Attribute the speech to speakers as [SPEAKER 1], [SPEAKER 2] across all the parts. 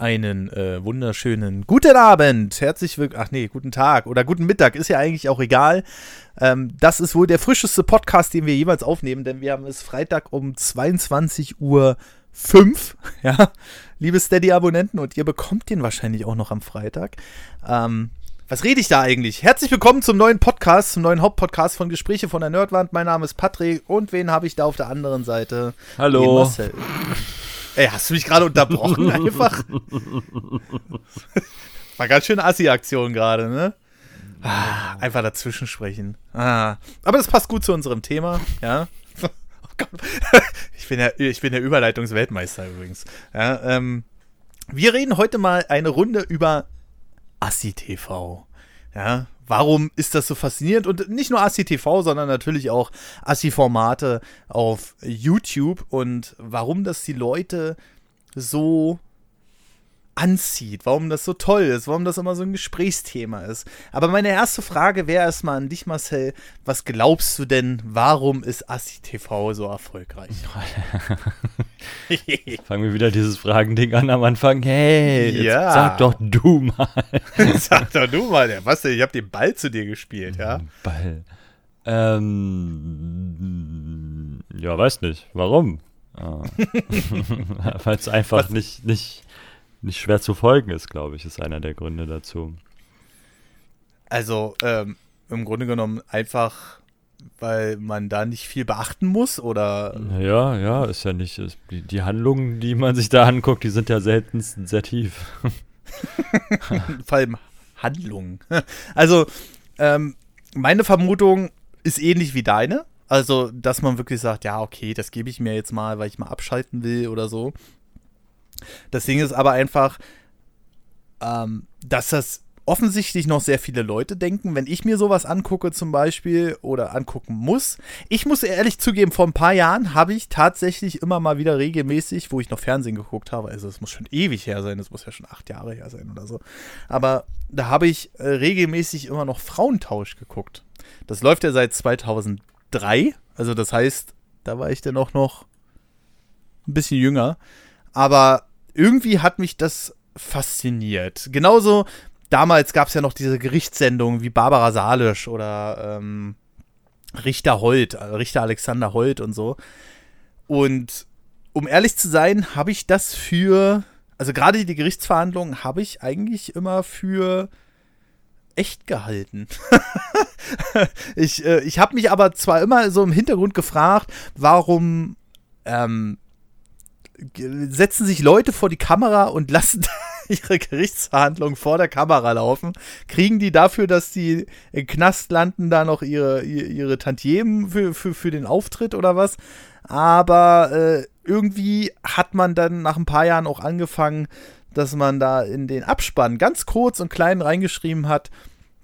[SPEAKER 1] Einen äh, wunderschönen guten Abend, herzlich willkommen, ach nee, guten Tag oder guten Mittag, ist ja eigentlich auch egal. Ähm, das ist wohl der frischeste Podcast, den wir jeweils aufnehmen, denn wir haben es Freitag um 22 Uhr 5, ja, liebe Steady-Abonnenten, und ihr bekommt den wahrscheinlich auch noch am Freitag. Ähm, was rede ich da eigentlich? Herzlich willkommen zum neuen Podcast, zum neuen Hauptpodcast von Gespräche von der Nerdwand. Mein Name ist Patrick und wen habe ich da auf der anderen Seite?
[SPEAKER 2] Hallo.
[SPEAKER 1] Den Marcel. Ey, hast du mich gerade unterbrochen einfach? War ganz schön Assi-Aktion gerade, ne? Ah, einfach dazwischen sprechen. Ah. Aber das passt gut zu unserem Thema, ja. Oh. Ich bin der, ich bin der Überleitungsweltmeister übrigens. Ja, ähm, wir reden heute mal eine Runde über Assi-TV. Ja, warum ist das so faszinierend? Und nicht nur Assi-TV, sondern natürlich auch Assi-Formate auf YouTube und warum das die Leute so anzieht, warum das so toll ist, warum das immer so ein Gesprächsthema ist. Aber meine erste Frage wäre erstmal an dich, Marcel. Was glaubst du denn, warum ist Assi TV so erfolgreich?
[SPEAKER 2] Fangen wir wieder dieses Fragending an am Anfang. Hey, ja. sag doch du mal.
[SPEAKER 1] sag doch du mal, der was denn? Ich habe den Ball zu dir gespielt, ja?
[SPEAKER 2] Ball. Ähm, ja, weiß nicht. Warum? Ah. Weil es einfach was? nicht, nicht nicht schwer zu folgen ist, glaube ich, ist einer der Gründe dazu.
[SPEAKER 1] Also ähm, im Grunde genommen einfach, weil man da nicht viel beachten muss, oder?
[SPEAKER 2] Ja, ja, ist ja nicht. Ist, die, die, Handlungen, die man sich da anguckt, die sind ja seltenst sehr tief.
[SPEAKER 1] Vor allem Handlungen. Also, ähm, meine Vermutung ist ähnlich wie deine. Also, dass man wirklich sagt, ja, okay, das gebe ich mir jetzt mal, weil ich mal abschalten will oder so. Das Ding ist aber einfach, ähm, dass das offensichtlich noch sehr viele Leute denken, wenn ich mir sowas angucke zum Beispiel oder angucken muss. Ich muss ehrlich zugeben, vor ein paar Jahren habe ich tatsächlich immer mal wieder regelmäßig, wo ich noch Fernsehen geguckt habe, also es muss schon ewig her sein, es muss ja schon acht Jahre her sein oder so, aber da habe ich äh, regelmäßig immer noch Frauentausch geguckt. Das läuft ja seit 2003, also das heißt, da war ich dann auch noch ein bisschen jünger, aber irgendwie hat mich das fasziniert. Genauso, damals gab es ja noch diese Gerichtssendungen wie Barbara Salisch oder ähm, Richter Holt, äh, Richter Alexander Holt und so. Und um ehrlich zu sein, habe ich das für, also gerade die Gerichtsverhandlungen habe ich eigentlich immer für echt gehalten. ich äh, ich habe mich aber zwar immer so im Hintergrund gefragt, warum ähm, setzen sich Leute vor die Kamera und lassen ihre Gerichtsverhandlung vor der Kamera laufen, kriegen die dafür, dass die im Knast landen, da noch ihre, ihre Tantiemen für, für, für den Auftritt oder was. Aber äh, irgendwie hat man dann nach ein paar Jahren auch angefangen, dass man da in den Abspann ganz kurz und klein reingeschrieben hat,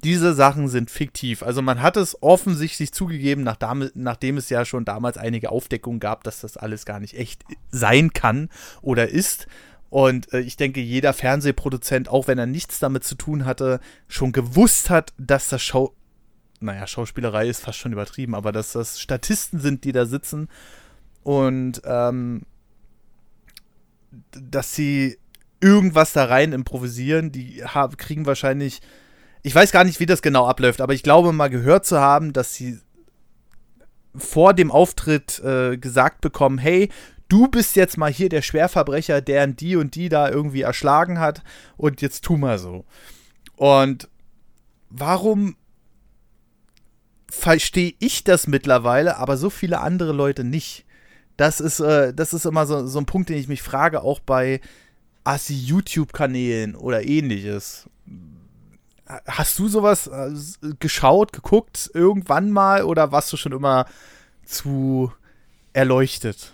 [SPEAKER 1] diese Sachen sind fiktiv. Also man hat es offensichtlich zugegeben, nachdem, nachdem es ja schon damals einige Aufdeckungen gab, dass das alles gar nicht echt sein kann oder ist. Und äh, ich denke, jeder Fernsehproduzent, auch wenn er nichts damit zu tun hatte, schon gewusst hat, dass das Schau naja, Schauspielerei ist fast schon übertrieben, aber dass das Statisten sind, die da sitzen und ähm, dass sie irgendwas da rein improvisieren, die kriegen wahrscheinlich ich weiß gar nicht, wie das genau abläuft, aber ich glaube mal gehört zu haben, dass sie vor dem Auftritt äh, gesagt bekommen, hey, du bist jetzt mal hier der Schwerverbrecher, der die und die da irgendwie erschlagen hat und jetzt tu mal so. Und warum verstehe ich das mittlerweile, aber so viele andere Leute nicht? Das ist, äh, das ist immer so, so ein Punkt, den ich mich frage, auch bei Assi-YouTube-Kanälen oder ähnliches. Hast du sowas äh, geschaut, geguckt irgendwann mal oder warst du schon immer zu erleuchtet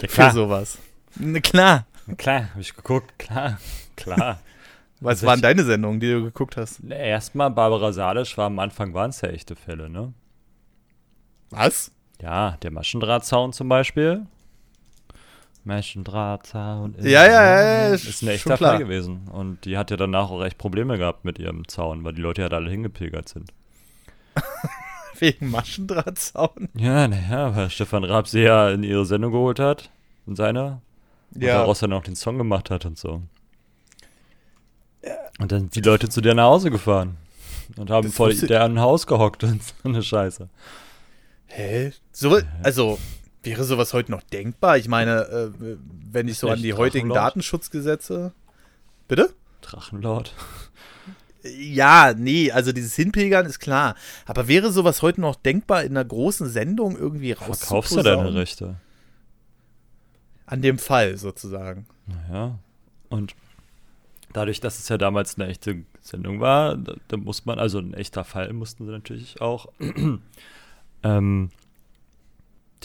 [SPEAKER 2] ja, für
[SPEAKER 1] sowas? Ne, klar.
[SPEAKER 2] Klar, habe ich geguckt, klar, klar.
[SPEAKER 1] Was also waren deine Sendungen, die du geguckt hast?
[SPEAKER 2] Erstmal Barbara Salisch war am Anfang waren es ja echte Fälle, ne?
[SPEAKER 1] Was?
[SPEAKER 2] Ja, der Maschendrahtzaun zum Beispiel. Maschendrahtzaun.
[SPEAKER 1] Ja, ja, ja,
[SPEAKER 2] ist, ist ein echter Fall gewesen. Und die hat ja danach auch echt Probleme gehabt mit ihrem Zaun, weil die Leute ja da alle hingepilgert sind.
[SPEAKER 1] Wegen Maschendrahtzaun?
[SPEAKER 2] Ja, naja, weil Stefan Raab sie ja in ihre Sendung geholt hat, in seiner. Und ja. daraus dann auch den Song gemacht hat und so. Und dann sind die Leute zu dir nach Hause gefahren und haben
[SPEAKER 1] Das
[SPEAKER 2] vor deren Haus gehockt und so eine Scheiße.
[SPEAKER 1] Hä? So, also, wäre sowas heute noch denkbar? Ich meine, äh, wenn ich so an die heutigen? Datenschutzgesetze. Bitte?
[SPEAKER 2] Drachenlord.
[SPEAKER 1] Ja, nee, also dieses Hinpilgern ist klar. Aber wäre sowas heute noch denkbar, in einer großen Sendung irgendwie
[SPEAKER 2] Verkaufst du deine? Rechte?
[SPEAKER 1] An dem Fall sozusagen.
[SPEAKER 2] Naja. Und dadurch, dass es ja damals eine echte Sendung war, da, da muss man, also ein echter Fall, mussten sie natürlich auch ähm,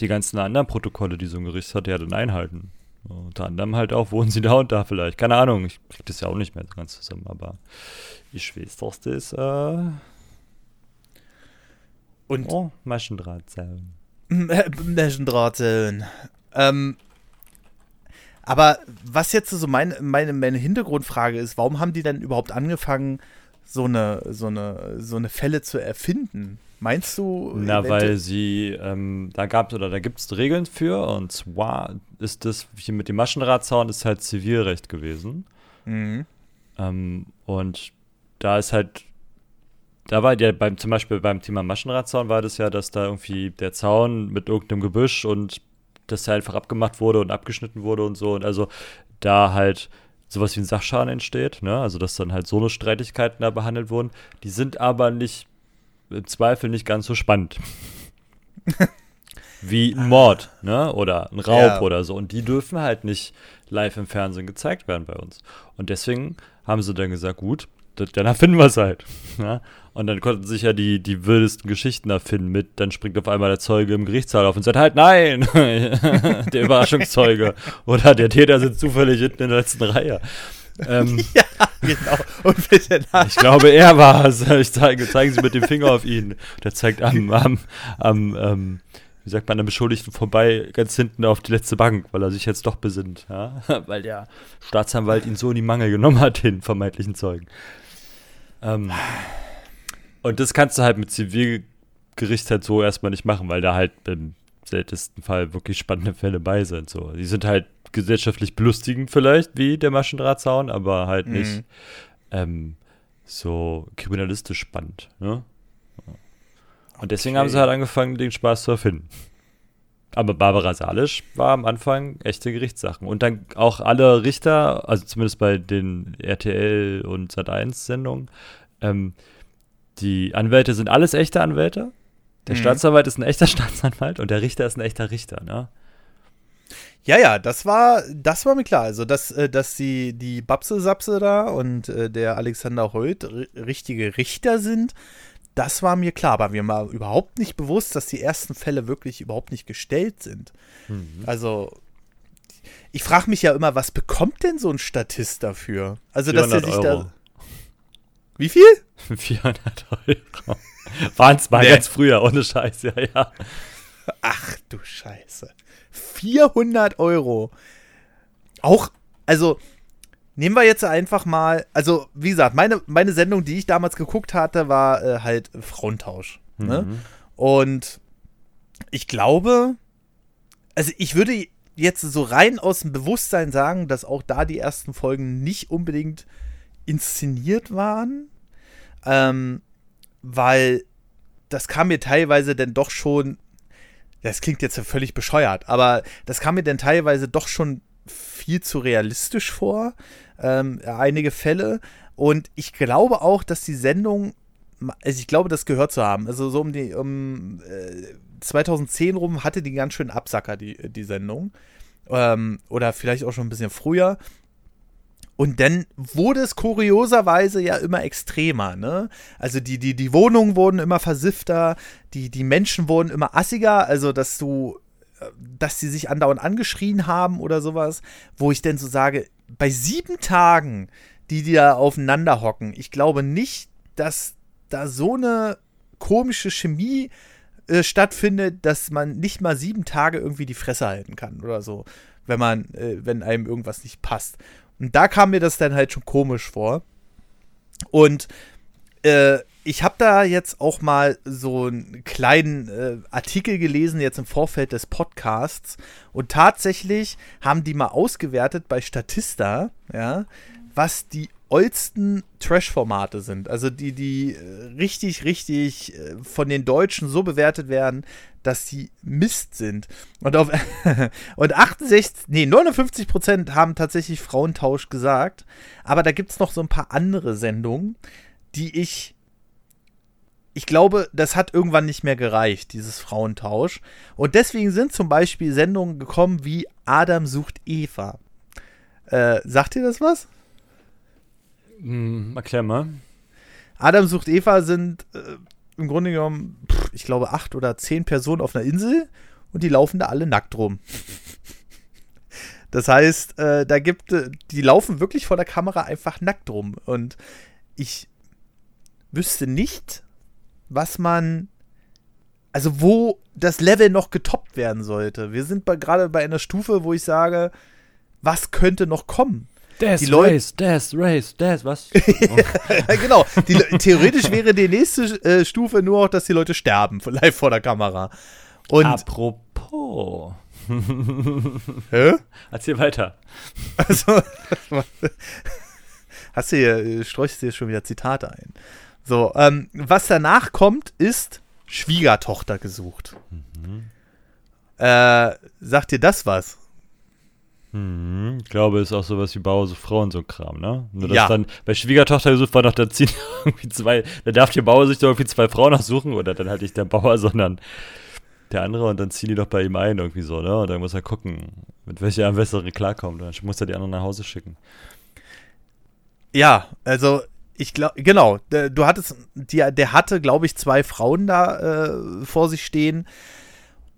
[SPEAKER 2] die ganzen anderen Protokolle, die so ein Gericht hat, ja dann einhalten. Unter anderem halt auch, wohnen sie da und da vielleicht. Keine Ahnung, ich krieg das ja auch nicht mehr so ganz zusammen, aber ich weiß, dass das, äh,
[SPEAKER 1] Und
[SPEAKER 2] oh, Maschendrahtzaun.
[SPEAKER 1] Menschendrahteln. Ähm, aber was jetzt so meine, meine, meine Hintergrundfrage ist, warum haben die denn überhaupt angefangen, so eine, so eine, so eine Fälle zu erfinden? Meinst du?
[SPEAKER 2] Na, weil sie, ähm, da gab oder da gibt es Regeln für und zwar ist das hier mit dem Maschendrahtzaun ist halt Zivilrecht gewesen.
[SPEAKER 1] Mhm.
[SPEAKER 2] Ähm, und da ist halt, da war ja beim, zum Beispiel beim Thema Maschendrahtzaun war das ja, dass da irgendwie der Zaun mit irgendeinem Gebüsch und das ja einfach abgemacht wurde und abgeschnitten wurde und so. Und also da halt sowas wie ein Sachschaden entsteht, ne? Also dass dann halt so eine Streitigkeiten da behandelt wurden. Die sind aber nicht, im Zweifel nicht ganz so spannend. wie ein Mord, ne? Oder ein Raub
[SPEAKER 1] Ja.
[SPEAKER 2] oder so. Und die dürfen halt nicht live im Fernsehen gezeigt werden bei uns. Und deswegen haben sie dann gesagt, gut, dann erfinden wir es halt. Ja? Und dann konnten sich ja die, die wildesten Geschichten erfinden mit, dann springt auf einmal der Zeuge im Gerichtssaal auf und sagt halt, nein, der Überraschungszeuge. Oder der Täter sitzt zufällig hinten in der letzten Reihe. Ähm,
[SPEAKER 1] Ja, genau. Und bitte nach.
[SPEAKER 2] ich glaube, er war es. Ich zeige, zeigen Sie mit dem Finger auf ihn. Der zeigt am, am, am ähm, wie sagt man, am Beschuldigten vorbei, ganz hinten auf die letzte Bank, weil er sich jetzt doch besinnt. Ja? Weil der Staatsanwalt ihn so in die Mangel genommen hat, den vermeintlichen Zeugen. Ähm, und das kannst du halt mit Zivilgericht halt so erstmal nicht machen, weil da halt im seltensten Fall wirklich spannende Fälle bei sind. So. Die sind halt gesellschaftlich belustigend vielleicht, wie der Maschendrahtzaun, aber halt
[SPEAKER 1] Mhm.
[SPEAKER 2] nicht ähm, so kriminalistisch spannend. Ne? Und deswegen
[SPEAKER 1] Okay.
[SPEAKER 2] haben sie halt angefangen, den Spaß zu erfinden. Aber Barbara Salisch war am Anfang echte Gerichtssachen. Und dann auch alle Richter, also zumindest bei den RTL und Sat1-Sendungen, ähm, die Anwälte sind alles echte Anwälte. Der
[SPEAKER 1] Mhm.
[SPEAKER 2] Staatsanwalt ist ein echter Staatsanwalt und der Richter ist ein echter Richter, ne?
[SPEAKER 1] Ja, ja, das war, das war mir klar. Also, dass, äh, dass die, die Babse-Sapse da und äh, der Alexander Holt ri- richtige Richter sind, das war mir klar. Aber mir war überhaupt nicht bewusst, dass die ersten Fälle wirklich überhaupt nicht gestellt sind. Also, ich frage mich ja immer, was bekommt denn so ein Statist dafür? Also, dass er
[SPEAKER 2] 400
[SPEAKER 1] sich
[SPEAKER 2] Euro.
[SPEAKER 1] da. Wie viel?
[SPEAKER 2] 400 Euro. Waren es mal
[SPEAKER 1] Nee.
[SPEAKER 2] ganz früher, ohne Scheiß, ja, ja.
[SPEAKER 1] Ach du Scheiße. 400 Euro. Auch, also, nehmen wir jetzt einfach mal, also, wie gesagt, meine, meine Sendung, die ich damals geguckt hatte, war äh, halt Frauentausch. Ne?
[SPEAKER 2] Mhm.
[SPEAKER 1] Und ich glaube, also ich würde jetzt so rein aus dem Bewusstsein sagen, dass auch da die ersten Folgen nicht unbedingt inszeniert waren, ähm, weil das kam mir teilweise dann doch schon, das klingt jetzt völlig bescheuert, aber das kam mir dann teilweise doch schon viel zu realistisch vor, ähm, einige Fälle. Und ich glaube auch, dass die Sendung, also ich glaube, das gehört zu haben. Also so um die, um äh, 2010 rum hatte die ganz schön Absacker, die, die Sendung. Ähm, oder vielleicht auch schon ein bisschen früher. Und dann wurde es kurioserweise ja immer extremer, ne? Also die, die, die Wohnungen wurden immer versiffter, die, die Menschen wurden immer assiger, also dass du, äh, dass sie sich andauernd angeschrien haben oder sowas, wo ich dann so sage, bei sieben Tagen, die die da aufeinander hocken, ich glaube nicht, dass da so eine komische Chemie äh, stattfindet, dass man nicht mal sieben Tage irgendwie die Fresse halten kann oder so, wenn man, äh, wenn einem irgendwas nicht passt. Und da kam mir das dann halt schon komisch vor. Und äh, ich habe da jetzt auch mal so einen kleinen äh, Artikel gelesen, jetzt im Vorfeld des Podcasts. Und tatsächlich haben die mal ausgewertet bei Statista, ja, was die oldsten Trash-Formate sind. Also die, die äh, richtig, richtig äh, von den Deutschen so bewertet werden, dass sie Mist sind. Und auf und 68, nee, 59 Prozent haben tatsächlich Frauentausch gesagt. Aber da gibt es noch so ein paar andere Sendungen, die ich ich glaube, das hat irgendwann nicht mehr gereicht, dieses Frauentausch. Und deswegen sind zum Beispiel Sendungen gekommen wie Adam sucht Eva. Äh, sagt ihr das was?
[SPEAKER 2] Hm, erklär mal.
[SPEAKER 1] Adam sucht Eva sind äh, im Grunde genommen, ich glaube, acht oder zehn Personen auf einer Insel und die laufen da alle nackt rum. Das heißt, äh, da gibt, äh, die laufen wirklich vor der Kamera einfach nackt rum. Und ich wüsste nicht, was man, also wo das Level noch getoppt werden sollte. Wir sind gerade bei einer Stufe, wo ich sage, was könnte noch kommen?
[SPEAKER 2] Death
[SPEAKER 1] Die Leute-
[SPEAKER 2] Race, Death Race, Death, was?
[SPEAKER 1] genau. Die, theoretisch wäre die nächste äh, Stufe nur noch, dass die Leute sterben, live vor der Kamera. Und
[SPEAKER 2] Apropos.
[SPEAKER 1] hä?
[SPEAKER 2] Erzähl weiter.
[SPEAKER 1] Also, hast du hier, äh, streuchst dir schon wieder Zitate ein. So, ähm, was danach kommt, ist Schwiegertochter gesucht. Äh, sagt dir das was?
[SPEAKER 2] Hm, ich glaube, es ist auch sowas wie Bauer, so Frauen, so Kram, ne? Nur dass
[SPEAKER 1] Ja.
[SPEAKER 2] dann bei Schwiegertochter gesucht war noch, da ziehen irgendwie zwei, da darf der Bauer sich doch irgendwie zwei Frauen aussuchen oder dann halt nicht der Bauer, sondern der andere und dann ziehen die doch bei ihm ein irgendwie so, ne? Und dann muss er gucken, mit welcher am besseren klarkommt. Dann muss er die anderen nach Hause schicken.
[SPEAKER 1] Ja, also ich glaube, genau, du hattest, die, der hatte, glaube ich, zwei Frauen da äh, vor sich stehen.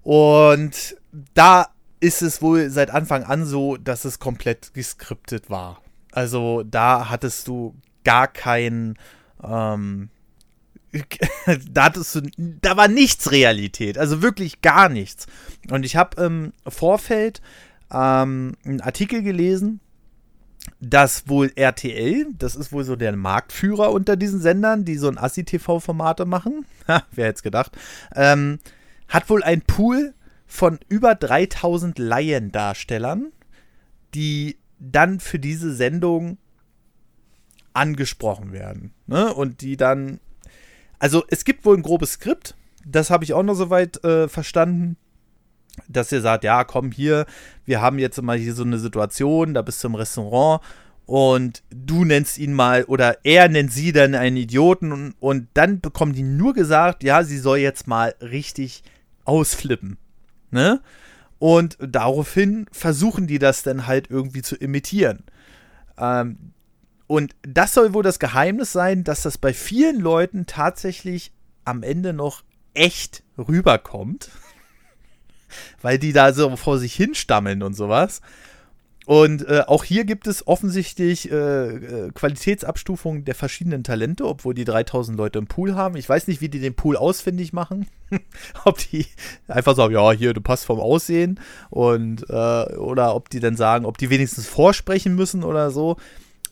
[SPEAKER 1] Und da ist es wohl seit Anfang an so, dass es komplett geskriptet war. Also da hattest du gar keinen, ähm, da hattest du, da war nichts Realität, also wirklich gar nichts. Und ich habe im Vorfeld ähm, einen Artikel gelesen, dass wohl RTL, das ist wohl so der Marktführer unter diesen Sendern, die so ein Assi-TV-Formate machen, wer hätte es gedacht, ähm, hat wohl ein Pool von über 3000 Laiendarstellern, die dann für diese Sendung angesprochen werden. Ne? Und die dann, also es gibt wohl ein grobes Skript, das habe ich auch noch soweit äh, verstanden dass ihr sagt, ja, komm hier, wir haben jetzt mal hier so eine Situation, da bist du im Restaurant und du nennst ihn mal oder er nennt sie dann einen Idioten und, und dann bekommen die nur gesagt, ja, sie soll jetzt mal richtig ausflippen. Ne? Und daraufhin versuchen die das dann halt irgendwie zu imitieren. Ähm, und das soll wohl das Geheimnis sein, dass das bei vielen Leuten tatsächlich am Ende noch echt rüberkommt weil die da so vor sich hinstammeln und sowas. Und äh, auch hier gibt es offensichtlich äh, äh, Qualitätsabstufungen der verschiedenen Talente, obwohl die 3000 Leute im Pool haben. Ich weiß nicht, wie die den Pool ausfindig machen. ob die einfach sagen, ja, hier, du passt vom Aussehen. Und, äh, oder ob die dann sagen, ob die wenigstens vorsprechen müssen oder so.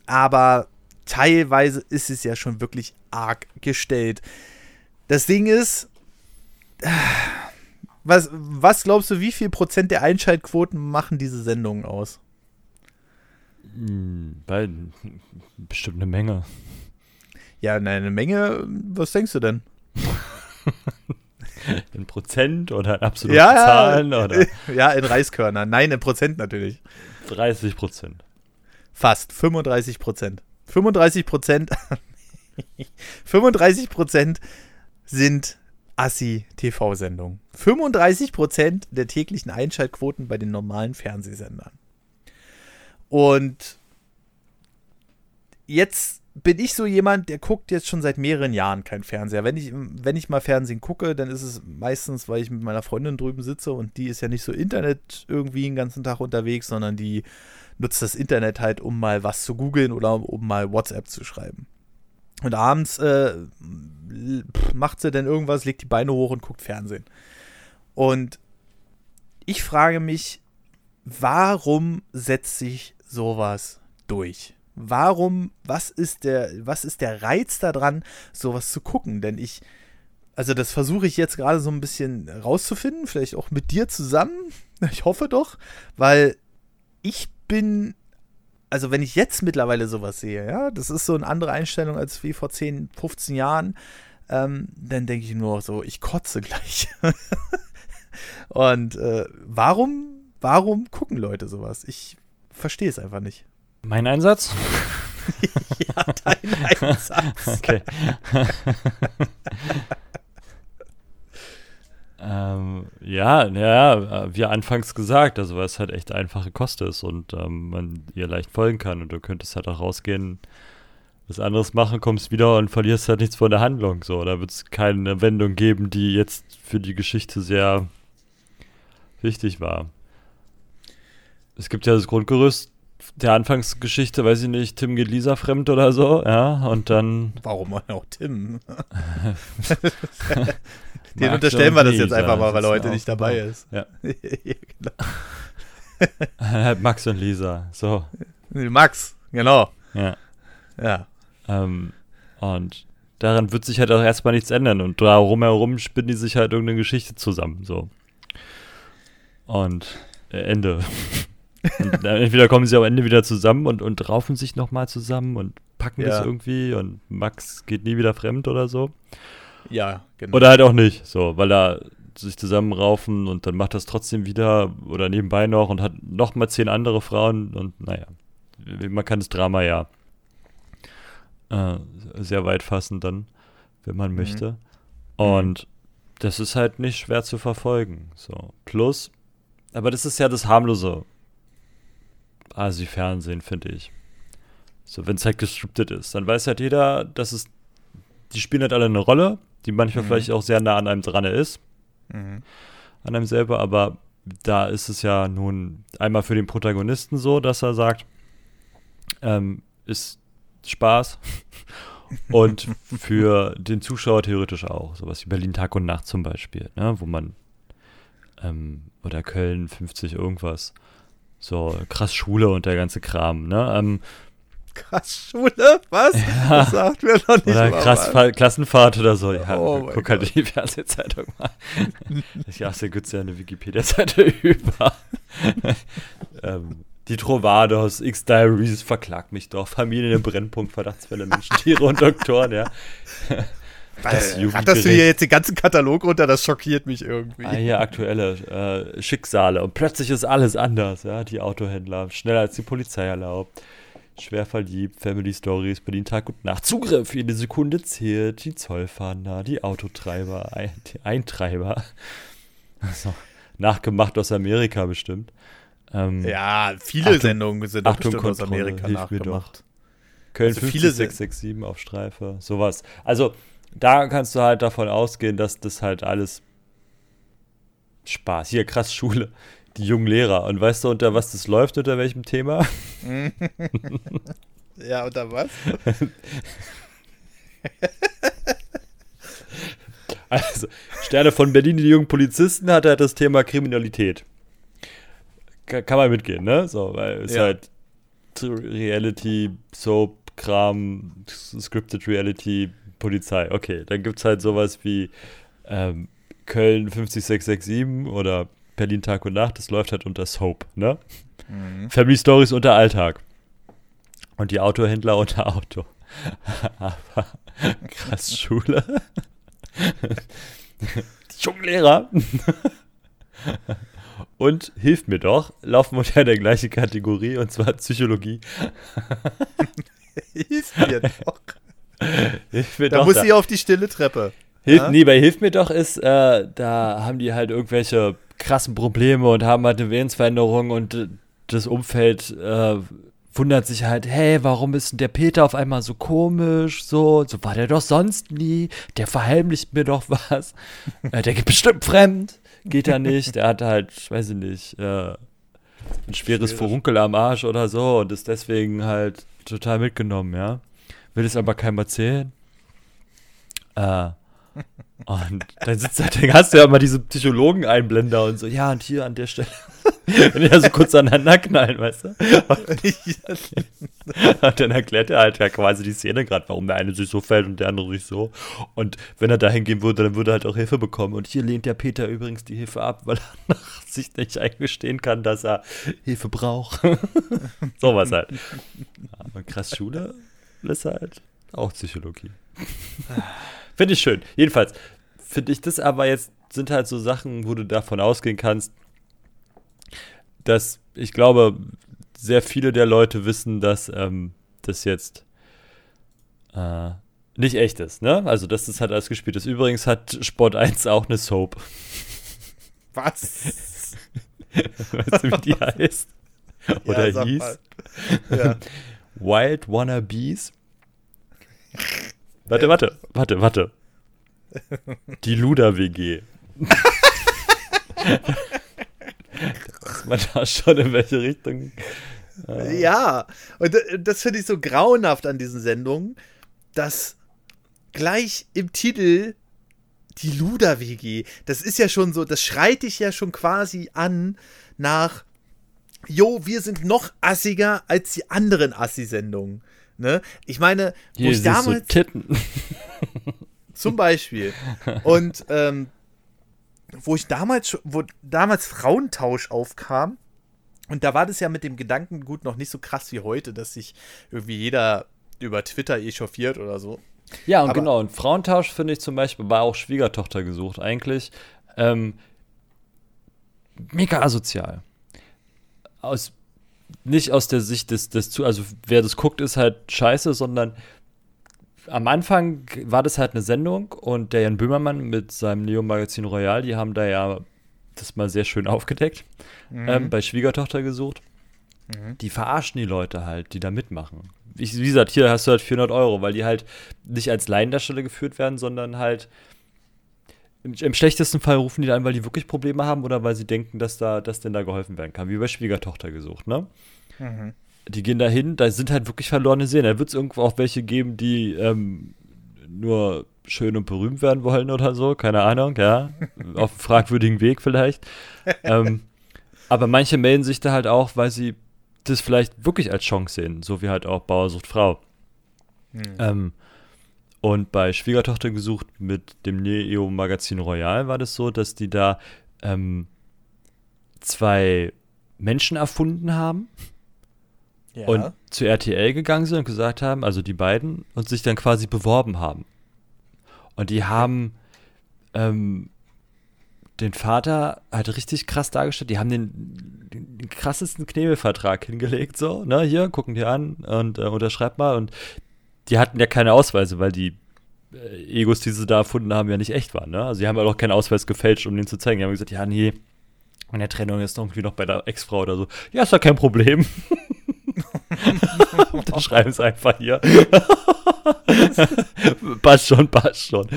[SPEAKER 1] Aber teilweise ist es ja schon wirklich arg gestellt. Das Ding ist, was, was glaubst du, wie viel Prozent der Einschaltquoten machen diese Sendungen aus?
[SPEAKER 2] Bei, bestimmt eine Menge.
[SPEAKER 1] Ja, nein, eine Menge. Was denkst du denn?
[SPEAKER 2] In Prozent oder in absoluten
[SPEAKER 1] Ja, ja.
[SPEAKER 2] Zahlen oder
[SPEAKER 1] Ja, in Reiskörnern. Nein, in Prozent natürlich.
[SPEAKER 2] 30 Prozent.
[SPEAKER 1] Fast 35 Prozent. 35 Prozent. 35 Prozent sind Assi-TV-Sendungen. 35 Prozent der täglichen Einschaltquoten bei den normalen Fernsehsendern. Und jetzt bin ich so jemand, der guckt jetzt schon seit mehreren Jahren kein Fernseher. Wenn ich, wenn ich mal Fernsehen gucke, dann ist es meistens, weil ich mit meiner Freundin drüben sitze und die ist ja nicht so Internet irgendwie den ganzen Tag unterwegs, sondern die nutzt das Internet halt, um mal was zu googeln oder um mal WhatsApp zu schreiben. Und abends äh, macht sie dann irgendwas, legt die Beine hoch und guckt Fernsehen. Und ich frage mich, warum setzt sich sowas durch? Warum, was ist der, was ist der Reiz daran, sowas zu gucken? Denn ich, also das versuche ich jetzt gerade so ein bisschen rauszufinden, vielleicht auch mit dir zusammen. Ich hoffe doch, weil ich bin also wenn ich jetzt mittlerweile sowas sehe, ja, das ist so eine andere Einstellung als wie vor 10, 15 Jahren, ähm, dann denke ich nur so, ich kotze gleich. Und äh, warum, warum gucken Leute sowas? Ich verstehe es einfach nicht.
[SPEAKER 2] Mein Einsatz?
[SPEAKER 1] ja, dein Einsatz.
[SPEAKER 2] okay. ähm, ja, ja, wie anfangs gesagt, also weil es halt echt einfache Kost ist und ähm, man ihr leicht folgen kann und du könntest halt auch rausgehen, was anderes machen, kommst wieder und verlierst halt nichts von der Handlung. So, da wird es keine Wendung geben, die jetzt für die Geschichte sehr wichtig war. Es gibt ja das Grundgerüst der Anfangsgeschichte, weiß ich nicht, Tim geht Lisa fremd oder so, ja, und dann.
[SPEAKER 1] Warum auch Tim? Den unterstellen wir das jetzt einfach mal, weil er heute nicht dabei ist.
[SPEAKER 2] Ja. genau. Max und Lisa, so.
[SPEAKER 1] Max, genau.
[SPEAKER 2] Ja.
[SPEAKER 1] Ja.
[SPEAKER 2] Ähm, und daran wird sich halt auch erstmal nichts ändern. Und da rumherum spinnen die sich halt irgendeine Geschichte zusammen, so. Und äh, Ende. Und entweder kommen sie am Ende wieder zusammen und, und raufen sich nochmal zusammen und packen ja. das irgendwie und Max geht nie wieder fremd oder so.
[SPEAKER 1] Ja, genau.
[SPEAKER 2] Oder halt auch nicht, so, weil er sich zusammenraufen und dann macht das trotzdem wieder oder nebenbei noch und hat nochmal zehn andere Frauen und naja, man kann das Drama ja äh, sehr weit fassen dann, wenn man mhm. möchte. Und das ist halt nicht schwer zu verfolgen. So. Plus, aber das ist ja das harmlose Asi-Fernsehen, finde ich. So, wenn es halt gescriptet ist, dann weiß halt jeder, dass es, die spielen halt alle eine Rolle, die manchmal mhm. vielleicht auch sehr nah an einem dran ist. Mhm. An einem selber, aber da ist es ja nun einmal für den Protagonisten so, dass er sagt, ähm, ist Spaß. und für den Zuschauer theoretisch auch. Sowas wie Berlin Tag und Nacht zum Beispiel, ne? wo man ähm, oder Köln 50 irgendwas. So krass Schule und der ganze Kram, ne? Ähm,
[SPEAKER 1] krass Schule? Was? Ja. Das sagt mir noch nicht
[SPEAKER 2] Oder krass Fa Klassenfahrt oder so. Ja, oh guck halt die Fernsehzeitung mal. ich achte Gütze ja eine Wikipedia-Seite über. ähm, die Trovados, X-Diaries, verklagt mich doch. Familien im Brennpunkt, Verdachtsfälle, Menschen, Tiere und Doktoren, ja.
[SPEAKER 1] Das äh, Ratterst du hier jetzt den ganzen Katalog runter? Das schockiert mich irgendwie.
[SPEAKER 2] Ah, hier aktuelle äh, Schicksale. Und plötzlich ist alles anders, ja. Die Autohändler, schneller als die Polizei erlaubt. Schwer verliebt, Family Stories, Berlin Tag und Nacht. Zugriff, jede Sekunde zählt. Die Zollfahnder, die Autotreiber, ein, die Eintreiber. Also, nachgemacht aus Amerika bestimmt.
[SPEAKER 1] Ähm, ja, viele Achtung, Sendungen sind
[SPEAKER 2] Achtung, bestimmt aus Amerika nachgemacht. Köln also 50667 auf Streife, sowas. Also, da kannst du halt davon ausgehen, dass das halt alles Spaß. Hier, krass, Schule. Die jungen Lehrer. Und weißt du, unter was das läuft, unter welchem Thema?
[SPEAKER 1] ja, unter was?
[SPEAKER 2] also, Sterne von Berlin, die jungen Polizisten, hat halt das Thema Kriminalität kann man mitgehen, ne? So, weil es ja. halt Reality, Soap, Kram, Scripted Reality, Polizei. Okay, dann gibt es halt sowas wie ähm, Köln 50667 oder Berlin Tag und Nacht. Das läuft halt unter Soap, ne? Mhm. Family Stories unter Alltag. Und die Autohändler unter Auto. Aber krass Schule. die jungen Lehrer und hilft mir doch, laufen unter der gleichen Kategorie und zwar Psychologie.
[SPEAKER 1] hilf mir doch. da muss da. sie auf die stille Treppe.
[SPEAKER 2] Hilf, ja? Nee, bei Hilf mir doch ist, äh, da haben die halt irgendwelche krassen Probleme und haben halt eine Willensveränderung und äh, das Umfeld äh, wundert sich halt, hey, warum ist denn der Peter auf einmal so komisch? So, so war der doch sonst nie. Der verheimlicht mir doch was. äh, der geht bestimmt fremd geht er nicht. Der hat halt, weiß ich nicht, äh, ein schweres Furunkel am Arsch oder so und ist deswegen halt total mitgenommen, ja. Will es aber keinem erzählen. Äh, und dann sitzt halt, dann hast du ja immer diese Psychologen-Einblender und so, ja, und hier an der Stelle Wenn die da so kurz aneinander knallen, weißt du? Und, dann erklärt er halt ja quasi die Szene gerade, warum der eine sich so fällt und der andere sich so. Und wenn er da hingehen würde, dann würde er halt auch Hilfe bekommen. Und hier lehnt der Peter übrigens die Hilfe ab, weil er sich nicht eingestehen kann, dass er Hilfe braucht. Sowas halt. Und krass Schule ist halt auch Psychologie. Finde ich schön. Jedenfalls finde ich das aber jetzt sind halt so Sachen, wo du davon ausgehen kannst, dass ich glaube, sehr viele der Leute wissen, dass ähm, das jetzt äh, nicht echt ist, ne? Also, dass das halt alles gespielt ist. Übrigens hat Sport 1 auch eine Soap.
[SPEAKER 1] Was?
[SPEAKER 2] weißt du, wie die heißt? Oder ja, hieß? Ja. Wild Wannabes. Warte, warte, warte, warte. Die Luda-WG. dass man da schon in welche Richtung.
[SPEAKER 1] Äh ja, und das finde ich so grauenhaft an diesen Sendungen, dass gleich im Titel die Luda-WG, das ist ja schon so, das schreit dich ja schon quasi an nach, jo, wir sind noch assiger als die anderen Assi-Sendungen. Ne? Ich meine,
[SPEAKER 2] wo Hier ich damals. So Titten.
[SPEAKER 1] Zum Beispiel. Und ähm, wo ich damals, wo damals Frauentausch aufkam, und da war das ja mit dem Gedankengut noch nicht so krass wie heute, dass sich irgendwie jeder über Twitter echauffiert oder so.
[SPEAKER 2] Ja, und Aber genau, und Frauentausch finde ich zum Beispiel, war auch Schwiegertochter gesucht eigentlich. Ähm, mega asozial. Aus, nicht aus der Sicht des, des, also wer das guckt, ist halt scheiße, sondern am Anfang war das halt eine Sendung und der Jan Böhmermann mit seinem Neo-Magazin Royal, die haben da ja das mal sehr schön aufgedeckt, mhm. ähm, bei Schwiegertochter gesucht. Mhm. Die verarschen die Leute halt, die da mitmachen. Ich, wie gesagt, hier hast du halt 400 Euro, weil die halt nicht als Laiendarsteller geführt werden, sondern halt im, im, schlechtesten Fall rufen die an, weil die wirklich Probleme haben oder weil sie denken, dass da, dass denn da geholfen werden kann, wie bei Schwiegertochter gesucht, ne? Mhm die gehen da hin, da sind halt wirklich verlorene Seelen. Da wird es irgendwo auch welche geben, die ähm, nur schön und berühmt werden wollen oder so, keine Ahnung, ja. Auf einem fragwürdigen Weg vielleicht. ähm, aber manche melden sich da halt auch, weil sie das vielleicht wirklich als Chance sehen, so wie halt auch Bauersucht Frau. Hm. Ähm, und bei Schwiegertochter gesucht mit dem Neo-Magazin Royal war das so, dass die da ähm, zwei Menschen erfunden haben ja. und zu RTL gegangen sind und gesagt haben, also die beiden, und sich dann quasi beworben haben. Und die haben ähm, den Vater halt richtig krass dargestellt. Die haben den, den krassesten Knebelvertrag hingelegt, so, ne, hier, gucken die an und äh, unterschreibt mal. Und die hatten ja keine Ausweise, weil die äh, Egos, die sie da erfunden haben, ja nicht echt waren, ne? Also die haben halt auch keinen Ausweis gefälscht, um den zu zeigen. Die haben gesagt, ja, nee, in der Trennung ist irgendwie noch bei der Ex-Frau oder so. Ja, ist ja kein Problem. Dann schreiben es einfach hier. passt schon, passt schon.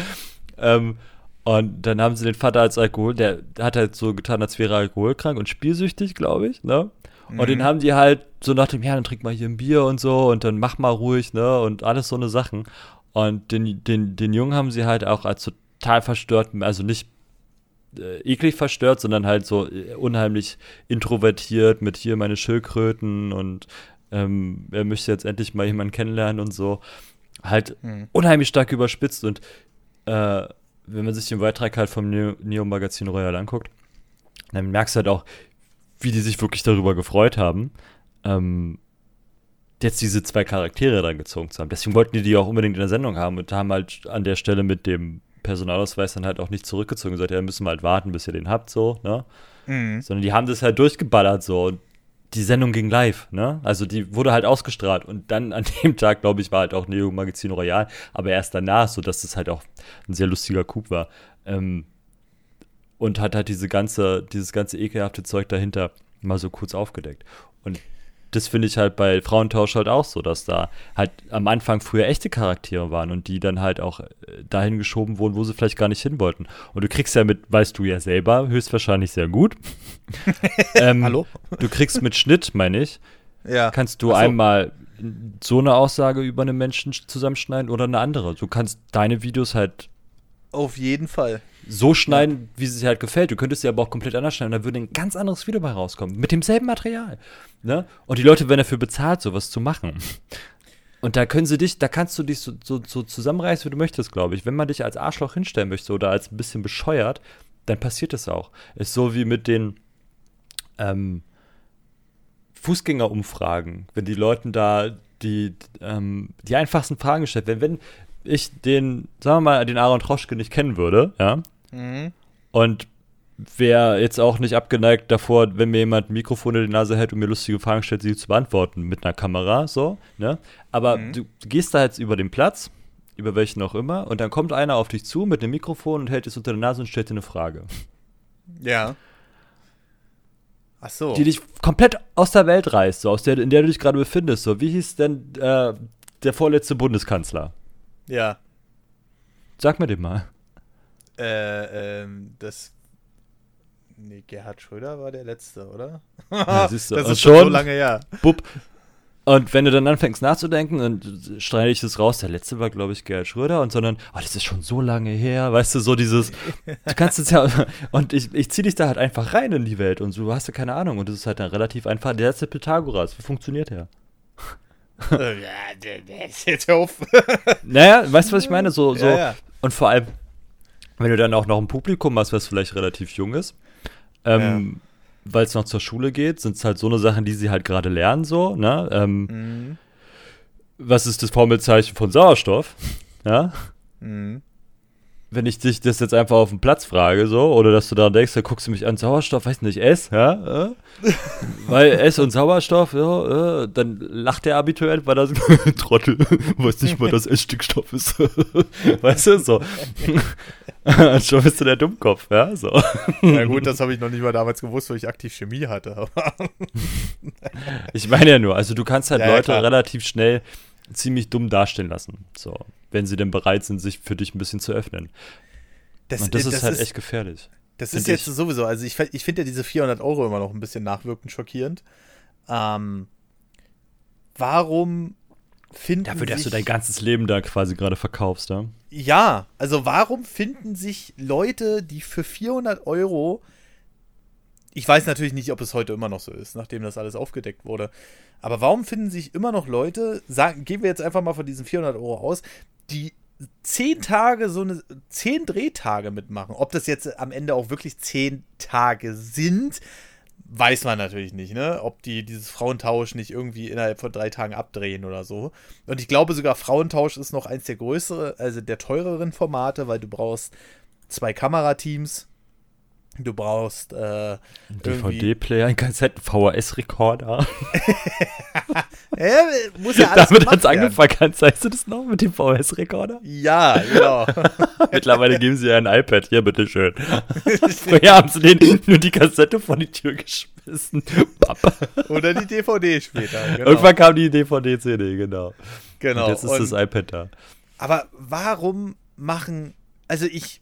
[SPEAKER 2] Ähm, und dann haben sie den Vater als Alkohol, der hat halt so getan, als wäre er alkoholkrank und spielsüchtig, glaube ich, ne? Und mhm. den haben die halt so nach dem, ja, dann trink mal hier ein Bier und so und dann mach mal ruhig, ne? Und alles so eine Sachen. Und den, den, den Jungen haben sie halt auch als total verstört, also nicht äh, eklig verstört, sondern halt so äh, unheimlich introvertiert mit hier meine Schildkröten und ähm, er möchte jetzt endlich mal jemanden kennenlernen und so. Halt hm. unheimlich stark überspitzt und äh, wenn man sich den Beitrag halt vom Neo-Magazin Royal anguckt, dann merkst du halt auch, wie die sich wirklich darüber gefreut haben, ähm, jetzt diese zwei Charaktere dann gezogen zu haben. Deswegen wollten die die auch unbedingt in der Sendung haben und haben halt an der Stelle mit dem Personalausweis dann halt auch nicht zurückgezogen und gesagt, ja, müssen wir halt warten, bis ihr den habt, so, ne? Mhm. Sondern die haben das halt durchgeballert so und die Sendung ging live, ne? Also die wurde halt ausgestrahlt und dann an dem Tag, glaube ich, war halt auch Neo Magazin Royal, aber erst danach, so dass das halt auch ein sehr lustiger Coup war. Ähm, und hat halt diese ganze, dieses ganze ekelhafte Zeug dahinter mal so kurz aufgedeckt. Und das finde ich halt bei Frauentausch halt auch so, dass da halt am Anfang früher echte Charaktere waren und die dann halt auch äh, dahin geschoben wurden, wo sie vielleicht gar nicht hin wollten. Und du kriegst ja mit, weißt du ja selber, höchstwahrscheinlich sehr gut. ähm, Hallo? Du kriegst mit Schnitt, meine ich, ja. kannst du so. einmal so eine Aussage über einen Menschen zusammenschneiden oder eine andere. Du kannst deine Videos halt
[SPEAKER 1] Auf jeden Fall.
[SPEAKER 2] So schneiden, wie es dir halt gefällt. Du könntest sie aber auch komplett anders schneiden. Da würde ein ganz anderes Video bei rauskommen. Mit demselben Material. Ne? Und die Leute werden dafür bezahlt, sowas zu machen. Und da können sie dich, da kannst du dich so, so, so zusammenreißen, wie du möchtest, glaube ich. Wenn man dich als Arschloch hinstellen möchte oder als ein bisschen bescheuert, dann passiert das auch. Ist so wie mit den ähm, Fußgängerumfragen, wenn die Leuten da die, ähm, die einfachsten Fragen gestellt werden. Wenn ich den, sagen wir mal, den Aaron Troschke nicht kennen würde, ja, mhm. und wäre jetzt auch nicht abgeneigt davor, wenn mir jemand ein Mikrofon in die Nase hält und mir lustige Fragen stellt, sie zu beantworten mit einer Kamera, so, ne? Aber mhm. du gehst da jetzt über den Platz, über welchen auch immer, und dann kommt einer auf dich zu mit einem Mikrofon und hält es unter der Nase und stellt dir eine Frage.
[SPEAKER 1] Ja. Ach so.
[SPEAKER 2] Die dich komplett aus der Welt reißt, so aus der, in der du dich gerade befindest. So, wie hieß denn äh, der vorletzte Bundeskanzler?
[SPEAKER 1] Ja.
[SPEAKER 2] Sag mir den mal.
[SPEAKER 1] Äh, ähm, das. Nee, Gerhard Schröder war der letzte, oder?
[SPEAKER 2] Ja, das ist schon so lange her. Bub, und wenn du dann anfängst nachzudenken, dann streite ich das raus. Der letzte war, glaube ich, Gerhard Schröder. Und sondern, oh, das ist schon so lange her. Weißt du, so dieses, du kannst es ja, und ich, ich ziehe dich da halt einfach rein in die Welt. Und du hast ja keine Ahnung. Und das ist halt dann relativ einfach. Der letzte Pythagoras, wie funktioniert der?
[SPEAKER 1] Jetzt auf.
[SPEAKER 2] naja, weißt du, was ich meine? So, so. Ja, ja. Und vor allem, wenn du dann auch noch ein Publikum hast, was vielleicht relativ jung ist, ähm, ja weil es noch zur Schule geht, sind es halt so eine Sachen, die sie halt gerade lernen, so, ne? Ähm, mhm. Was ist das Formelzeichen von Sauerstoff? Ja. Mhm. Wenn ich dich das jetzt einfach auf dem Platz frage, so, oder dass du da denkst, da guckst du mich an, Sauerstoff, weiß nicht, S, ja? Äh? weil S und Sauerstoff, ja, äh, dann lacht der Abiturient, weil das Trottel, weiß nicht mal, dass S Stickstoff ist. weißt du, so. Schon bist du der Dummkopf, ja? So.
[SPEAKER 1] Ja, gut, das habe ich noch nicht mal damals gewusst, wo ich aktiv Chemie hatte.
[SPEAKER 2] ich meine ja nur, also du kannst halt ja, Leute ja, relativ schnell ziemlich dumm dastehen lassen. So, wenn sie denn bereit sind, sich für dich ein bisschen zu öffnen. Das, Und das, das ist halt ist, echt gefährlich.
[SPEAKER 1] Das ist jetzt ich. sowieso, also ich, ich finde ja diese 400 Euro immer noch ein bisschen nachwirkend schockierend. Ähm, warum finden
[SPEAKER 2] Dafür, dass du dein ganzes Leben da quasi gerade verkaufst, ja?
[SPEAKER 1] Ja, also warum finden sich Leute, die für 400 Euro, ich weiß natürlich nicht, ob es heute immer noch so ist, nachdem das alles aufgedeckt wurde, aber warum finden sich immer noch Leute, sagen, gehen wir jetzt einfach mal von diesen 400 Euro aus, die zehn Tage, so eine, zehn Drehtage mitmachen. Ob das jetzt am Ende auch wirklich zehn Tage sind, weiß man natürlich nicht, ne? Ob die dieses Frauentausch nicht irgendwie innerhalb von drei Tagen abdrehen oder so. Und ich glaube sogar, Frauentausch ist noch eins der größeren, also der teureren Formate, weil du brauchst zwei Kamerateams, Du brauchst äh,
[SPEAKER 2] DVD-Player, einen Kassetten-VHS-Rekorder.
[SPEAKER 1] ja, muss ja alles
[SPEAKER 2] Damit hat es angefangen. Kannst, weißt du das noch mit dem VHS-Rekorder?
[SPEAKER 1] Ja, genau.
[SPEAKER 2] Mittlerweile geben sie ja ein iPad. Hier, bitteschön. Vorher haben sie denen nur die Kassette vor die Tür geschmissen.
[SPEAKER 1] Oder die DVD später.
[SPEAKER 2] Genau. Irgendwann kam die DVD-CD, genau.
[SPEAKER 1] Genau.
[SPEAKER 2] Und jetzt ist Und, das iPad da.
[SPEAKER 1] Aber warum machen. Also ich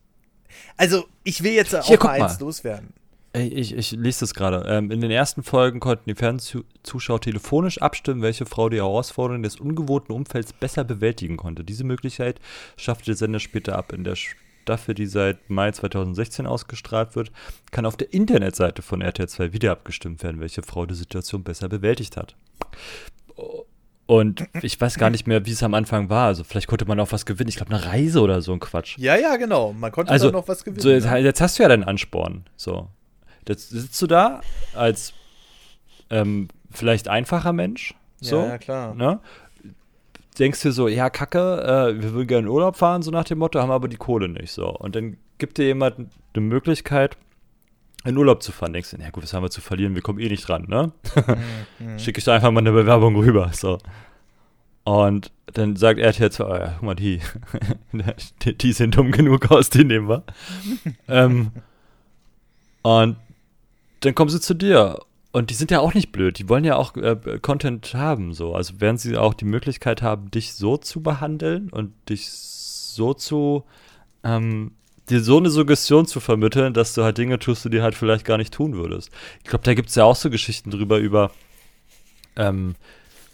[SPEAKER 1] also, ich will jetzt auch Hier, mal eins mal. loswerden.
[SPEAKER 2] Ich, ich, lese das gerade. Ähm, in den ersten Folgen konnten die Fernsehzuschauer telefonisch abstimmen, welche Frau die Herausforderungen des ungewohnten Umfelds besser bewältigen konnte. Diese Möglichkeit schaffte der Sender später ab. In der Staffel, die seit Mai 2016 ausgestrahlt wird, kann auf der Internetseite von RTL 2 wieder abgestimmt werden, welche Frau die Situation besser bewältigt hat. Und ich weiß gar nicht mehr, wie es am Anfang war. Also vielleicht konnte man auch was gewinnen. Ich glaube, eine Reise oder so ein Quatsch.
[SPEAKER 1] Ja, ja, genau. Man konnte
[SPEAKER 2] also,
[SPEAKER 1] noch was gewinnen.
[SPEAKER 2] So, jetzt, jetzt, hast du ja deinen Ansporn. So. Jetzt sitzt du da als ähm, vielleicht einfacher Mensch. So,
[SPEAKER 1] ja, ja klar.
[SPEAKER 2] Ne? Denkst dir so, ja, Kacke, äh, wir würden gerne in Urlaub fahren, so nach dem Motto, haben aber die Kohle nicht. So. Und dann gibt dir jemand eine Möglichkeit, in Urlaub zu fahren, denkst du, na gut, was haben wir zu verlieren, wir kommen eh nicht dran, ne? Mhm. Schicke ich da einfach mal eine Bewerbung rüber, so. Und dann sagt er jetzt, oh ja, guck mal, die, die sind dumm genug aus, die nehmen wir. ähm, und dann kommen sie zu dir. Und die sind ja auch nicht blöd, die wollen ja auch äh, Content haben, so. Also werden sie auch die Möglichkeit haben, dich so zu behandeln und dich so zu ähm, dir so eine Suggestion zu vermitteln, dass du halt Dinge tust, die du halt vielleicht gar nicht tun würdest. Ich glaube, da gibt es ja auch so Geschichten drüber, über, ähm,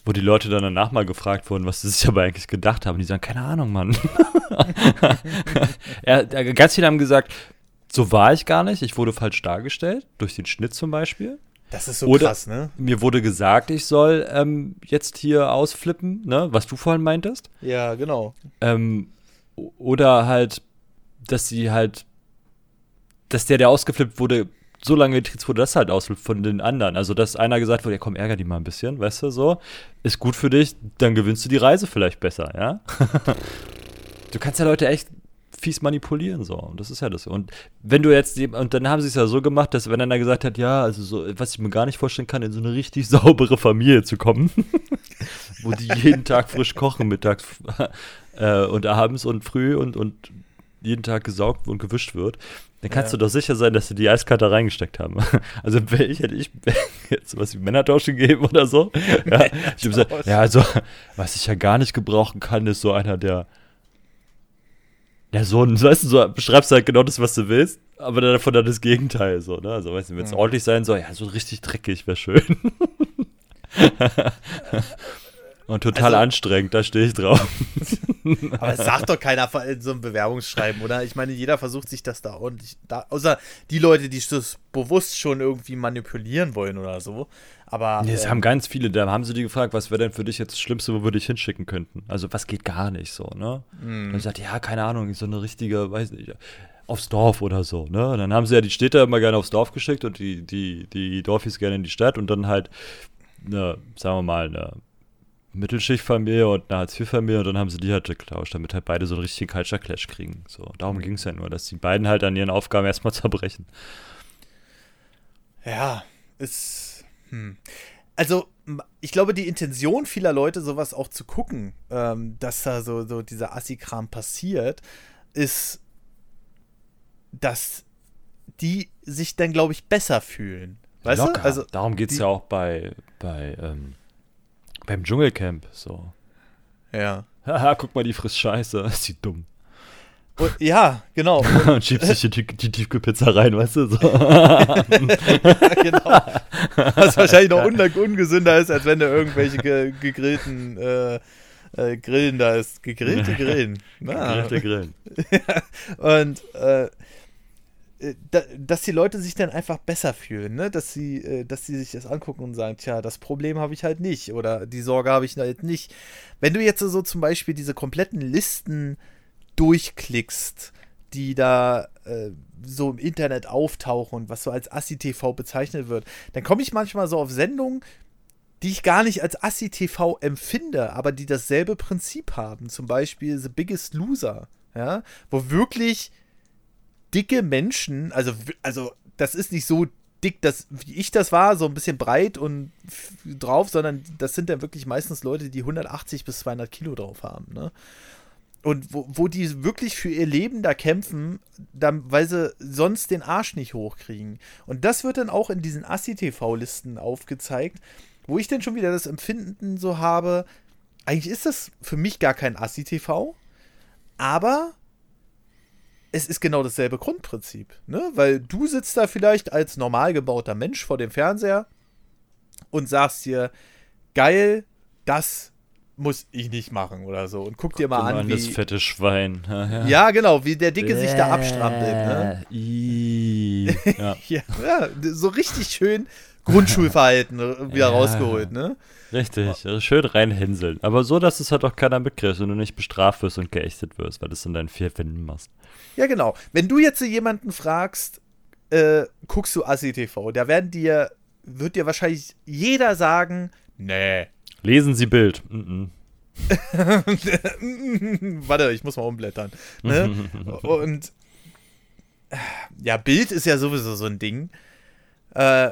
[SPEAKER 2] wo die Leute dann danach mal gefragt wurden, was sie sich aber eigentlich gedacht haben. Die sagen, keine Ahnung, Mann. er, ganz viele haben gesagt, so war ich gar nicht, ich wurde falsch dargestellt, durch den Schnitt zum Beispiel.
[SPEAKER 1] Das ist so
[SPEAKER 2] Oder
[SPEAKER 1] krass, ne?
[SPEAKER 2] Mir wurde gesagt, ich soll ähm, jetzt hier ausflippen, ne, was du vorhin meintest.
[SPEAKER 1] Ja, genau.
[SPEAKER 2] Ähm, oder halt, dass sie halt, dass der, der ausgeflippt wurde, so lange getriezt wurde, dass halt ausflippt von den anderen. Also, dass einer gesagt wurde, ja komm, ärger die mal ein bisschen, weißt du, so. Ist gut für dich, dann gewinnst du die Reise vielleicht besser, ja. du kannst ja Leute echt fies manipulieren, so. Und das ist ja das. Und wenn du jetzt, und dann haben sie es ja so gemacht, dass wenn einer gesagt hat, ja, also so, was ich mir gar nicht vorstellen kann, in so eine richtig saubere Familie zu kommen, wo die jeden Tag frisch kochen, mittags äh, und abends und früh und, und jeden Tag gesaugt und gewischt wird, dann kannst ja. du doch sicher sein, dass sie die Eiskarte reingesteckt haben. Also ich hätte ich jetzt was wie Männertausch gegeben oder so. Ja, ich gesagt, ja, also was ich ja gar nicht gebrauchen kann, ist so einer, der ja, so weißt du, so beschreibst halt genau das, was du willst, aber dann davon dann das Gegenteil, so, ne? Also, weißt du, wenn es mhm. ordentlich sein soll, ja, so richtig dreckig wäre schön. Und total also, anstrengend, da stehe ich drauf.
[SPEAKER 1] Aber es sagt doch keiner in so einem Bewerbungsschreiben, oder? Ich meine, jeder versucht sich das da ordentlich, da, außer die Leute, die das bewusst schon irgendwie manipulieren wollen oder so. Aber.
[SPEAKER 2] Nee, es ähm, haben ganz viele, da haben sie die gefragt, was wäre denn für dich jetzt das Schlimmste, wo wir dich hinschicken könnten? Also, was geht gar nicht so, ne? Mm. Und ich sagte, ja, keine Ahnung, so eine richtige, weiß nicht, aufs Dorf oder so, ne? Und dann haben sie ja die Städte immer gerne aufs Dorf geschickt und die, die, die Dorfis gerne in die Stadt und dann halt, eine, sagen wir mal, eine Mittelschichtfamilie und eine Hartz-IV-Familie und dann haben sie die halt getauscht, damit halt beide so einen richtigen Culture Clash kriegen. So, darum ging es ja nur, dass die beiden halt an ihren Aufgaben erstmal zerbrechen.
[SPEAKER 1] Ja, ist. Hm. Also, ich glaube, die Intention vieler Leute, sowas auch zu gucken, ähm, dass da so, so dieser Assi-Kram passiert, ist, dass die sich dann, glaube ich, besser fühlen. Weißt Locker.
[SPEAKER 2] du? Also, darum geht es ja auch bei, bei ähm, beim Dschungelcamp, so.
[SPEAKER 1] Ja.
[SPEAKER 2] Haha, guck mal, die frisst Scheiße. Ist die dumm.
[SPEAKER 1] Und, ja, genau.
[SPEAKER 2] Und, und schiebt sich die, die Tiefkühlpizza rein, weißt du? So.
[SPEAKER 1] genau. Was wahrscheinlich noch un ungesünder ist, als wenn du irgendwelche ge gegrillten äh, äh, Grillen da ist. Gegrillte Grillen.
[SPEAKER 2] Gegrillte Grillen.
[SPEAKER 1] und äh, dass die Leute sich dann einfach besser fühlen, ne? dass sie, äh, dass sie sich das angucken und sagen, tja, das Problem habe ich halt nicht oder die Sorge habe ich halt nicht. Wenn du jetzt so zum Beispiel diese kompletten Listen durchklickst, die da äh, so im Internet auftauchen und was so als Assi-TV bezeichnet wird, dann komme ich manchmal so auf Sendungen, die ich gar nicht als Assi-TV empfinde, aber die dasselbe Prinzip haben. Zum Beispiel The Biggest Loser, ja, wo wirklich dicke Menschen, also, also das ist nicht so dick, das, wie ich das war, so ein bisschen breit und drauf, sondern das sind dann wirklich meistens Leute, die 180 bis 200 Kilo drauf haben, ne? Und wo, wo die wirklich für ihr Leben da kämpfen, dann, weil sie sonst den Arsch nicht hochkriegen. Und das wird dann auch in diesen Assi-TV-Listen aufgezeigt, wo ich dann schon wieder das Empfinden so habe, eigentlich ist das für mich gar kein Assi-TV, aber es ist genau dasselbe Grundprinzip, ne? Weil du sitzt da vielleicht als normal gebauter Mensch vor dem Fernseher und sagst dir, geil, das muss ich nicht machen oder so. Und guck, guck dir mal an,
[SPEAKER 2] an, wie das fette Schwein.
[SPEAKER 1] Ja, ja. ja genau, wie der Dicke äh, sich da abstrampelt. Ne?
[SPEAKER 2] ja.
[SPEAKER 1] ja, ja, so richtig schön Grundschulverhalten wieder rausgeholt, ne?
[SPEAKER 2] Richtig, also schön reinhänseln. Aber so, dass es halt auch keiner mitkriegt und du nicht bestraft wirst und geächtet wirst, weil du es in deinen vier Wänden machst.
[SPEAKER 1] Ja, genau. Wenn du jetzt jemanden fragst, äh, guckst du Assi TV, da werden dir, wird dir wahrscheinlich jeder sagen, nee.
[SPEAKER 2] Lesen Sie Bild. Mm
[SPEAKER 1] -mm. Warte, ich muss mal umblättern. Ne? und ja, Bild ist ja sowieso so ein Ding, äh,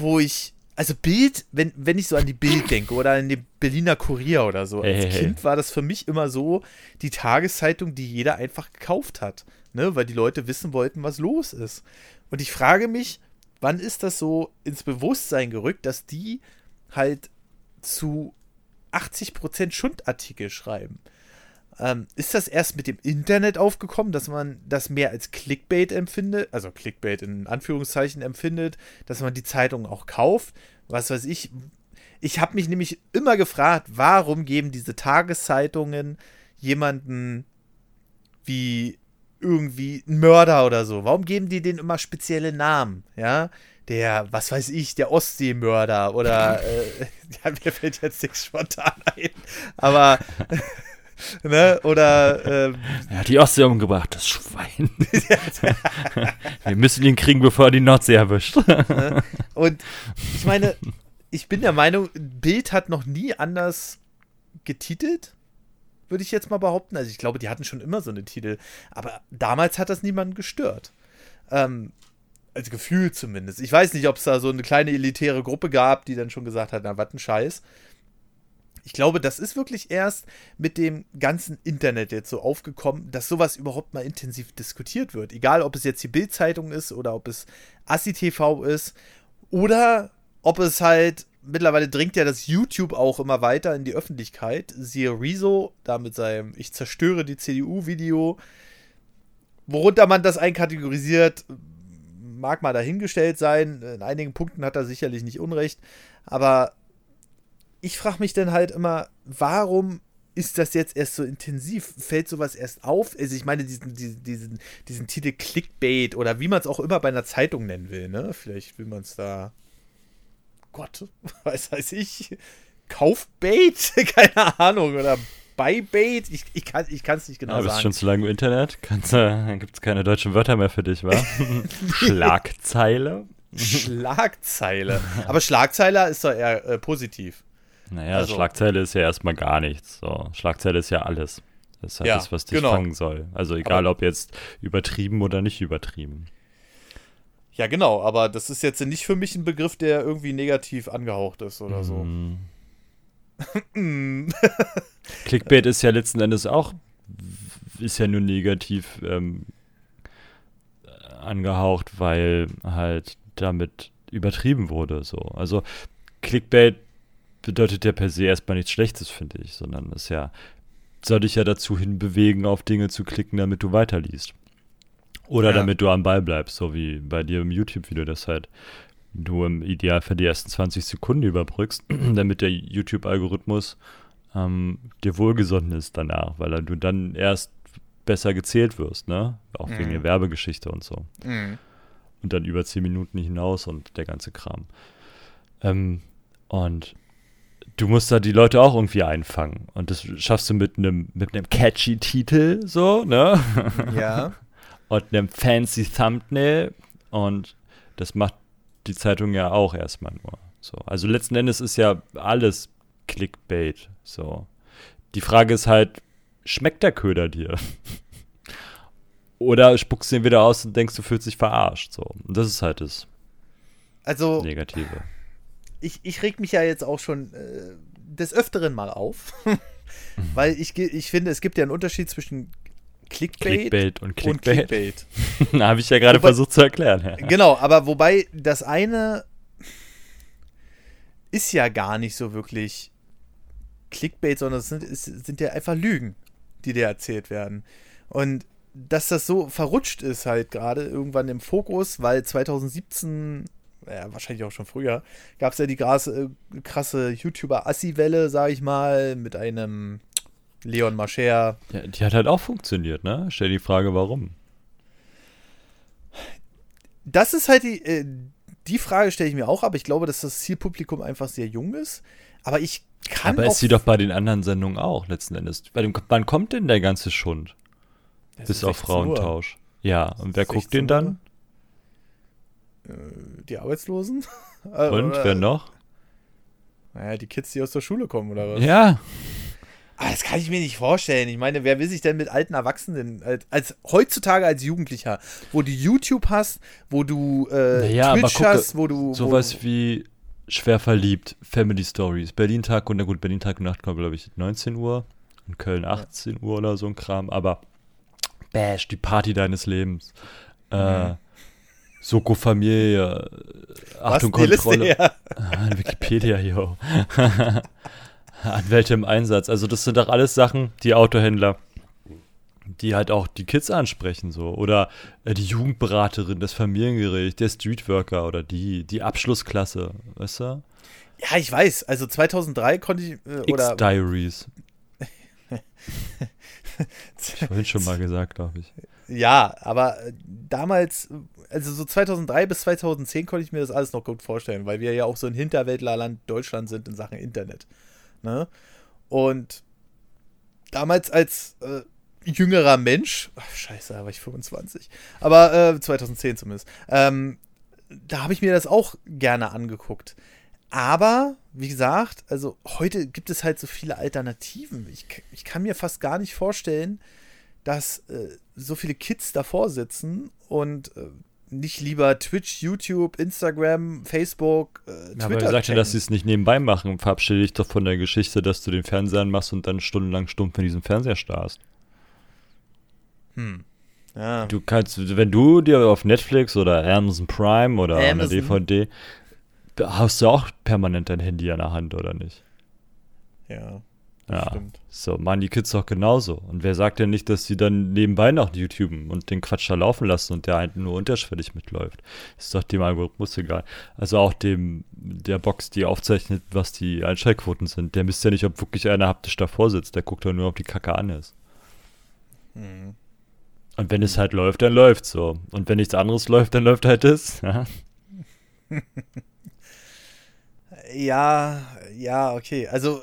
[SPEAKER 1] wo ich also Bild, wenn, wenn ich so an die Bild denke oder an die Berliner Kurier oder so, als hey, Kind hey. war das für mich immer so die Tageszeitung, die jeder einfach gekauft hat, ne, weil die Leute wissen wollten, was los ist. Und ich frage mich, wann ist das so ins Bewusstsein gerückt, dass die halt zu 80% Schundartikel schreiben? Ähm, ist das erst mit dem Internet aufgekommen, dass man das mehr als Clickbait empfindet, also Clickbait in Anführungszeichen empfindet, dass man die Zeitung auch kauft? Was weiß ich. Ich habe mich nämlich immer gefragt, warum geben diese Tageszeitungen jemanden wie irgendwie ein Mörder oder so? Warum geben die denen immer spezielle Namen? Ja, der, was weiß ich, der Ostseemörder oder, äh, ja, mir fällt jetzt nichts spontan ein, aber, ne, oder, ähm,
[SPEAKER 2] Er hat die Ostsee umgebracht, das Schwein. Wir müssen ihn kriegen, bevor er die Nordsee erwischt.
[SPEAKER 1] ne? und ich meine, ich bin der Meinung, Bild hat noch nie anders getitelt, würde ich jetzt mal behaupten. Also ich glaube, die hatten schon immer so eine Titel, aber damals hat das niemanden gestört. Ähm, also gefühlt zumindest. Ich weiß nicht, ob es da so eine kleine elitäre Gruppe gab, die dann schon gesagt hat, na, was ein Scheiß. Ich glaube, das ist wirklich erst mit dem ganzen Internet jetzt so aufgekommen, dass sowas überhaupt mal intensiv diskutiert wird. Egal, ob es jetzt die Bild-Zeitung ist oder ob es Assi TV ist oder ob es halt mittlerweile dringt ja das YouTube auch immer weiter in die Öffentlichkeit. Siehe Rezo, da mit seinem Ich zerstöre die CDU-Video. Worunter man das einkategorisiert, mag mal dahingestellt sein. In einigen Punkten hat er sicherlich nicht Unrecht. Aber ich frage mich dann halt immer, warum ist das jetzt erst so intensiv? Fällt sowas erst auf? Also ich meine, diesen, diesen, diesen, diesen Titel Clickbait oder wie man es auch immer bei einer Zeitung nennen will, ne? Vielleicht will man es da. Gott, was weiß ich. Kaufbait? Keine Ahnung. Oder Buybait? Ich, ich kann es nicht genau
[SPEAKER 2] Ja, bist
[SPEAKER 1] sagen.
[SPEAKER 2] schon zu lange im Internet? Kannst, äh, dann gibt es keine deutschen Wörter mehr für dich, wa? Schlagzeile?
[SPEAKER 1] Schlagzeile. Aber Schlagzeile ist doch eher äh, positiv.
[SPEAKER 2] Naja,
[SPEAKER 1] Also-
[SPEAKER 2] Schlagzeile ist ja erstmal gar nichts. So. Schlagzeile ist ja alles. Das ist halt
[SPEAKER 1] Ja,
[SPEAKER 2] das, was dich
[SPEAKER 1] genau.
[SPEAKER 2] fangen soll. Also egal,
[SPEAKER 1] Aber-
[SPEAKER 2] ob jetzt übertrieben oder nicht übertrieben.
[SPEAKER 1] Ja, genau, aber das ist jetzt nicht für mich ein Begriff, der irgendwie negativ angehaucht ist oder so.
[SPEAKER 2] Mm.
[SPEAKER 1] Mm.
[SPEAKER 2] Clickbait ist ja letzten Endes auch, ist ja nur negativ ähm, angehaucht, weil halt damit übertrieben wurde. So. Also Clickbait bedeutet ja per se erstmal nichts Schlechtes, finde ich, sondern es ja, soll dich ja dazu hinbewegen, auf Dinge zu klicken, damit du weiterliest. Oder
[SPEAKER 1] Ja.
[SPEAKER 2] damit du am Ball bleibst, so wie bei dir im YouTube-Video, das halt du im Idealfall die ersten 20 Sekunden überbrückst, damit der YouTube-Algorithmus ähm, dir wohlgesonnen ist danach, weil du dann erst besser gezählt wirst, ne? Auch wegen
[SPEAKER 1] Mhm.
[SPEAKER 2] der Werbegeschichte und so.
[SPEAKER 1] Mm.
[SPEAKER 2] Und dann über 10 Minuten hinaus und der ganze Kram. Ähm, und du musst da die Leute auch irgendwie einfangen. Und das schaffst du mit einem mit einem catchy Titel, so, ne?
[SPEAKER 1] Ja.
[SPEAKER 2] und einem fancy Thumbnail. Und das macht die Zeitung ja auch erstmal nur. So. Also letzten Endes ist ja alles Clickbait. So. Die Frage ist halt, schmeckt der Köder dir? Oder spuckst du ihn wieder aus und denkst, du fühlst dich verarscht. So. Und das ist halt das
[SPEAKER 1] Also,
[SPEAKER 2] Negative.
[SPEAKER 1] Ich, ich reg mich ja jetzt auch schon äh, des Öfteren mal auf, weil ich, ich finde, es gibt ja einen Unterschied zwischen Clickbait,
[SPEAKER 2] Clickbait und
[SPEAKER 1] und
[SPEAKER 2] Clickbait.
[SPEAKER 1] Clickbait.
[SPEAKER 2] Habe ich ja gerade versucht zu erklären. Ja.
[SPEAKER 1] Genau, aber wobei das eine ist ja gar nicht so wirklich Clickbait, sondern es sind, es sind ja einfach Lügen, die dir erzählt werden. Und dass das so verrutscht ist halt gerade irgendwann im Fokus, weil 2017, ja, wahrscheinlich auch schon früher, gab es ja die krasse, äh, krasse YouTuber-Assi-Welle, sag ich mal, mit einem Leon Mascher.
[SPEAKER 2] Ja, die hat halt auch funktioniert, ne? Stell die Frage, warum.
[SPEAKER 1] Das ist halt die, äh, die Frage stelle ich mir auch, aber ich glaube, dass das Zielpublikum einfach sehr jung ist. Aber ich kann
[SPEAKER 2] Aber ist sie doch bei den anderen Sendungen auch, letzten Endes. Bei dem, wann kommt denn der ganze Schund? Bis auf
[SPEAKER 1] 16 Uhr.
[SPEAKER 2] Frauentausch. Ja, und wer guckt
[SPEAKER 1] 16
[SPEAKER 2] den dann?
[SPEAKER 1] Äh, Die Arbeitslosen? Äh,
[SPEAKER 2] Und
[SPEAKER 1] oder-
[SPEAKER 2] wer noch?
[SPEAKER 1] Naja, die Kids, die aus der Schule kommen, oder was?
[SPEAKER 2] Ja,
[SPEAKER 1] Ah, das kann ich mir nicht vorstellen. Ich meine, wer will sich denn mit alten Erwachsenen, als, als heutzutage als Jugendlicher, wo du YouTube hast, wo du äh,
[SPEAKER 2] Naja, aber
[SPEAKER 1] Twitch
[SPEAKER 2] gucke,
[SPEAKER 1] hast, wo du.
[SPEAKER 2] sowas
[SPEAKER 1] wo,
[SPEAKER 2] wie schwer verliebt, Family Stories, Berlin Tag und na gut, Berlin Tag und Nacht kommt, glaube ich, 19 Uhr und Köln 18 Uhr oder so ein Kram, aber Bash, die Party deines Lebens. Äh,
[SPEAKER 1] Mhm.
[SPEAKER 2] Soko Familie,
[SPEAKER 1] was,
[SPEAKER 2] Achtung,
[SPEAKER 1] Liste
[SPEAKER 2] Kontrolle.
[SPEAKER 1] her?
[SPEAKER 2] Ah, Wikipedia, yo. Anwälte im Einsatz. Also das sind doch alles Sachen, die Autohändler, die halt auch die Kids ansprechen so. Oder äh, die Jugendberaterin, das Familiengericht, der Streetworker oder die, die Abschlussklasse, weißt du?
[SPEAKER 1] Ja, ich weiß. Also 2003 konnte ich. Äh, oder
[SPEAKER 2] X-Diaries. ich vorhin schon mal gesagt, glaube ich.
[SPEAKER 1] Ja, aber äh, damals, also so 2003 bis 2010 konnte ich mir das alles noch gut vorstellen, weil wir ja auch so ein Hinterwäldlerland Deutschland sind in Sachen Internet. Ne? Und damals als äh, jüngerer Mensch, ach, scheiße, da war ich 25, aber äh, 2010 zumindest, ähm, da habe ich mir das auch gerne angeguckt. Aber, wie gesagt, also heute gibt es halt so viele Alternativen. Ich, ich kann mir fast gar nicht vorstellen, dass äh, so viele Kids davor sitzen und äh, nicht lieber Twitch, YouTube, Instagram, Facebook, äh,
[SPEAKER 2] Twitter. Aber wer sagt ja, dass sie es nicht nebenbei machen? Verabschiede dich doch von der Geschichte, dass du den Fernseher machst und dann stundenlang stumpf in diesem Fernseher starrst. Hm. Ja. Du kannst, wenn du dir auf Netflix oder Amazon Prime oder Amazon. einer DVD, hast du auch permanent dein Handy an der Hand, oder nicht?
[SPEAKER 1] Ja.
[SPEAKER 2] Ja, stimmt. so machen die Kids doch genauso. Und wer sagt denn nicht, dass sie dann nebenbei noch YouTube und den Quatsch da laufen lassen und der halt nur unterschwellig mitläuft? Ist doch dem Algorithmus egal. Also auch dem, der Box, die aufzeichnet, was die Einschaltquoten sind. Der misst ja nicht, ob wirklich einer haptisch davor sitzt. Der guckt doch nur, ob die Kacke an ist. Mhm. Und wenn es halt läuft, dann läuft so. Und wenn nichts anderes läuft, dann läuft halt es. Ja.
[SPEAKER 1] ja, ja, okay. Also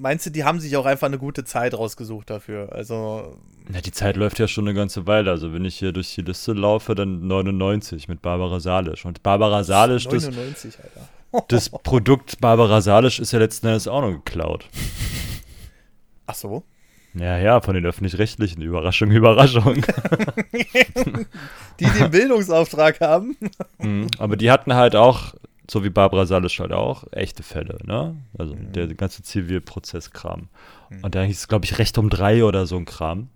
[SPEAKER 1] meinst du, die haben sich auch einfach eine gute Zeit rausgesucht dafür? Also.
[SPEAKER 2] Na, die Zeit läuft ja schon eine ganze Weile. Also, wenn ich hier durch die Liste laufe, dann 99 mit Barbara Salisch. Und Barbara Salisch, 99, das, Alter. das Produkt Barbara Salisch ist ja letzten Endes auch noch geklaut.
[SPEAKER 1] Ach so?
[SPEAKER 2] Ja, ja, von den Öffentlich-Rechtlichen. Überraschung, Überraschung.
[SPEAKER 1] die den Bildungsauftrag haben.
[SPEAKER 2] Mhm, aber die hatten halt auch so wie Barbara Salisch halt auch, echte Fälle, ne? Also mhm. der ganze Zivilprozesskram. Mhm. Und da hieß es, glaube ich, Recht um drei oder so ein Kram.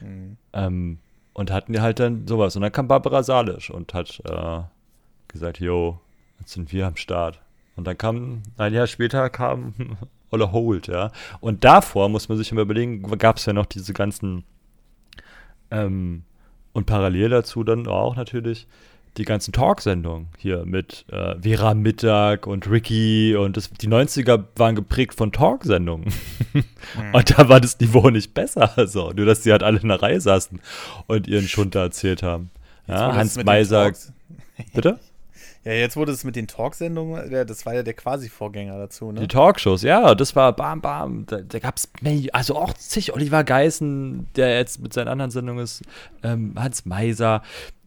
[SPEAKER 2] Mhm. Ähm, und hatten die halt dann sowas. Und dann kam Barbara Salisch und hat äh, gesagt, jo, jetzt sind wir am Start. Und dann kam, ein Jahr später kam Olle Holt, ja. Und davor, muss man sich immer überlegen, gab es ja noch diese ganzen ähm, und parallel dazu dann auch natürlich die ganzen Talksendungen hier mit äh, Vera Mittag und Ricky und das, die 90er waren geprägt von Talksendungen. Mhm. Und da war das Niveau nicht besser. Also, nur, dass die halt alle in der Reihe saßen und ihren Schunter erzählt haben. Ja, Hans Meiser. Bitte?
[SPEAKER 1] Ja, jetzt wurde es mit den Talksendungen, das war ja der Quasi-Vorgänger dazu, ne?
[SPEAKER 2] Die Talkshows, ja, das war bam, bam. Da, da gab es, also auch zig, Oliver Geißen, der jetzt mit seinen anderen Sendungen ist, ähm, Hans Meiser,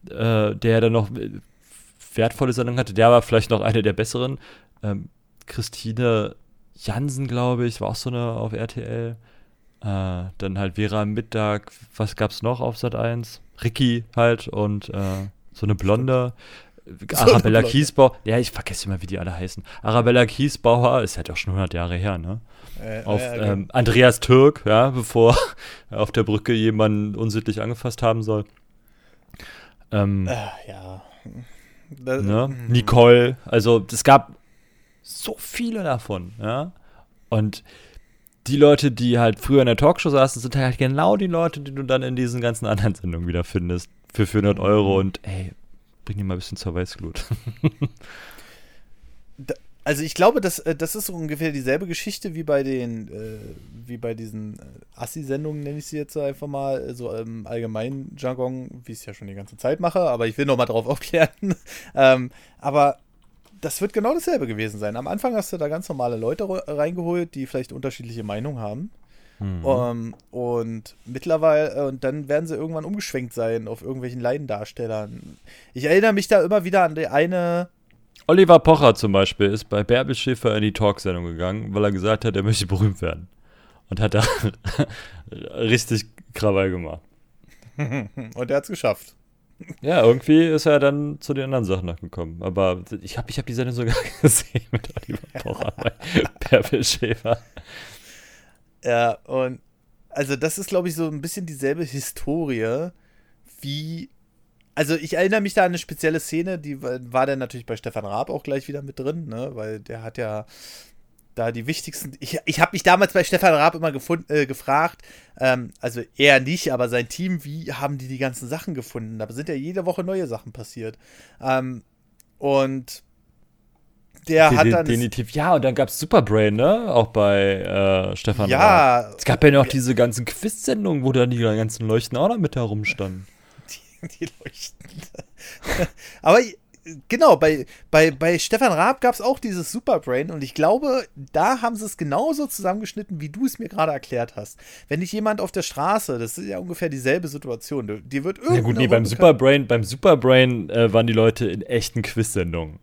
[SPEAKER 2] äh, der dann noch wertvolle Sendungen hatte, der war vielleicht noch eine der besseren. Ähm, Christine Jansen, glaube ich, war auch so eine auf RTL. Äh, dann halt Vera am Mittag, was gab's noch auf Sat 1? Ricky halt und äh, so eine Blonde. So Arabella Kiesbauer, ja, ich vergesse immer, wie die alle heißen. Arabella Kiesbauer ist halt auch schon 100 Jahre her, ne? Äh, auf äh, ähm, Andreas Türk, ja, bevor auf der Brücke jemanden unsittlich angefasst haben soll. Ähm, äh, ja. Das, ne? Hm. Nicole, also es gab so viele davon, ja. Und die Leute, die halt früher in der Talkshow saßen, sind halt genau die Leute, die du dann in diesen ganzen anderen Sendungen wieder findest. Für 400 Euro mhm. und ey, bring die mal ein bisschen zur Weißglut.
[SPEAKER 1] Also ich glaube, das, äh, das ist ungefähr dieselbe Geschichte wie bei den, äh, wie bei diesen äh, Assi-Sendungen, nenne ich sie jetzt einfach mal, so im allgemeinen Jargon, wie ich es ja schon die ganze Zeit mache, aber ich will noch mal drauf aufklären. ähm, aber das wird genau dasselbe gewesen sein. Am Anfang hast du da ganz normale Leute reingeholt, die vielleicht unterschiedliche Meinungen haben. Mhm. Um, ähm, und mittlerweile, äh, und dann werden sie irgendwann umgeschwenkt sein auf irgendwelchen Leidendarstellern. Ich erinnere mich da immer wieder an die eine
[SPEAKER 2] Oliver Pocher zum Beispiel ist bei Bärbel Schäfer in die Talksendung gegangen, weil er gesagt hat, er möchte berühmt werden. Und hat da richtig Krawall gemacht.
[SPEAKER 1] Und er hat es geschafft.
[SPEAKER 2] Ja, irgendwie ist er dann zu den anderen Sachen nachgekommen. Aber ich habe ich hab die Sendung sogar gesehen mit Oliver Pocher bei Bärbel Schäfer.
[SPEAKER 1] Ja, und also das ist, glaube ich, so ein bisschen dieselbe Historie wie also ich erinnere mich da an eine spezielle Szene, die war dann natürlich bei Stefan Raab auch gleich wieder mit drin, ne? weil der hat ja da die wichtigsten. Ich, ich habe mich damals bei Stefan Raab immer gefunden, äh, gefragt, ähm, also er nicht, aber sein Team, wie haben die die ganzen Sachen gefunden? Da sind ja jede Woche neue Sachen passiert. Ähm, und der hat
[SPEAKER 2] Den-
[SPEAKER 1] dann.
[SPEAKER 2] Definitiv. Ja, und dann gab es Superbrain, ne? Auch bei äh, Stefan Raab.
[SPEAKER 1] ja,
[SPEAKER 2] Es gab ja noch diese ganzen Quiz-Sendungen, wo dann die ganzen Leuchten auch noch mit herumstanden.
[SPEAKER 1] die leuchten. Aber genau, bei, bei, bei Stefan Raab gab es auch dieses Superbrain und ich glaube, da haben sie es genauso zusammengeschnitten, wie du es mir gerade erklärt hast. Wenn dich jemand auf der Straße, das ist ja ungefähr dieselbe Situation, dir wird
[SPEAKER 2] Ja
[SPEAKER 1] irgendeine
[SPEAKER 2] gut, nee, beim Superbrain, beim Superbrain äh, waren die Leute in echten Quiz-Sendungen.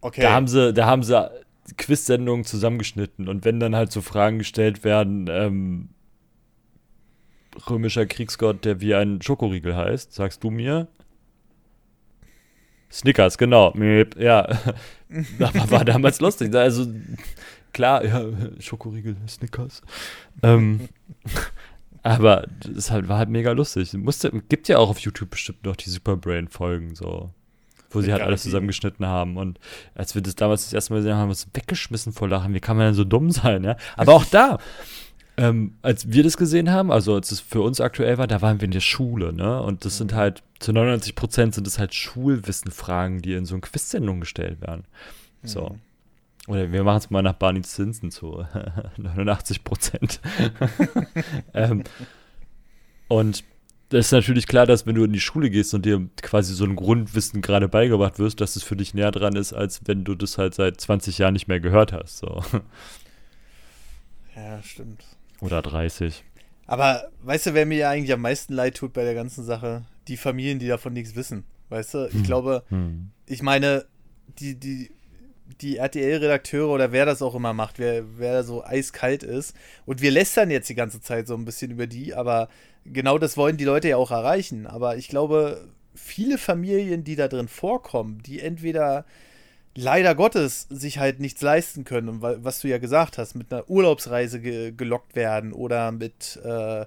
[SPEAKER 1] okay.
[SPEAKER 2] Da haben sie, da haben sie Quiz-Sendungen zusammengeschnitten und wenn dann halt so Fragen gestellt werden, ähm, römischer Kriegsgott, der wie ein Schokoriegel heißt, sagst du mir? Snickers, genau. Ja, aber war damals lustig. Also klar, ja, Schokoriegel, Snickers. Ähm, aber das halt, war halt mega lustig. Musste, gibt ja auch auf YouTube bestimmt noch die Superbrain-Folgen so. Wo sie halt alles zusammengeschnitten haben. Und als wir das damals das erste Mal gesehen haben, haben wir uns weggeschmissen vor Lachen. Wie kann man denn so dumm sein, ja? Aber auch da, ähm, als wir das gesehen haben, also als es für uns aktuell war, da waren wir in der Schule, ne? Und das sind halt, zu 99 Prozent sind es halt Schulwissenfragen, die in so eine Quiz-Sendung gestellt werden. So. Oder wir machen es mal nach Barney Stinson zu 89 Prozent. ähm, und das ist natürlich klar, dass wenn du in die Schule gehst und dir quasi so ein Grundwissen gerade beigebracht wirst, dass es für dich näher dran ist, als wenn du das halt seit 20 Jahren nicht mehr gehört hast. So.
[SPEAKER 1] Ja, stimmt.
[SPEAKER 2] Oder 30.
[SPEAKER 1] Aber weißt du, wer mir ja eigentlich am meisten leid tut bei der ganzen Sache? Die Familien, die davon nichts wissen. Weißt du, ich glaube,
[SPEAKER 2] Hm.
[SPEAKER 1] ich meine, die, die, die RTL-Redakteure oder wer das auch immer macht, wer, wer da so eiskalt ist. Und wir lästern jetzt die ganze Zeit so ein bisschen über die, aber genau das wollen die Leute ja auch erreichen. Aber ich glaube, viele Familien, die da drin vorkommen, die entweder leider Gottes sich halt nichts leisten können, und was du ja gesagt hast, mit einer Urlaubsreise ge gelockt werden oder mit äh,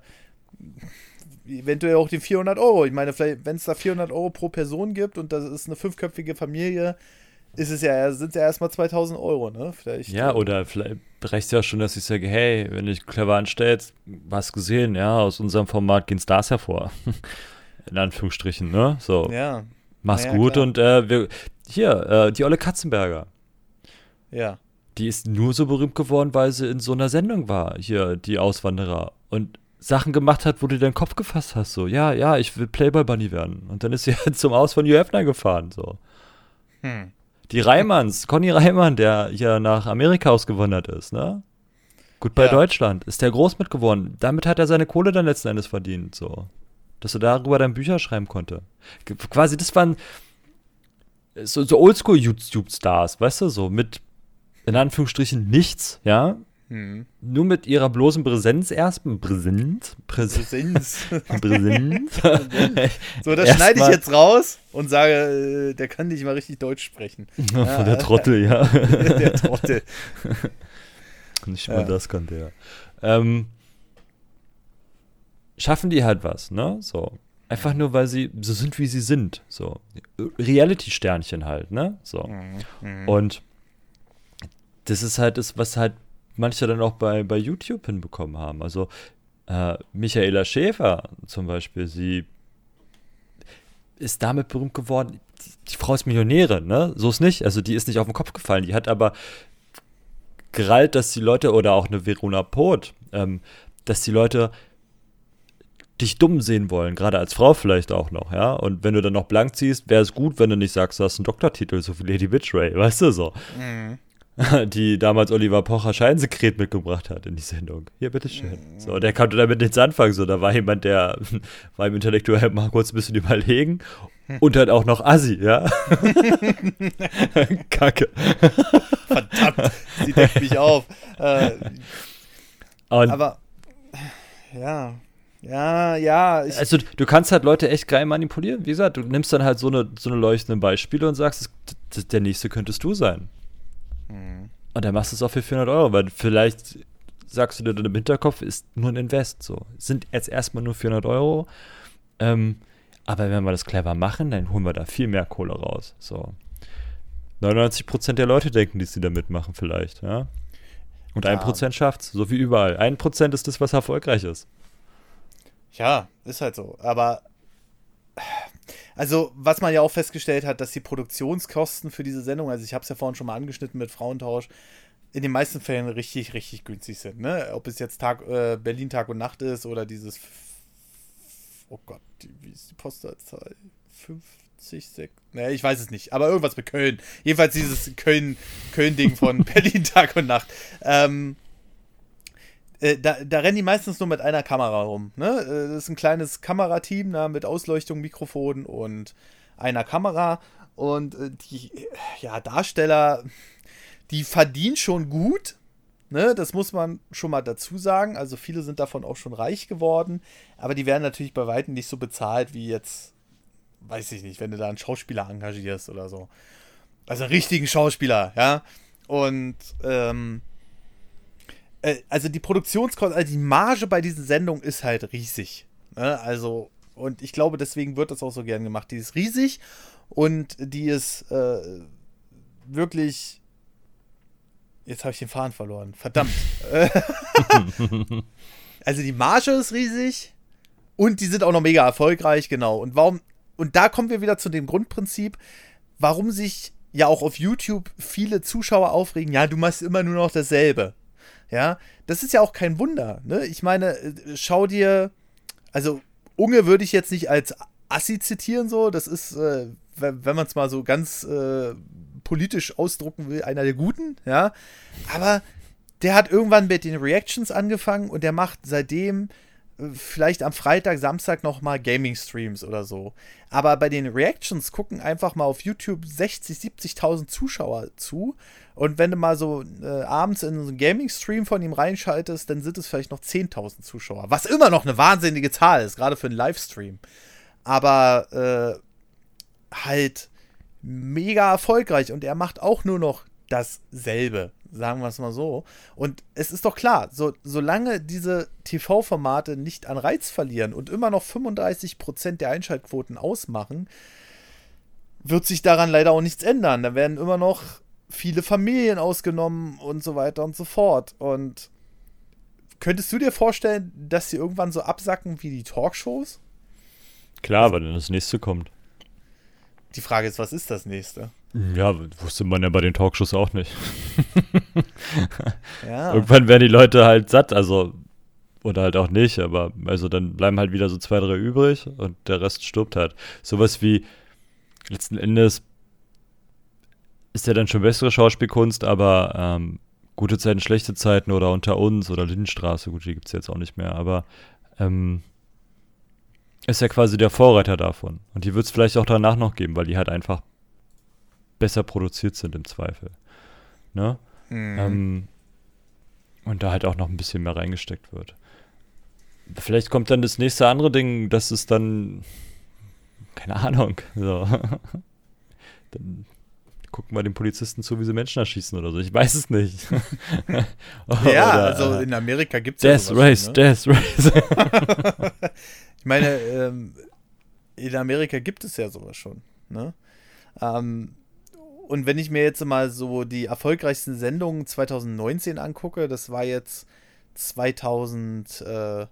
[SPEAKER 1] eventuell auch den 400 Euro. Ich meine, vielleicht, wenn es da 400 Euro pro Person gibt und das ist eine fünfköpfige Familie, ist es ja, sind es ja erstmal 2000 Euro, ne? Vielleicht.
[SPEAKER 2] Ja,
[SPEAKER 1] äh,
[SPEAKER 2] oder vielleicht reicht ja schon, dass ich sage, hey, wenn du dich clever anstellst, was gesehen, ja, aus unserem Format gehen Stars hervor. In Anführungsstrichen, ne? So,
[SPEAKER 1] Ja,
[SPEAKER 2] mach's
[SPEAKER 1] ja,
[SPEAKER 2] gut
[SPEAKER 1] klar.
[SPEAKER 2] und äh, wir, hier, äh, die Olle Katzenberger.
[SPEAKER 1] ja.
[SPEAKER 2] Die ist nur so berühmt geworden, weil sie in so einer Sendung war, hier, die Auswanderer. Und Sachen gemacht hat, wo du deinen Kopf gefasst hast, so, ja, ja, ich will Playboy Bunny werden. Und dann ist sie halt zum Aus von Hugh Hefner gefahren, so.
[SPEAKER 1] Hm.
[SPEAKER 2] Die Reimanns, Conny Reimann, der ja nach Amerika ausgewandert ist, ne? Gut bei
[SPEAKER 1] Ja.
[SPEAKER 2] Deutschland, ist der groß mit geworden. Damit hat er seine Kohle dann letzten Endes verdient, so. Dass er darüber dann Bücher schreiben konnte. Quasi, das waren so, so Oldschool-YouTube-Stars, weißt du, so mit, in Anführungsstrichen, nichts, ja?
[SPEAKER 1] Hm.
[SPEAKER 2] Nur mit ihrer bloßen Präsenz erst, Präsenz, Präsenz,
[SPEAKER 1] Präsenz. So, das
[SPEAKER 2] Erst
[SPEAKER 1] schneide ich jetzt raus und sage, äh, der kann nicht mal richtig Deutsch sprechen.
[SPEAKER 2] Von der Trottel, ja.
[SPEAKER 1] der Trottel.
[SPEAKER 2] Nicht
[SPEAKER 1] Ja.
[SPEAKER 2] mal das kann der. Ähm, schaffen die halt was, ne? So. Einfach nur, weil sie so sind, wie sie sind. So. Reality-Sternchen halt, ne? So.
[SPEAKER 1] Mhm.
[SPEAKER 2] Und das ist halt das, was halt manche dann auch bei, bei YouTube hinbekommen haben. Also äh, Michaela Schäfer zum Beispiel, sie ist damit berühmt geworden. Die, die Frau ist Millionärin, ne? So ist nicht. Also die ist nicht auf den Kopf gefallen. Die hat aber gerallt, dass die Leute, oder auch eine Verona Poth, ähm, dass die Leute dich dumm sehen wollen, gerade als Frau vielleicht auch noch, ja. Und wenn du dann noch blank ziehst, wäre es gut, wenn du nicht sagst, du hast einen Doktortitel, so wie Lady Witchray, weißt du so.
[SPEAKER 1] Mhm.
[SPEAKER 2] Die damals Oliver Pocher Scheinsekret mitgebracht hat in die Sendung. Hier, bitteschön. So, der konnte damit nichts anfangen. So, da war jemand, der war im Intellektuell mal kurz ein bisschen überlegen und halt auch noch Assi, ja. Kacke.
[SPEAKER 1] Verdammt, sie deckt mich auf. Äh, aber, ja, ja, ja. Ich,
[SPEAKER 2] Also du kannst halt Leute echt geil manipulieren. Wie gesagt, du nimmst dann halt so eine, so eine leuchtenden Beispiele und sagst, das- das- der nächste könntest du sein.
[SPEAKER 1] Mhm.
[SPEAKER 2] Und dann machst du es auch für 400 Euro, weil vielleicht sagst du dir dann im Hinterkopf, ist nur ein Invest. So. Sind jetzt erstmal nur 400 Euro. Ähm, aber wenn wir das clever machen, dann holen wir da viel mehr Kohle raus. So. 99% der Leute denken, die sie da mitmachen vielleicht, ja. Und
[SPEAKER 1] Ja.
[SPEAKER 2] 1% schafft's, so wie überall. 1% ist das, was erfolgreich ist.
[SPEAKER 1] Ja, ist halt so. Aber also, was man ja auch festgestellt hat, dass die Produktionskosten für diese Sendung, also ich habe es ja vorhin schon mal angeschnitten mit Frauentausch, in den meisten Fällen richtig, richtig günstig sind. Ne? Ob es jetzt Tag, äh, Berlin Tag und Nacht ist oder dieses. Oh Gott, die, wie ist die Postleitzahl? 50, 6. Ne, ich weiß es nicht, aber irgendwas mit Köln. Jedenfalls dieses Köln-Ding Köln von Berlin Tag und Nacht. Ähm, äh, da, da, rennen die meistens nur mit einer Kamera rum. Ne? Äh, das ist ein kleines Kamerateam na, mit Ausleuchtung, Mikrofon und einer Kamera. Und äh, die ja, Darsteller, die verdienen schon gut. Ne? Das muss man schon mal dazu sagen. Also viele sind davon auch schon reich geworden. Aber die werden natürlich bei Weitem nicht so bezahlt wie jetzt, weiß ich nicht, wenn du da einen Schauspieler engagierst oder so. Also einen richtigen Schauspieler, ja. Und ähm, äh, also die Produktionskosten, also die Marge bei diesen Sendungen ist halt riesig. Ne? Also, und ich glaube, deswegen wird das auch so gern gemacht. Die ist riesig und die ist äh, wirklich. Jetzt habe ich den Faden verloren. Verdammt. also die Marge ist riesig und die sind auch noch mega erfolgreich, genau. Und warum. Und da kommen wir wieder zu dem Grundprinzip, warum sich ja auch auf YouTube viele Zuschauer aufregen, ja, du machst immer nur noch dasselbe. Ja, das ist ja auch kein Wunder. Ne? Ich meine, äh, schau dir, also Unge würde ich jetzt nicht als Assi zitieren, so. Das ist, äh, wenn man es mal so ganz äh, politisch ausdrucken will, einer der Guten, ja. Aber der hat irgendwann mit den Reactions angefangen und der macht seitdem vielleicht am Freitag, Samstag nochmal Gaming-Streams oder so. Aber bei den Reactions gucken einfach mal auf YouTube 60, 70.000 Zuschauer zu. Und wenn du mal so äh, abends in so einen Gaming-Stream von ihm reinschaltest, dann sind es vielleicht noch 10.000 Zuschauer. Was immer noch eine wahnsinnige Zahl ist, gerade für einen Livestream. Aber äh, halt mega erfolgreich und er macht auch nur noch dasselbe sagen wir es mal so. Und es ist doch klar, so, solange diese TV-Formate nicht an Reiz verlieren und immer noch 35% der Einschaltquoten ausmachen, wird sich daran leider auch nichts ändern. Da werden immer noch viele Familien ausgenommen und so weiter und so fort. Und könntest du dir vorstellen, dass sie irgendwann so absacken wie die Talkshows?
[SPEAKER 2] Klar, weil dann das nächste kommt.
[SPEAKER 1] Die Frage ist, was ist das nächste?
[SPEAKER 2] Ja, wusste man ja bei den Talkshows auch nicht. ja. Irgendwann werden die Leute halt satt, also oder halt auch nicht, aber also dann bleiben halt wieder so zwei, drei übrig und der Rest stirbt halt. Sowas wie letzten Endes ist ja dann schon bessere Schauspielkunst, aber ähm, gute Zeiten, schlechte Zeiten oder unter uns oder Lindenstraße, gut, die gibt es jetzt auch nicht mehr, aber ähm, ist ja quasi der Vorreiter davon. Und die wird es vielleicht auch danach noch geben, weil die halt einfach besser produziert sind im Zweifel. Ne? Mhm. Ähm, und da halt auch noch ein bisschen mehr reingesteckt wird. Vielleicht kommt dann das nächste andere Ding, dass es dann, keine Ahnung, so. dann gucken wir den Polizisten zu, wie sie Menschen erschießen oder so. Ich weiß es nicht.
[SPEAKER 1] ja, also in Amerika gibt es
[SPEAKER 2] ja Death Race, schon, ne? Death
[SPEAKER 1] Race. ich meine, ähm, in Amerika gibt es ja sowas schon. Ne? Ähm, und wenn ich mir jetzt mal so die erfolgreichsten Sendungen 2019 angucke, das war jetzt 2005,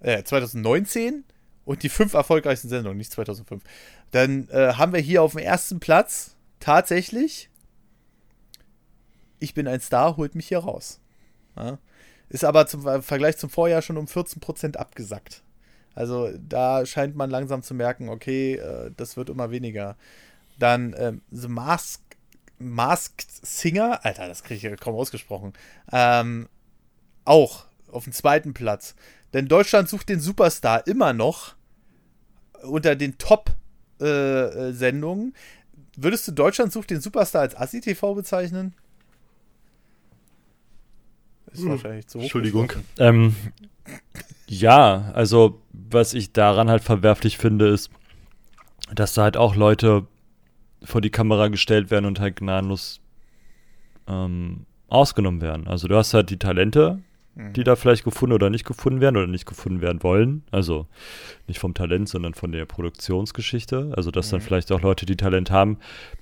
[SPEAKER 1] äh, 2019 und die fünf erfolgreichsten Sendungen, nicht 2005. Dann äh, haben wir hier auf dem ersten Platz tatsächlich Ich bin ein Star, holt mich hier raus. Ja? Ist aber zum Vergleich zum Vorjahr schon um 14% abgesackt. Also da scheint man langsam zu merken, okay, äh, das wird immer weniger. Dann ähm, The Mask, Masked Singer, Alter, das kriege ich kaum ausgesprochen. Ähm, auch auf dem zweiten Platz. Denn Deutschland sucht den Superstar immer noch unter den Top-Sendungen. Äh, Würdest du Deutschland sucht den Superstar als Assi-TV bezeichnen?
[SPEAKER 2] Ist hm. wahrscheinlich zu hoch. Entschuldigung. Ähm, ja, also was ich daran halt verwerflich finde, ist, dass da halt auch Leute vor die Kamera gestellt werden und halt gnadenlos ähm, ausgenommen werden. Also du hast halt die Talente, mhm. die da vielleicht gefunden oder nicht gefunden werden oder nicht gefunden werden wollen. Also nicht vom Talent, sondern von der Produktionsgeschichte. Also dass mhm. dann vielleicht auch Leute, die Talent haben,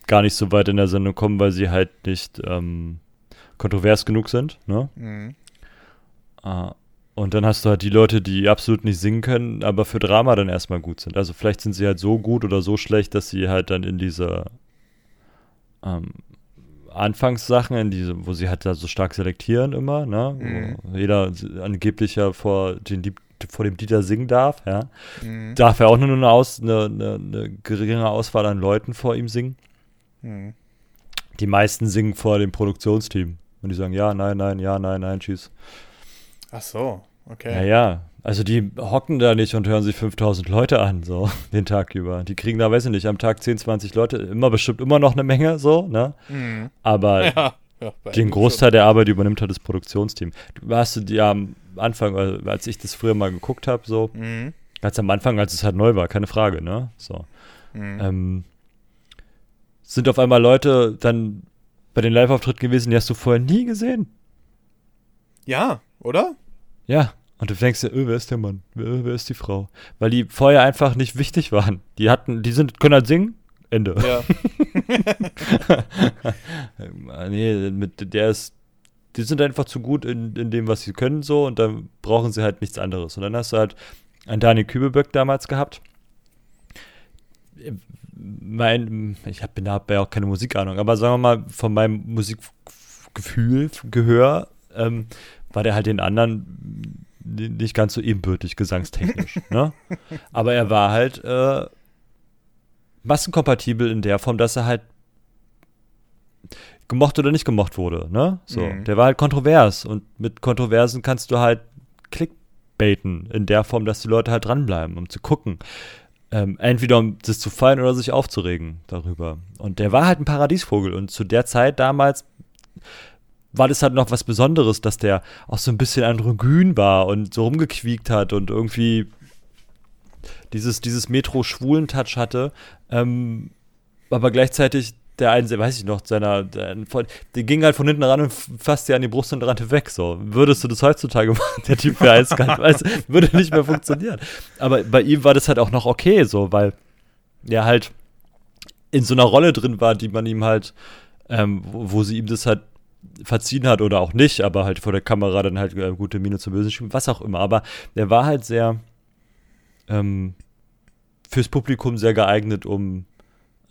[SPEAKER 2] gar nicht so weit in der Sendung kommen, weil sie halt nicht ähm, kontrovers genug sind. Ne? Mhm. Äh, Und dann hast du halt die Leute, die absolut nicht singen können, aber für Drama dann erstmal gut sind. Also vielleicht sind sie halt so gut oder so schlecht, dass sie halt dann in diese ähm, Anfangssachen, in diese, wo sie halt da so stark selektieren immer, ne?
[SPEAKER 1] Mhm.
[SPEAKER 2] Wo jeder angeblich ja vor, den, vor dem Dieter singen darf, ja.
[SPEAKER 1] Mhm.
[SPEAKER 2] Darf er auch nur eine, Aus, eine, eine, eine geringe Auswahl an Leuten vor ihm singen.
[SPEAKER 1] Mhm.
[SPEAKER 2] Die meisten singen vor dem Produktionsteam. Und die sagen, ja, nein, nein, ja, nein, nein, tschüss.
[SPEAKER 1] Ach so, okay.
[SPEAKER 2] Ja, ja. Also die hocken da nicht und hören sich 5000 Leute an, so, den Tag über. Die kriegen da, weiß ich nicht, am Tag 10, 20 Leute, immer bestimmt immer noch eine Menge, so, ne?
[SPEAKER 1] Mhm.
[SPEAKER 2] Aber
[SPEAKER 1] Ja, ja,
[SPEAKER 2] den Großteil der Arbeit übernimmt halt das Produktionsteam. Du hast du die am Anfang, als ich das früher mal geguckt habe, so.
[SPEAKER 1] Mhm.
[SPEAKER 2] ganz am Anfang, als es halt neu war, keine Frage, ne? So.
[SPEAKER 1] Mhm.
[SPEAKER 2] Ähm, sind auf einmal Leute dann bei den Live-Auftritten gewesen, die hast du vorher nie gesehen.
[SPEAKER 1] Ja, oder?
[SPEAKER 2] Ja. Und du denkst dir, öh, wer ist der Mann? Wer, wer ist die Frau? Weil die vorher einfach nicht wichtig waren. Die hatten, die sind, können halt singen. Ende.
[SPEAKER 1] Ja.
[SPEAKER 2] Nee, mit der ist, die sind einfach zu gut in, in dem, was sie können, so, und dann brauchen sie halt nichts anderes. Und dann hast du halt einen Daniel Kübelböck damals gehabt. Mein, ich habe hab ja auch keine Musikahnung, aber sagen wir mal, von meinem Musikgefühl, Gehör, ähm, war der halt den anderen nicht ganz so ebenbürtig gesangstechnisch. ne? Aber er war halt äh, massenkompatibel in der Form, dass er halt gemocht oder nicht gemocht wurde, ne? So,
[SPEAKER 1] Mhm.
[SPEAKER 2] der war halt kontrovers und mit Kontroversen kannst du halt clickbaiten in der Form, dass die Leute halt dranbleiben, um zu gucken. Ähm, entweder um das zu feiern oder sich aufzuregen darüber. Und der war halt ein Paradiesvogel und zu der Zeit damals war das halt noch was Besonderes, dass der auch so ein bisschen androgyn war und so rumgequiekt hat und irgendwie dieses, dieses Metro-Schwulen-Touch hatte, ähm, aber gleichzeitig der einen, weiß ich noch, seiner, der, der ging halt von hinten ran und fasste an die Brust und rannte weg, so. Würdest du das heutzutage machen? Der Typ wäre eiskalt, weiß, würde nicht mehr funktionieren. Aber bei ihm war das halt auch noch okay, so, weil er halt in so einer Rolle drin war, die man ihm halt, ähm, wo, wo sie ihm das halt verziehen hat oder auch nicht, aber halt vor der Kamera dann halt äh, gute Miene zum Bösen schieben, was auch immer. Aber der war halt sehr ähm, fürs Publikum sehr geeignet, um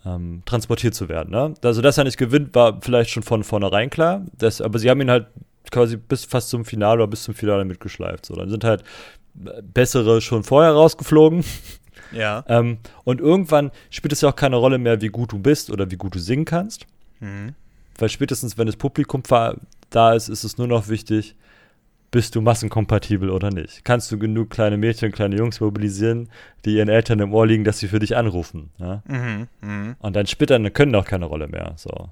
[SPEAKER 2] ähm, transportiert zu werden. Ne? Also, dass er nicht gewinnt, war vielleicht schon von vornherein klar. Das, aber sie haben ihn halt quasi bis fast zum Finale oder bis zum Finale mitgeschleift. So, dann sind halt bessere schon vorher rausgeflogen.
[SPEAKER 1] Ja.
[SPEAKER 2] Ähm, und irgendwann spielt es ja auch keine Rolle mehr, wie gut du bist oder wie gut du singen kannst.
[SPEAKER 1] Mhm.
[SPEAKER 2] Weil spätestens, wenn das Publikum da ist, ist es nur noch wichtig, bist du massenkompatibel oder nicht. Kannst du genug kleine Mädchen, kleine Jungs mobilisieren, die ihren Eltern im Ohr liegen, dass sie für dich anrufen. Ja?
[SPEAKER 1] Mhm. Mhm.
[SPEAKER 2] Und dein Spittern können auch keine Rolle mehr. So.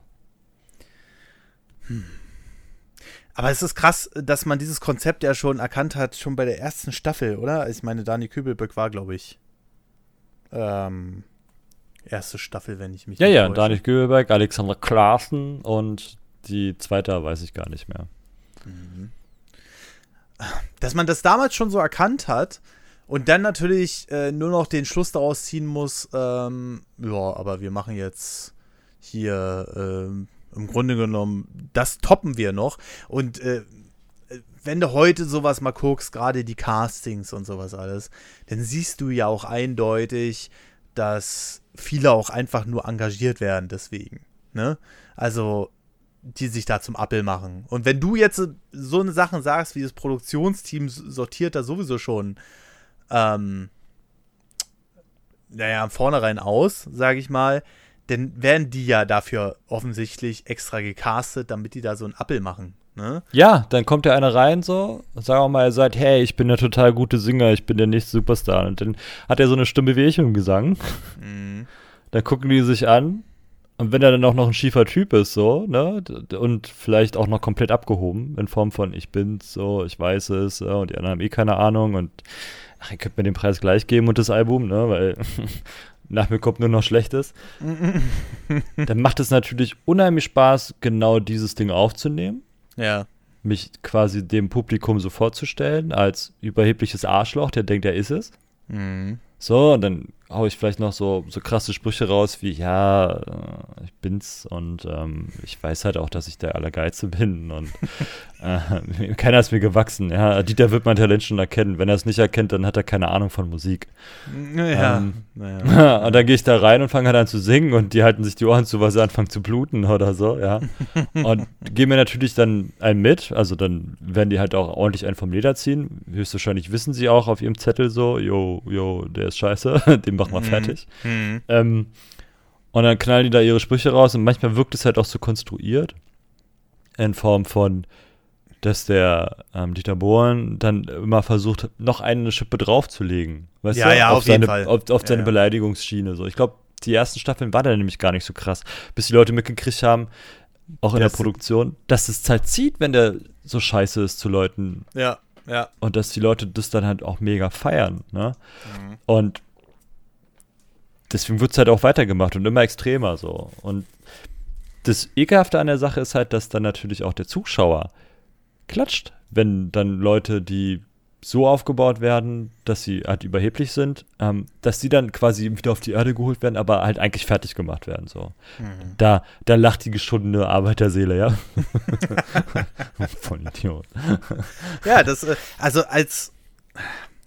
[SPEAKER 1] Aber es ist krass, dass man dieses Konzept ja schon erkannt hat, schon bei der ersten Staffel, oder? Ich meine, Dani Kübelböck war, glaube ich, ähm, erste Staffel, wenn ich mich
[SPEAKER 2] Ja,
[SPEAKER 1] nicht
[SPEAKER 2] ja,
[SPEAKER 1] täusche.
[SPEAKER 2] Daniel Göbeck, Alexander Klaassen und die zweite weiß ich gar nicht mehr.
[SPEAKER 1] Dass man das damals schon so erkannt hat und dann natürlich äh, nur noch den Schluss daraus ziehen muss, ähm, ja, aber wir machen jetzt hier ähm, im Grunde genommen, das toppen wir noch. Und äh, wenn du heute sowas mal guckst, gerade die Castings und sowas alles, dann siehst du ja auch eindeutig, dass viele auch einfach nur engagiert werden deswegen. Ne? Also, die sich da zum Appel machen. Und wenn du jetzt so eine Sachen sagst, wie das Produktionsteam sortiert da sowieso schon, ähm, naja, im Vornherein aus, sage ich mal, dann werden die ja dafür offensichtlich extra gecastet, damit die da so einen Appel machen. Ne?
[SPEAKER 2] Ja, dann kommt ja einer rein so, sagen wir mal, er sagt, hey, ich bin der total gute Singer, ich bin der nächste Superstar. Und dann hat er so eine Stimme wie ich im Gesang.
[SPEAKER 1] Mhm.
[SPEAKER 2] Dann gucken die sich an. Und wenn er dann auch noch ein schiefer Typ ist, so, ne, und vielleicht auch noch komplett abgehoben, in Form von ich bin's, so, ich weiß es, und die anderen haben eh keine Ahnung und ach, ihr könnt mir den Preis gleich geben und das Album, ne, weil nach mir kommt nur noch Schlechtes. dann macht es natürlich unheimlich Spaß, genau dieses Ding aufzunehmen,
[SPEAKER 1] Ja.
[SPEAKER 2] mich quasi dem Publikum so vorzustellen, als überhebliches Arschloch, der denkt, er ist es.
[SPEAKER 1] Mhm.
[SPEAKER 2] So, und dann haue ich vielleicht noch so, so krasse Sprüche raus wie, ja, äh, ich bin's und ähm, ich weiß halt auch, dass ich der Allergeize bin und äh, keiner ist mir gewachsen. Ja, Dieter wird mein Talent schon erkennen. Wenn er es nicht erkennt, dann hat er keine Ahnung von Musik.
[SPEAKER 1] Ja.
[SPEAKER 2] Ähm, naja. und dann gehe ich da rein und fange halt an zu singen und die halten sich die Ohren zu, weil sie anfangen zu bluten oder so, ja. und geben mir natürlich dann einen mit, also dann werden die halt auch ordentlich einen vom Leder ziehen. Höchstwahrscheinlich wissen sie auch auf ihrem Zettel so, jo, jo, der ist scheiße, den machen wir mhm. fertig. Mhm. Ähm, und dann knallen die da ihre Sprüche raus und manchmal wirkt es halt auch so konstruiert. In Form von, dass der ähm, Dieter Bohlen dann immer versucht, noch eine Schippe draufzulegen. Weißt
[SPEAKER 1] ja,
[SPEAKER 2] du?
[SPEAKER 1] ja, auf,
[SPEAKER 2] auf seine,
[SPEAKER 1] Fall.
[SPEAKER 2] Auf, auf seine
[SPEAKER 1] ja.
[SPEAKER 2] Beleidigungsschiene. So. Ich glaube, die ersten Staffeln war da nämlich gar nicht so krass, bis die Leute mitgekriegt haben, auch in das der Produktion, dass es halt zieht, wenn der so scheiße ist zu Leuten.
[SPEAKER 1] Ja, ja.
[SPEAKER 2] Und dass die Leute das dann halt auch mega feiern. Ne? Mhm. Und deswegen wird es halt auch weitergemacht und immer extremer so. Und das Ekelhafte an der Sache ist halt, dass dann natürlich auch der Zuschauer klatscht, wenn dann Leute, die so aufgebaut werden, dass sie halt überheblich sind, ähm, dass sie dann quasi wieder auf die Erde geholt werden, aber halt eigentlich fertig gemacht werden. So. Mhm. Da, da lacht die geschundene Arbeiterseele, ja. Von Idiot.
[SPEAKER 1] Ja, das, äh, also als,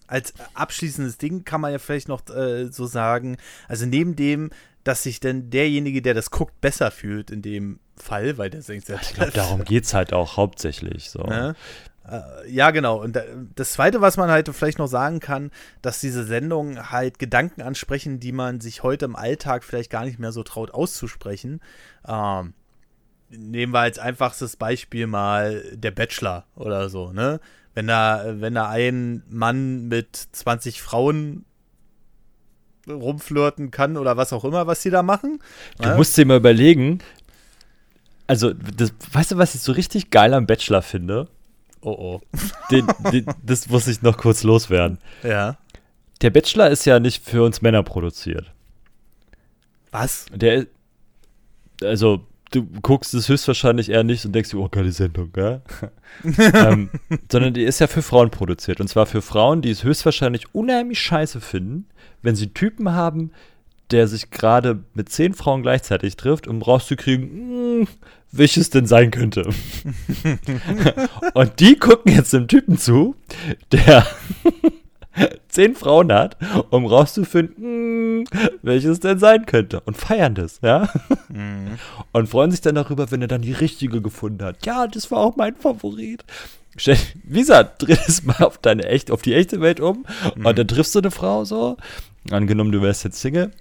[SPEAKER 1] als abschließendes Ding kann man ja vielleicht noch äh, so sagen, also neben dem, dass sich denn derjenige, der das guckt, besser fühlt in dem Fall, weil der denkt,
[SPEAKER 2] ich glaube, darum geht es halt auch hauptsächlich. So.
[SPEAKER 1] Ne? Äh, ja, genau. Und das Zweite, was man halt vielleicht noch sagen kann, dass diese Sendungen halt Gedanken ansprechen, die man sich heute im Alltag vielleicht gar nicht mehr so traut auszusprechen. Ähm, nehmen wir als einfachstes Beispiel mal der Bachelor oder so, ne? Wenn da, wenn da ein Mann mit 20 Frauen rumflirten kann oder was auch immer, was sie da machen.
[SPEAKER 2] Du ne? musst dir mal überlegen, also, das, weißt du, was ich so richtig geil am Bachelor finde?
[SPEAKER 1] Oh oh.
[SPEAKER 2] Den, den, das muss ich noch kurz loswerden.
[SPEAKER 1] Ja.
[SPEAKER 2] Der Bachelor ist ja nicht für uns Männer produziert.
[SPEAKER 1] Was?
[SPEAKER 2] Der also du guckst es höchstwahrscheinlich eher nicht und denkst dir, oh, geile Sendung, ja? ähm, sondern die ist ja für Frauen produziert. Und zwar für Frauen, die es höchstwahrscheinlich unheimlich scheiße finden, wenn sie Typen haben, der sich gerade mit zehn Frauen gleichzeitig trifft, um rauszukriegen, mh, welches denn sein könnte. und die gucken jetzt dem Typen zu, der zehn Frauen hat, um rauszufinden, welches denn sein könnte. Und feiern das, ja. Mhm. Und freuen sich dann darüber, wenn er dann die richtige gefunden hat. Ja, das war auch mein Favorit. Wie gesagt, dreh es mal auf deine echt, auf die echte Welt um. Mhm. Und dann triffst du eine Frau so. Angenommen, du wärst jetzt Single.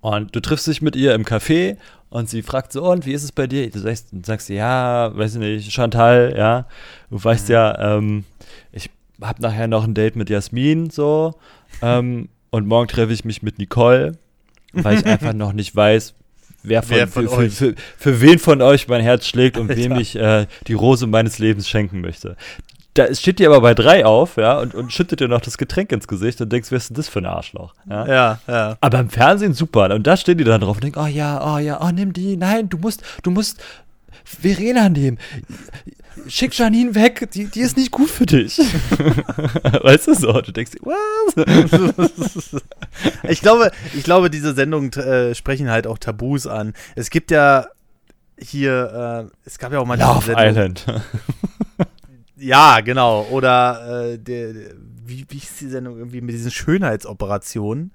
[SPEAKER 2] Und du triffst dich mit ihr im Café und sie fragt so, und wie ist es bei dir? Du sagst, sagst ja, weiß ich nicht, Chantal, ja. Du weißt mhm. ja, ähm, ich habe nachher noch ein Date mit Jasmin, so. Ähm, und morgen treffe ich mich mit Nicole, weil ich einfach noch nicht weiß, wer von, wer von für, für, für, für, wen von euch mein Herz schlägt und Alter. wem ich äh, die Rose meines Lebens schenken möchte. Da steht dir aber bei drei auf, ja, und, und schüttet dir noch das Getränk ins Gesicht und denkst, wer ist denn das für ein Arschloch? Ja,
[SPEAKER 1] ja. ja.
[SPEAKER 2] Aber im Fernsehen super. Und da stehen die dann drauf und denken, oh ja, oh ja, oh nimm die, nein, du musst, du musst Verena nehmen schick Janine weg, die, die ist nicht gut für dich. weißt du so? Du denkst, was?
[SPEAKER 1] ich glaube, ich glaube, diese Sendungen äh, sprechen halt auch Tabus an. Es gibt ja hier, äh, es gab ja auch mal
[SPEAKER 2] Love. Island.
[SPEAKER 1] ja, genau. Oder äh, der, wie, wie ist die Sendung irgendwie mit diesen Schönheitsoperationen?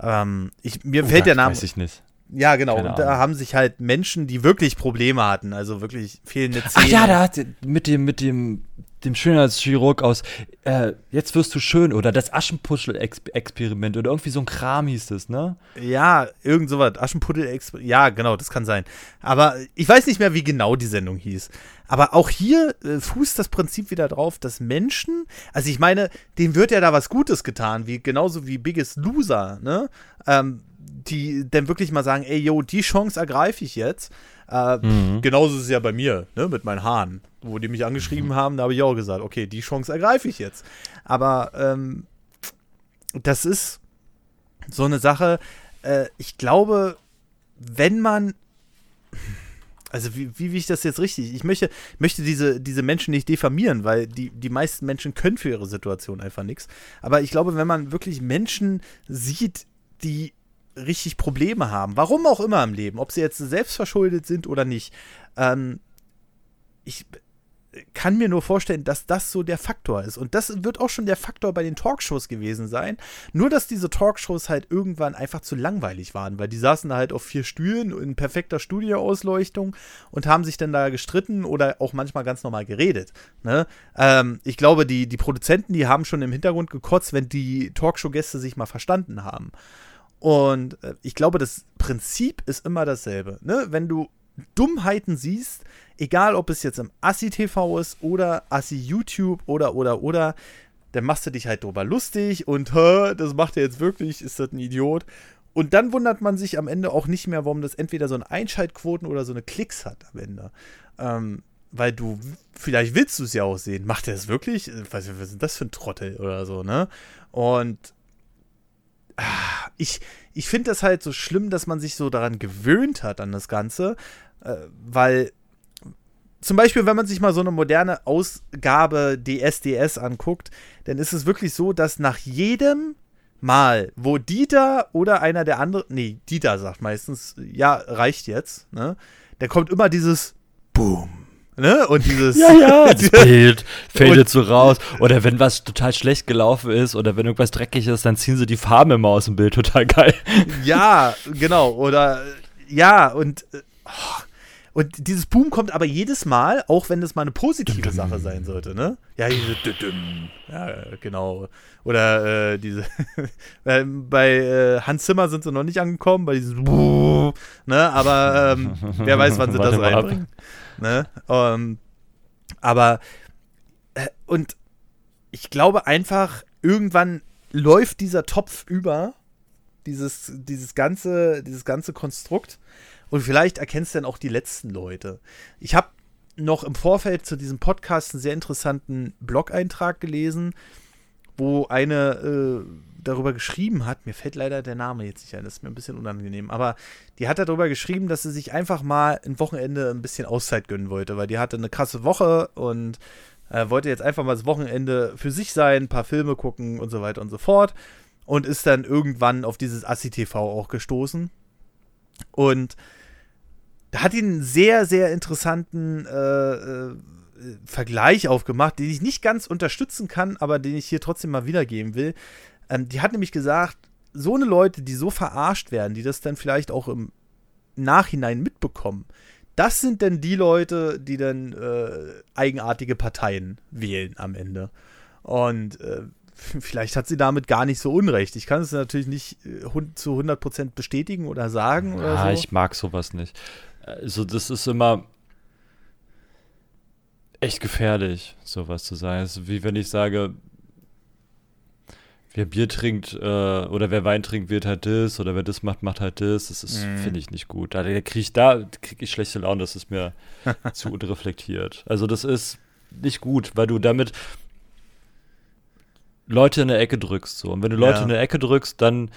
[SPEAKER 1] Ähm, ich, mir oh, fällt der Name.
[SPEAKER 2] Weiß ich nicht.
[SPEAKER 1] Ja, genau. und da haben sich halt Menschen, die wirklich Probleme hatten, also wirklich fehlende Zähne.
[SPEAKER 2] Ach ja, da hat mit dem, mit dem, dem Schönheitschirurg aus, äh, jetzt wirst du schön oder das Aschenputtel-Experiment oder irgendwie so ein Kram hieß es, ne?
[SPEAKER 1] Ja, irgend sowas. Aschenputtel-Experiment. Ja, genau, das kann sein. Aber ich weiß nicht mehr, wie genau die Sendung hieß. Aber auch hier äh, fußt das Prinzip wieder drauf, dass Menschen, also ich meine, dem wird ja da was Gutes getan, wie genauso wie Biggest Loser, ne? Ähm, die dann wirklich mal sagen, ey, yo, die Chance ergreife ich jetzt. Äh, mhm. Genauso ist es ja bei mir, ne, mit meinen Haaren. Wo die mich angeschrieben mhm. haben, da habe ich auch gesagt, okay, die Chance ergreife ich jetzt. Aber ähm, das ist so eine Sache, äh, ich glaube, wenn man also wie, wie, wie ich das jetzt richtig? Ich möchte, möchte diese, diese Menschen nicht diffamieren, weil die, die meisten Menschen können für ihre Situation einfach nichts. Aber ich glaube, wenn man wirklich Menschen sieht, die richtig Probleme haben, warum auch immer im Leben, ob sie jetzt selbst verschuldet sind oder nicht, ähm, ich, kann mir nur vorstellen, dass das so der Faktor ist. Und das wird auch schon der Faktor bei den Talkshows gewesen sein. Nur, dass diese Talkshows halt irgendwann einfach zu langweilig waren, weil die saßen da halt auf vier Stühlen in perfekter Studioausleuchtung und haben sich dann da gestritten oder auch manchmal ganz normal geredet. Ne? Ähm, ich glaube, die, die Produzenten, die haben schon im Hintergrund gekotzt, wenn die Talkshow-Gäste sich mal verstanden haben. Und äh, ich glaube, das Prinzip ist immer dasselbe. Ne? Wenn du Dummheiten siehst, egal ob es jetzt im Assi-TV ist oder Assi-YouTube oder, oder, oder, dann machst du dich halt drüber lustig und, das macht er jetzt wirklich, ist das ein Idiot. Und dann wundert man sich am Ende auch nicht mehr, warum das entweder so eine Einschaltquoten oder so eine Klicks hat am Ende. Ähm, weil du, vielleicht willst du es ja auch sehen. Macht er es wirklich? Was, was ist das für ein Trottel oder so, ne? Und ich, ich finde das halt so schlimm, dass man sich so daran gewöhnt hat, an das Ganze, äh, weil zum Beispiel, wenn man sich mal so eine moderne Ausgabe DSDS anguckt, dann ist es wirklich so, dass nach jedem Mal, wo Dieter oder einer der anderen, nee, Dieter sagt meistens, ja, reicht jetzt, ne? Da kommt immer dieses Boom. Ne? Und dieses.
[SPEAKER 2] Ja, ja, das Bild fällt jetzt so raus. Oder wenn was total schlecht gelaufen ist oder wenn irgendwas dreckig ist, dann ziehen sie die Farben immer aus dem Bild. Total geil.
[SPEAKER 1] Ja, genau. Oder, ja, und. Oh, und dieses Boom kommt aber jedes Mal, auch wenn es mal eine positive Sache sein sollte, ne? Ja, diese ja, genau. Oder äh, diese bei äh, Hans Zimmer sind sie noch nicht angekommen, bei diesem ne? Aber ähm, wer weiß, wann sie das reinbringen. Ne? Ähm, aber äh, und ich glaube einfach, irgendwann läuft dieser Topf über, dieses, dieses ganze, dieses ganze Konstrukt. Und vielleicht erkennst du dann auch die letzten Leute. Ich habe noch im Vorfeld zu diesem Podcast einen sehr interessanten Blog-Eintrag gelesen, wo eine äh, darüber geschrieben hat, mir fällt leider der Name jetzt nicht ein, das ist mir ein bisschen unangenehm, aber die hat darüber geschrieben, dass sie sich einfach mal ein Wochenende ein bisschen Auszeit gönnen wollte, weil die hatte eine krasse Woche und äh, wollte jetzt einfach mal das Wochenende für sich sein, ein paar Filme gucken und so weiter und so fort und ist dann irgendwann auf dieses Assi-TV auch gestoßen und da hat ihn einen sehr, sehr interessanten äh, äh, Vergleich aufgemacht, den ich nicht ganz unterstützen kann, aber den ich hier trotzdem mal wiedergeben will. Ähm, die hat nämlich gesagt, so eine Leute, die so verarscht werden, die das dann vielleicht auch im Nachhinein mitbekommen, das sind dann die Leute, die dann äh, eigenartige Parteien wählen am Ende. Und äh, vielleicht hat sie damit gar nicht so unrecht. Ich kann es natürlich nicht äh, zu 100% bestätigen oder sagen. Oder
[SPEAKER 2] ah, so. ich mag sowas nicht. Also das ist immer echt gefährlich, sowas zu sagen. Es ist wie wenn ich sage, wer Bier trinkt äh, oder wer Wein trinkt, wird halt das oder wer das macht, macht halt das. Das ist, mm. finde ich, nicht gut. Da kriege ich, da krieg ich schlechte Laune, das ist mir zu unreflektiert. Also das ist nicht gut, weil du damit Leute in der Ecke drückst. So. Und wenn du Leute ja. in der Ecke drückst, dann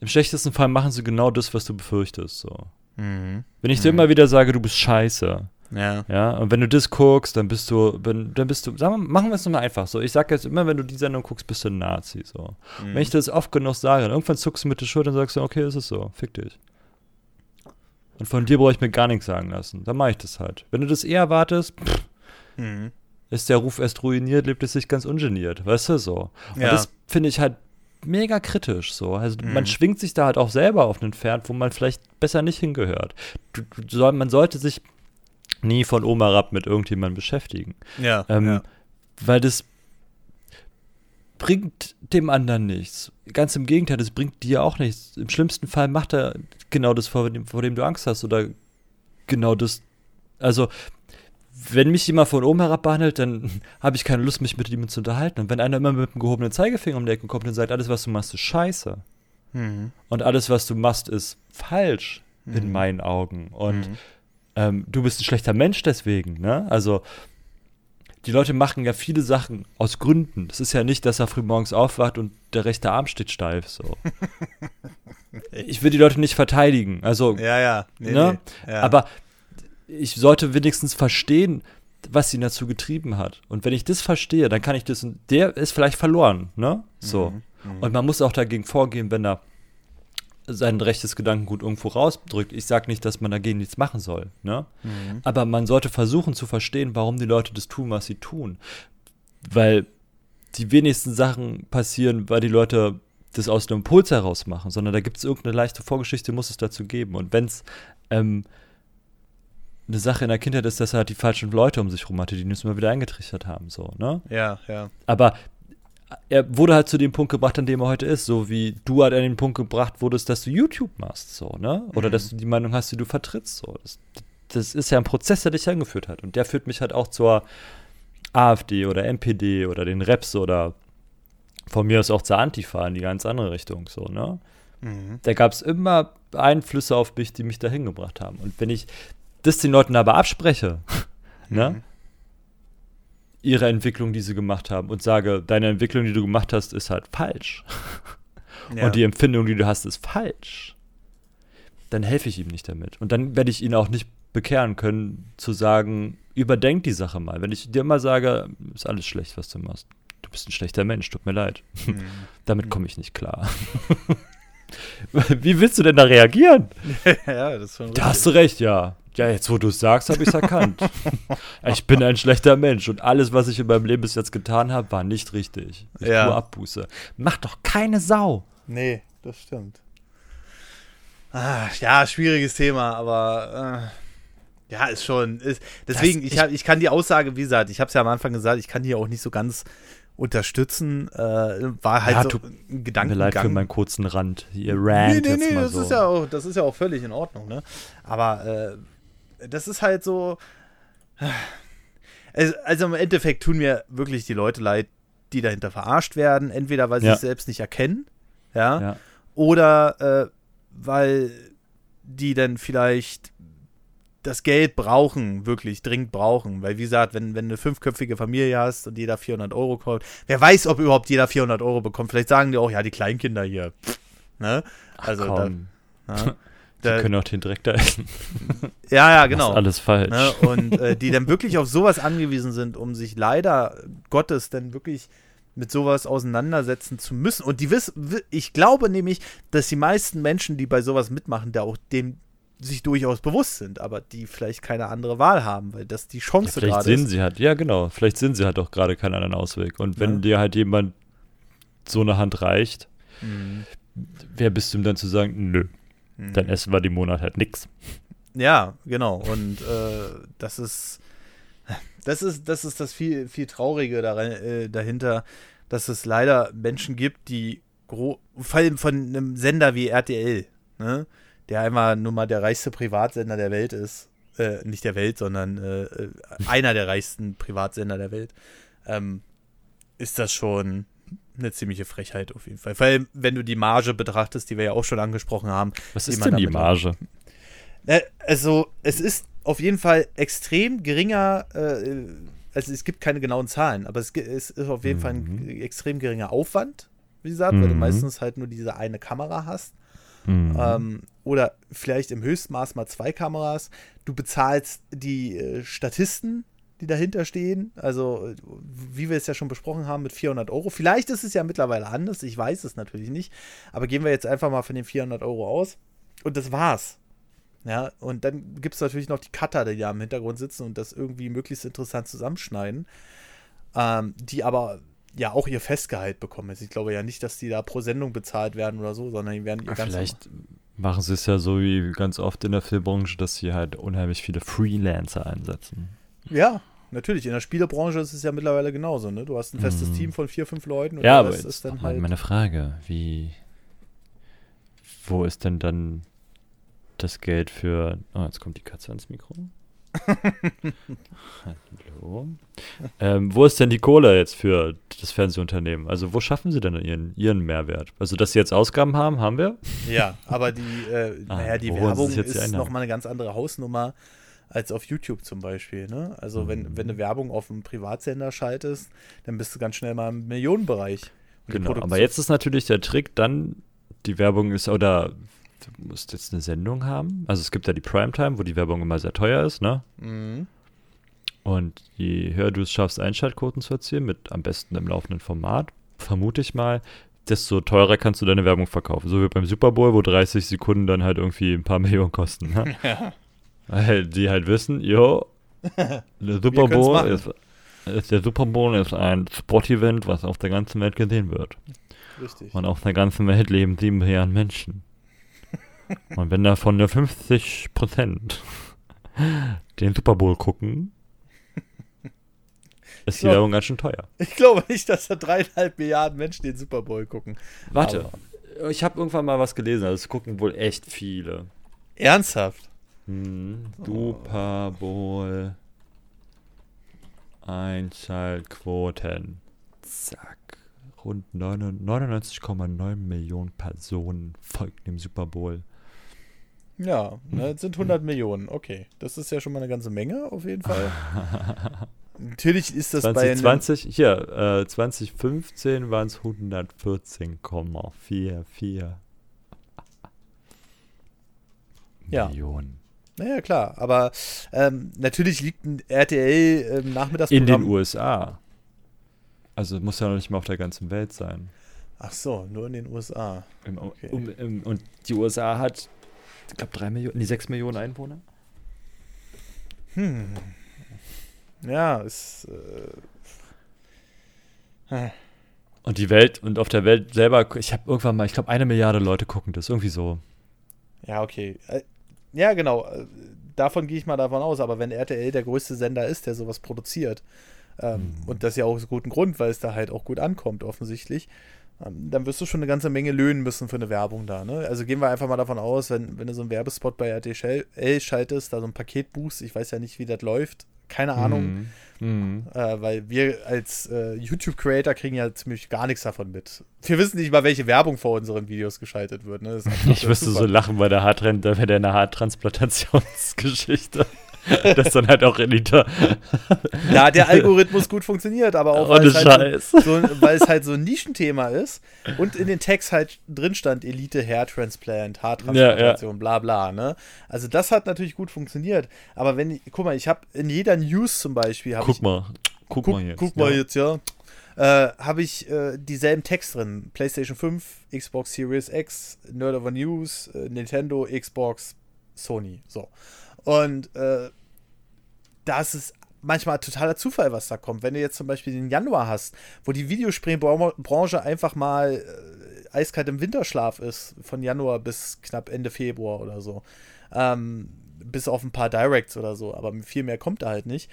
[SPEAKER 2] im schlechtesten Fall machen sie genau das, was du befürchtest. So. Mhm. Wenn ich dir mhm. immer wieder sage, du bist scheiße. Ja. Ja, und wenn du das guckst, dann bist du, dann bist du, sagen wir, machen wir es nochmal einfach so. Ich sage jetzt immer, wenn du die Sendung guckst, bist du ein Nazi. So. Mhm. Wenn ich das oft genug sage, dann irgendwann zuckst du mit der Schulter und sagst du, okay, ist so, fick dich. Und von dir brauche ich mir gar nichts sagen lassen. Dann mache ich das halt. Wenn du das eher wartest, pff, mhm. ist der Ruf erst ruiniert, lebt es sich ganz ungeniert. Weißt du so? Und ja. das finde ich halt mega kritisch so. Also mhm. man schwingt sich da halt auch selber auf einen Pferd, wo man vielleicht besser nicht hingehört. Du, du, man sollte sich nie von oben herab mit irgendjemandem beschäftigen.
[SPEAKER 1] Ja, ähm, ja.
[SPEAKER 2] Weil das bringt dem anderen nichts. Ganz im Gegenteil, das bringt dir auch nichts. Im schlimmsten Fall macht er genau das, vor dem, vor dem du Angst hast oder genau das. Also wenn mich jemand von oben herab behandelt, dann habe ich keine Lust, mich mit ihm zu unterhalten. Und wenn einer immer mit einem gehobenen Zeigefinger um die Ecke kommt und sagt, alles, was du machst, ist scheiße. Mhm. Und alles, was du machst, ist falsch mhm. in meinen Augen. Und mhm. Ähm, du bist ein schlechter Mensch deswegen. Ne? Also die Leute machen ja viele Sachen aus Gründen. Es ist ja nicht, dass er früh morgens aufwacht und der rechte Arm steht steif. So. ich will die Leute nicht verteidigen. Also,
[SPEAKER 1] ja, ja.
[SPEAKER 2] Nee, ne? Nee, ja. Aber ich sollte wenigstens verstehen, was ihn dazu getrieben hat. Und wenn ich das verstehe, dann kann ich das, der ist vielleicht verloren, ne? So. Mhm. Mhm. Und man muss auch dagegen vorgehen, wenn er sein rechtes Gedankengut irgendwo rausdrückt. Ich sage nicht, dass man dagegen nichts machen soll, ne? Mhm. Aber man sollte versuchen zu verstehen, warum die Leute das tun, was sie tun. Weil die wenigsten Sachen passieren, weil die Leute das aus einem Impuls heraus machen, sondern da gibt es irgendeine leichte Vorgeschichte, muss es dazu geben. Und wenn es ähm, eine Sache in der Kindheit ist, dass er halt die falschen Leute um sich herum hatte, die ihn immer wieder eingetrichtert haben, so, ne?
[SPEAKER 1] Ja, ja.
[SPEAKER 2] Aber er wurde halt zu dem Punkt gebracht, an dem er heute ist, so wie du halt an den Punkt gebracht wurdest, dass du YouTube machst, so, ne? Oder mhm. dass du die Meinung hast, die du vertrittst, so. Das, das ist ja ein Prozess, der dich angeführt hat. Und der führt mich halt auch zur AfD oder NPD oder den Reps oder von mir aus auch zur Antifa in die ganz andere Richtung, so, ne? Mhm. Da gab es immer Einflüsse auf mich, die mich dahin gebracht haben. Und wenn ich das den Leuten aber abspreche, ne? Ihre Entwicklung, die sie gemacht haben, und sage, deine Entwicklung, die du gemacht hast, ist halt falsch. Ja. Und die Empfindung, die du hast, ist falsch. Dann helfe ich ihm nicht damit. Und dann werde ich ihn auch nicht bekehren können, zu sagen, überdenk die Sache mal. Wenn ich dir mal sage, ist alles schlecht, was du machst. Du bist ein schlechter Mensch, tut mir leid. Mhm. damit komme ich nicht klar. Wie willst du denn da reagieren? ja, das ist schon Da hast du recht, ja. Ja, jetzt wo du es sagst, habe ich es erkannt. ich bin ein schlechter Mensch und alles, was ich in meinem Leben bis jetzt getan habe, war nicht richtig. Ich ja. tue Abbuße. Mach doch keine Sau.
[SPEAKER 1] Nee, das stimmt. Ah, ja, schwieriges Thema, aber äh, ja, ist schon. Ist, deswegen, das, ich, ich, hab, ich kann die Aussage, wie gesagt, ich habe es ja am Anfang gesagt, ich kann die auch nicht so ganz unterstützen. Äh, war halt ja, so
[SPEAKER 2] ein Gedankengang. Mir leid für meinen kurzen Rand. Ihr Rant nee, nee, nee,
[SPEAKER 1] das
[SPEAKER 2] so.
[SPEAKER 1] ist ja auch, das ist ja auch völlig in Ordnung, ne? Aber äh, das ist halt so. Also im Endeffekt tun mir wirklich die Leute leid, die dahinter verarscht werden. Entweder weil sie ja. es selbst nicht erkennen, ja, ja. oder äh, weil die dann vielleicht das Geld brauchen, wirklich dringend brauchen. Weil, wie gesagt, wenn, wenn du eine fünfköpfige Familie hast und jeder 400 Euro kommt, wer weiß, ob überhaupt jeder 400 Euro bekommt. Vielleicht sagen die auch, ja, die Kleinkinder hier. Ne? Also, Ach, da,
[SPEAKER 2] Die da, können auch den Dreck da essen.
[SPEAKER 1] Ja, ja, genau.
[SPEAKER 2] alles falsch.
[SPEAKER 1] Ne? Und äh, die dann wirklich auf sowas angewiesen sind, um sich leider Gottes dann wirklich mit sowas auseinandersetzen zu müssen. Und die wissen, ich glaube nämlich, dass die meisten Menschen, die bei sowas mitmachen, da auch dem sich durchaus bewusst sind, aber die vielleicht keine andere Wahl haben, weil das die Chance
[SPEAKER 2] ja, gerade ist. Vielleicht sind sie halt, ja genau, vielleicht sind sie halt auch gerade keinen anderen Ausweg. Und wenn ja. dir halt jemand so eine Hand reicht, mhm. wer bist du ihm dann zu sagen, nö, Mhm. Dann essen wir die Monat halt nichts.
[SPEAKER 1] Ja, genau. Und äh, das ist das ist das ist das viel viel traurige daran, äh, dahinter, dass es leider Menschen gibt, die vor allem von einem Sender wie RTL, ne, der einmal nur mal der reichste Privatsender der Welt ist, äh, nicht der Welt, sondern äh, äh, einer der reichsten Privatsender der Welt, ähm, ist das schon eine ziemliche Frechheit auf jeden Fall. Vor allem, wenn du die Marge betrachtest, die wir ja auch schon angesprochen haben.
[SPEAKER 2] Was ist denn die Marge?
[SPEAKER 1] Äh, also, es ist auf jeden Fall extrem geringer, äh, also es gibt keine genauen Zahlen, aber es, es ist auf jeden mhm. Fall ein mhm. extrem geringer Aufwand, wie gesagt, mhm. weil du mhm. meistens halt nur diese eine Kamera hast. Mhm. Ähm, oder vielleicht im Höchstmaß mal zwei Kameras. Du bezahlst die äh, Statisten, die dahinter stehen. Also, wie wir es ja schon besprochen haben, mit 400 Euro. Vielleicht ist es ja mittlerweile anders, ich weiß es natürlich nicht. Aber gehen wir jetzt einfach mal von den 400 Euro aus. Und das war's. Ja, und dann gibt es natürlich noch die Cutter, die da im Hintergrund sitzen und das irgendwie möglichst interessant zusammenschneiden. Ähm, die aber ja auch ihr Festgehalt bekommen. Also ich glaube ja nicht, dass die da pro Sendung bezahlt werden oder so, sondern die werden ihr
[SPEAKER 2] ganz. Vielleicht machen sie es ja so wie ganz oft in der Filmbranche, dass sie halt unheimlich viele Freelancer einsetzen.
[SPEAKER 1] Ja, natürlich. In der Spielebranche ist es ja mittlerweile genauso. Ne? Du hast ein festes mhm. Team von vier, fünf Leuten.
[SPEAKER 2] Und ja, aber ist dann halt meine Frage, wie, wo ist denn dann das Geld für, oh, jetzt kommt die Katze ans Mikro. Hallo. Ähm, wo ist denn die Kohle jetzt für das Fernsehunternehmen? Also wo schaffen sie denn ihren, ihren Mehrwert? Also dass sie jetzt Ausgaben haben, haben wir?
[SPEAKER 1] Ja, aber die, äh, ah, naja, die Werbung ist nochmal eine ganz andere Hausnummer als auf YouTube zum Beispiel. Ne? Also mhm. wenn, wenn du Werbung auf einem Privatsender schaltest, dann bist du ganz schnell mal im Millionenbereich.
[SPEAKER 2] genau, aber jetzt ist natürlich der Trick, dann die Werbung ist oder du musst jetzt eine Sendung haben. Also es gibt ja die Primetime, wo die Werbung immer sehr teuer ist, ne?
[SPEAKER 1] Mhm.
[SPEAKER 2] Und je höher du es schaffst, Einschaltquoten zu erzielen, mit am besten im laufenden Format, vermute ich mal, desto teurer kannst du deine Werbung verkaufen. So wie beim Super Bowl, wo 30 Sekunden dann halt irgendwie ein paar Millionen kosten. Ne?
[SPEAKER 1] Ja.
[SPEAKER 2] Weil die halt wissen, jo, der Super Bowl ist, ist, der Super Bowl ist ein Sportevent, was auf der ganzen Welt gesehen wird.
[SPEAKER 1] Richtig.
[SPEAKER 2] Und auf der ganzen Welt leben sieben Milliarden Menschen. Und wenn davon nur 50 Prozent den Super Bowl gucken, ist die
[SPEAKER 1] Ja.
[SPEAKER 2] Werbung ganz schön teuer.
[SPEAKER 1] Ich glaube nicht, dass da dreieinhalb Milliarden Menschen den Super Bowl gucken.
[SPEAKER 2] Warte,
[SPEAKER 1] Aber-
[SPEAKER 2] ich habe irgendwann mal was gelesen, also es gucken wohl echt viele.
[SPEAKER 1] Ernsthaft?
[SPEAKER 2] Hm, Super Bowl Einschaltquoten. Zack. Rund 99,9 Millionen Personen folgten dem Super Bowl.
[SPEAKER 1] Ja, ne, es sind 100 Millionen. Okay, das ist ja schon mal eine ganze Menge auf jeden Fall. Natürlich ist das bei einem,
[SPEAKER 2] 2020, hier, äh, 2015 waren es 114,44
[SPEAKER 1] Ja.
[SPEAKER 2] Millionen.
[SPEAKER 1] Naja, klar, aber ähm, natürlich liegt ein RTL ähm,
[SPEAKER 2] In
[SPEAKER 1] Nachmittagsprogramm.
[SPEAKER 2] den USA. Also muss ja noch nicht mal auf der ganzen Welt sein.
[SPEAKER 1] Ach so, nur in den USA.
[SPEAKER 2] Im,
[SPEAKER 1] Okay.
[SPEAKER 2] um, im, und die USA hat, ich glaube, drei Millionen, die sechs Millionen Einwohner.
[SPEAKER 1] Hm. Ja, ist. Äh,
[SPEAKER 2] Und die Welt, und auf der Welt selber, ich habe irgendwann mal, ich glaube, eine Milliarde Leute gucken das, irgendwie so.
[SPEAKER 1] ja, okay. Ja, genau. Davon gehe ich mal davon aus. Aber wenn RTL der größte Sender ist, der sowas produziert, ähm,
[SPEAKER 2] Hm.
[SPEAKER 1] und das ja auch aus gutem Grund, weil es da halt auch gut ankommt, offensichtlich, ähm, dann wirst du schon eine ganze Menge löhnen müssen für eine Werbung da. Ne? Also gehen wir einfach mal davon aus, wenn, wenn du so einen Werbespot bei RTL schaltest, da so ein Paket buchst, ich weiß ja nicht, wie das läuft, keine Ahnung.
[SPEAKER 2] Mhm.
[SPEAKER 1] Äh, weil wir als äh, YouTube-Creator kriegen ja ziemlich gar nichts davon mit. Wir wissen nicht mal, welche Werbung vor unseren Videos geschaltet wird. Ne?
[SPEAKER 2] Ich müsste so lachen bei der Haartrend, bei der Haartransplantationsgeschichte. das dann halt auch in die Ta-
[SPEAKER 1] Ja, der Algorithmus gut funktioniert, aber auch weil es, halt so, so, weil es halt so ein Nischenthema ist und in den Text halt drin stand Elite Hair Transplant, Haartransplantation, bla bla, ne? Also das hat natürlich gut funktioniert, aber wenn ich, guck mal, ich habe in jeder News zum Beispiel, habe
[SPEAKER 2] Guck
[SPEAKER 1] ich,
[SPEAKER 2] mal. Guck,
[SPEAKER 1] guck,
[SPEAKER 2] mal jetzt.
[SPEAKER 1] guck mal
[SPEAKER 2] ja.
[SPEAKER 1] jetzt, ja, äh, habe ich äh, dieselben Text drin, PlayStation 5, Xbox Series X, Nerd Over News, äh, Nintendo, Xbox, Sony, so. Und äh, das ist manchmal totaler Zufall, was da kommt. Wenn du jetzt zum Beispiel den Januar hast, wo die Videospielbranche einfach mal äh, eiskalt im Winterschlaf ist, von Januar bis knapp Ende Februar oder so. Ähm, bis auf ein paar Directs oder so, aber viel mehr kommt da halt nicht.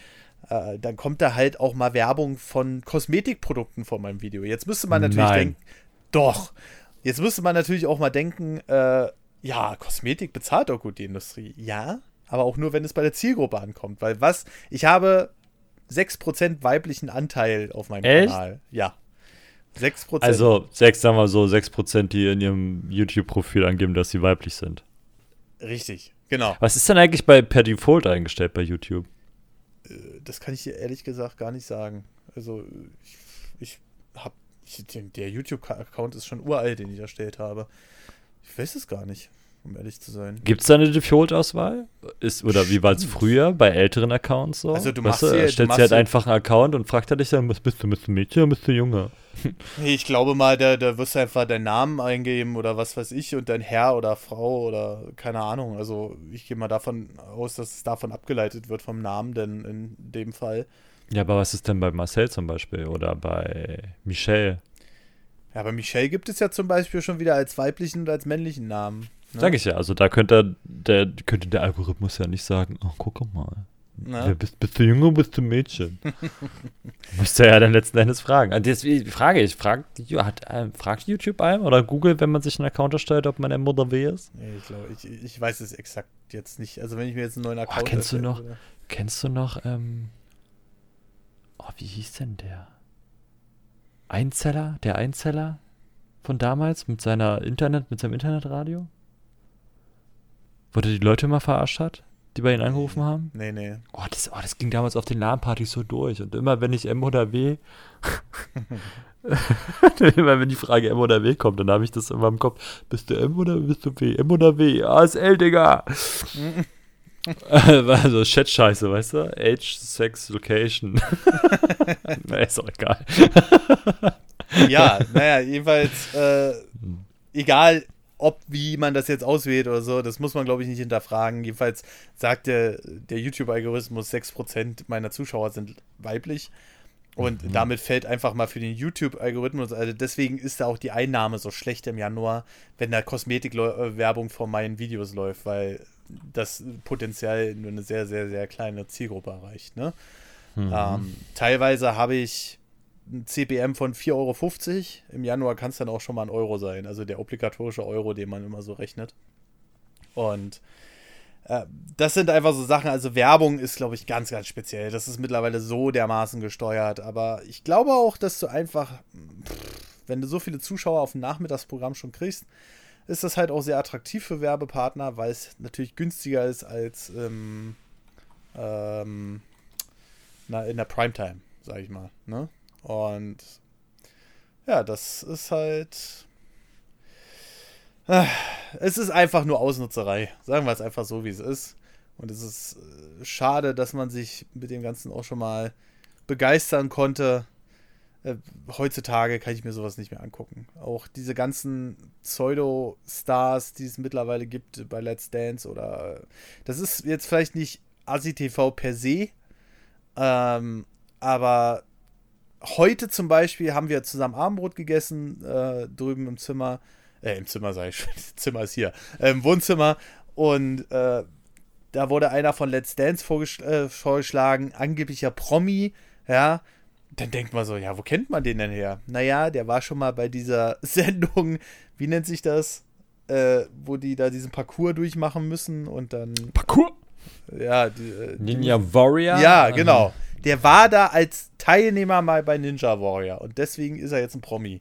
[SPEAKER 1] Äh, dann kommt da halt auch mal Werbung von Kosmetikprodukten vor meinem Video. Jetzt müsste man natürlich
[SPEAKER 2] Nein.
[SPEAKER 1] denken, doch. Jetzt müsste man natürlich auch mal denken, äh, ja, Kosmetik bezahlt doch gut die Industrie. Ja, aber auch nur, wenn es bei der Zielgruppe ankommt. Weil was, ich habe 6% weiblichen Anteil auf meinem
[SPEAKER 2] Echt?
[SPEAKER 1] Kanal. Ja. 6%.
[SPEAKER 2] Also, sechs, sagen wir so, 6%, die in ihrem YouTube-Profil angeben, dass sie weiblich sind.
[SPEAKER 1] Richtig, genau.
[SPEAKER 2] Was ist denn eigentlich bei per Default eingestellt bei YouTube?
[SPEAKER 1] Das kann ich dir ehrlich gesagt gar nicht sagen. Also, ich, ich hab. Ich, der YouTube-Account ist schon uralt, den ich erstellt habe. Ich weiß es gar nicht, um ehrlich zu sein.
[SPEAKER 2] Gibt es da eine Default-Auswahl? Ist, oder wie war es früher bei älteren Accounts so?
[SPEAKER 1] Also du
[SPEAKER 2] Weißt
[SPEAKER 1] machst dir- du
[SPEAKER 2] stellst
[SPEAKER 1] machst
[SPEAKER 2] dir halt einfach einen Account und fragt er dich dann, was bist du, bist du Mädchen oder bist du Junge?
[SPEAKER 1] Ich glaube mal, da, da wirst du einfach deinen Namen eingeben oder was weiß ich und dein Herr oder Frau oder keine Ahnung. Also ich gehe mal davon aus, dass es davon abgeleitet wird vom Namen, denn in dem Fall.
[SPEAKER 2] Ja, aber was ist denn bei Marcel zum Beispiel oder bei Michelle?
[SPEAKER 1] Ja, bei Michelle gibt es ja zum Beispiel schon wieder als weiblichen und als männlichen Namen. Ne?
[SPEAKER 2] Sag ich ja, also da könnte der, könnte der Algorithmus ja nicht sagen, oh, guck mal.
[SPEAKER 1] Na?
[SPEAKER 2] Wer bist, bist du Junge oder bist du Mädchen? Müsste er ja dann letzten Endes fragen. Also Deswegen frage ich, fragt, hat, ähm, fragt YouTube einem oder Google, wenn man sich einen Account erstellt, ob man M oder W ist?
[SPEAKER 1] Nee, ich glaube, ich, ich weiß es exakt jetzt nicht. Also wenn ich mir jetzt einen neuen
[SPEAKER 2] Oh,
[SPEAKER 1] Account
[SPEAKER 2] kennst du noch? Kennst du noch, ähm, oh, wie hieß denn der? Einzeller? Der Einzeller von damals mit seiner Internet, mit seinem Internetradio? Wo der die Leute immer verarscht hat, die bei ihm angerufen haben?
[SPEAKER 1] Nee, nee.
[SPEAKER 2] Oh das, oh, das ging damals auf den LAN-Partys so durch. Und immer wenn ich M oder W immer wenn die Frage M oder W kommt, dann habe ich das immer im Kopf. Bist du M oder bist du W? M oder W? A ist L, Digga. War so Chat-Scheiße, weißt du? Age, Sex, Location. Na, ist auch egal.
[SPEAKER 1] ja, naja, jedenfalls, äh, egal ob, wie man das jetzt auswählt oder so, das muss man, glaube ich, nicht hinterfragen. Jedenfalls sagt der, der YouTube-Algorithmus, 6% meiner Zuschauer sind weiblich. Und mhm. damit fällt einfach mal für den YouTube-Algorithmus, also deswegen ist da auch die Einnahme so schlecht im Januar, wenn da Kosmetikwerbung vor meinen Videos läuft, weil das potenziell nur eine sehr, sehr, sehr kleine Zielgruppe erreicht. Ne? Mhm. Ähm, teilweise habe ich ein CPM von 4,50 Euro. Im Januar kann es dann auch schon mal ein Euro sein. Also der obligatorische Euro, den man immer so rechnet. Und äh, das sind einfach so Sachen. Also Werbung ist, glaube ich, ganz, ganz speziell. Das ist mittlerweile so dermaßen gesteuert. Aber ich glaube auch, dass du einfach, wenn du so viele Zuschauer auf dem Nachmittagsprogramm schon kriegst, ist das halt auch sehr attraktiv für Werbepartner, weil es natürlich günstiger ist als ähm, ähm, na, in der Primetime, sage ich mal. Ne? Und ja, das ist halt. Es ist einfach nur Ausnutzerei. Sagen wir es einfach so, wie es ist. Und es ist äh, schade, dass man sich mit dem Ganzen auch schon mal begeistern konnte. Äh, heutzutage kann ich mir sowas nicht mehr angucken. Auch diese ganzen Pseudo-Stars, die es mittlerweile gibt bei Let's Dance oder. Das ist jetzt vielleicht nicht ASI-TV per se, ähm, aber heute zum Beispiel haben wir zusammen Abendbrot gegessen, äh, drüben im Zimmer. Äh, im Zimmer sei ich schon. Zimmer ist hier. Äh, Im Wohnzimmer. Und äh, da wurde einer von Let's Dance äh, vorgeschlagen, angeblicher Promi, ja dann denkt man so, ja, wo kennt man den denn her? Naja, der war schon mal bei dieser Sendung, wie nennt sich das? Äh, wo die da diesen Parcours durchmachen müssen und dann.
[SPEAKER 2] Parcours?
[SPEAKER 1] Ja, die, äh,
[SPEAKER 2] Ninja Warrior?
[SPEAKER 1] Ja, genau. Der war da als Teilnehmer mal bei Ninja Warrior und deswegen ist er jetzt ein Promi.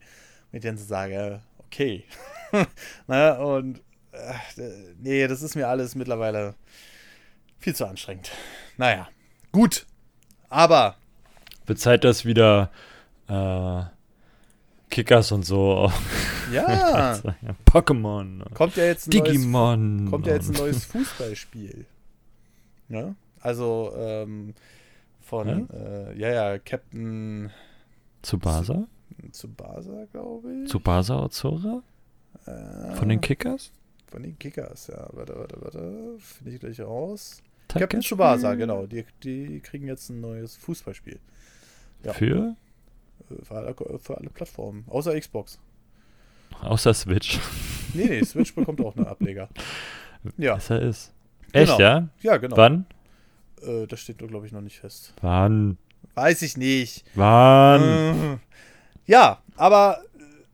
[SPEAKER 1] Wenn ich dann so sage, okay. naja, und äh, nee, das ist mir alles mittlerweile viel zu anstrengend. Naja, gut. Aber
[SPEAKER 2] wird Zeit, dass wieder äh, Kickers und so.
[SPEAKER 1] Ja.
[SPEAKER 2] Pokémon.
[SPEAKER 1] Kommt ja jetzt ein
[SPEAKER 2] Digimon.
[SPEAKER 1] Neues, kommt ja jetzt ein neues Fußballspiel. Ja? Also ähm, von, ja? Äh, ja, ja, Captain
[SPEAKER 2] Tsubasa?
[SPEAKER 1] Tsubasa, glaube ich.
[SPEAKER 2] Tsubasa Ozora? Äh, von den Kickers?
[SPEAKER 1] Von den Kickers, ja. Warte, warte, warte. Finde ich gleich raus. Captain Tsubasa, genau. Die, die kriegen jetzt ein neues Fußballspiel.
[SPEAKER 2] Ja. Für?
[SPEAKER 1] Für alle, für alle, Plattformen, außer Xbox.
[SPEAKER 2] Außer Switch.
[SPEAKER 1] Nee, nee, Switch bekommt auch einen Ableger.
[SPEAKER 2] Ja. Besser ist. Echt,
[SPEAKER 1] genau.
[SPEAKER 2] ja?
[SPEAKER 1] Ja, genau.
[SPEAKER 2] Wann?
[SPEAKER 1] Äh, das steht, glaube ich, noch nicht fest.
[SPEAKER 2] Wann?
[SPEAKER 1] Weiß ich nicht.
[SPEAKER 2] Wann? Äh,
[SPEAKER 1] ja, aber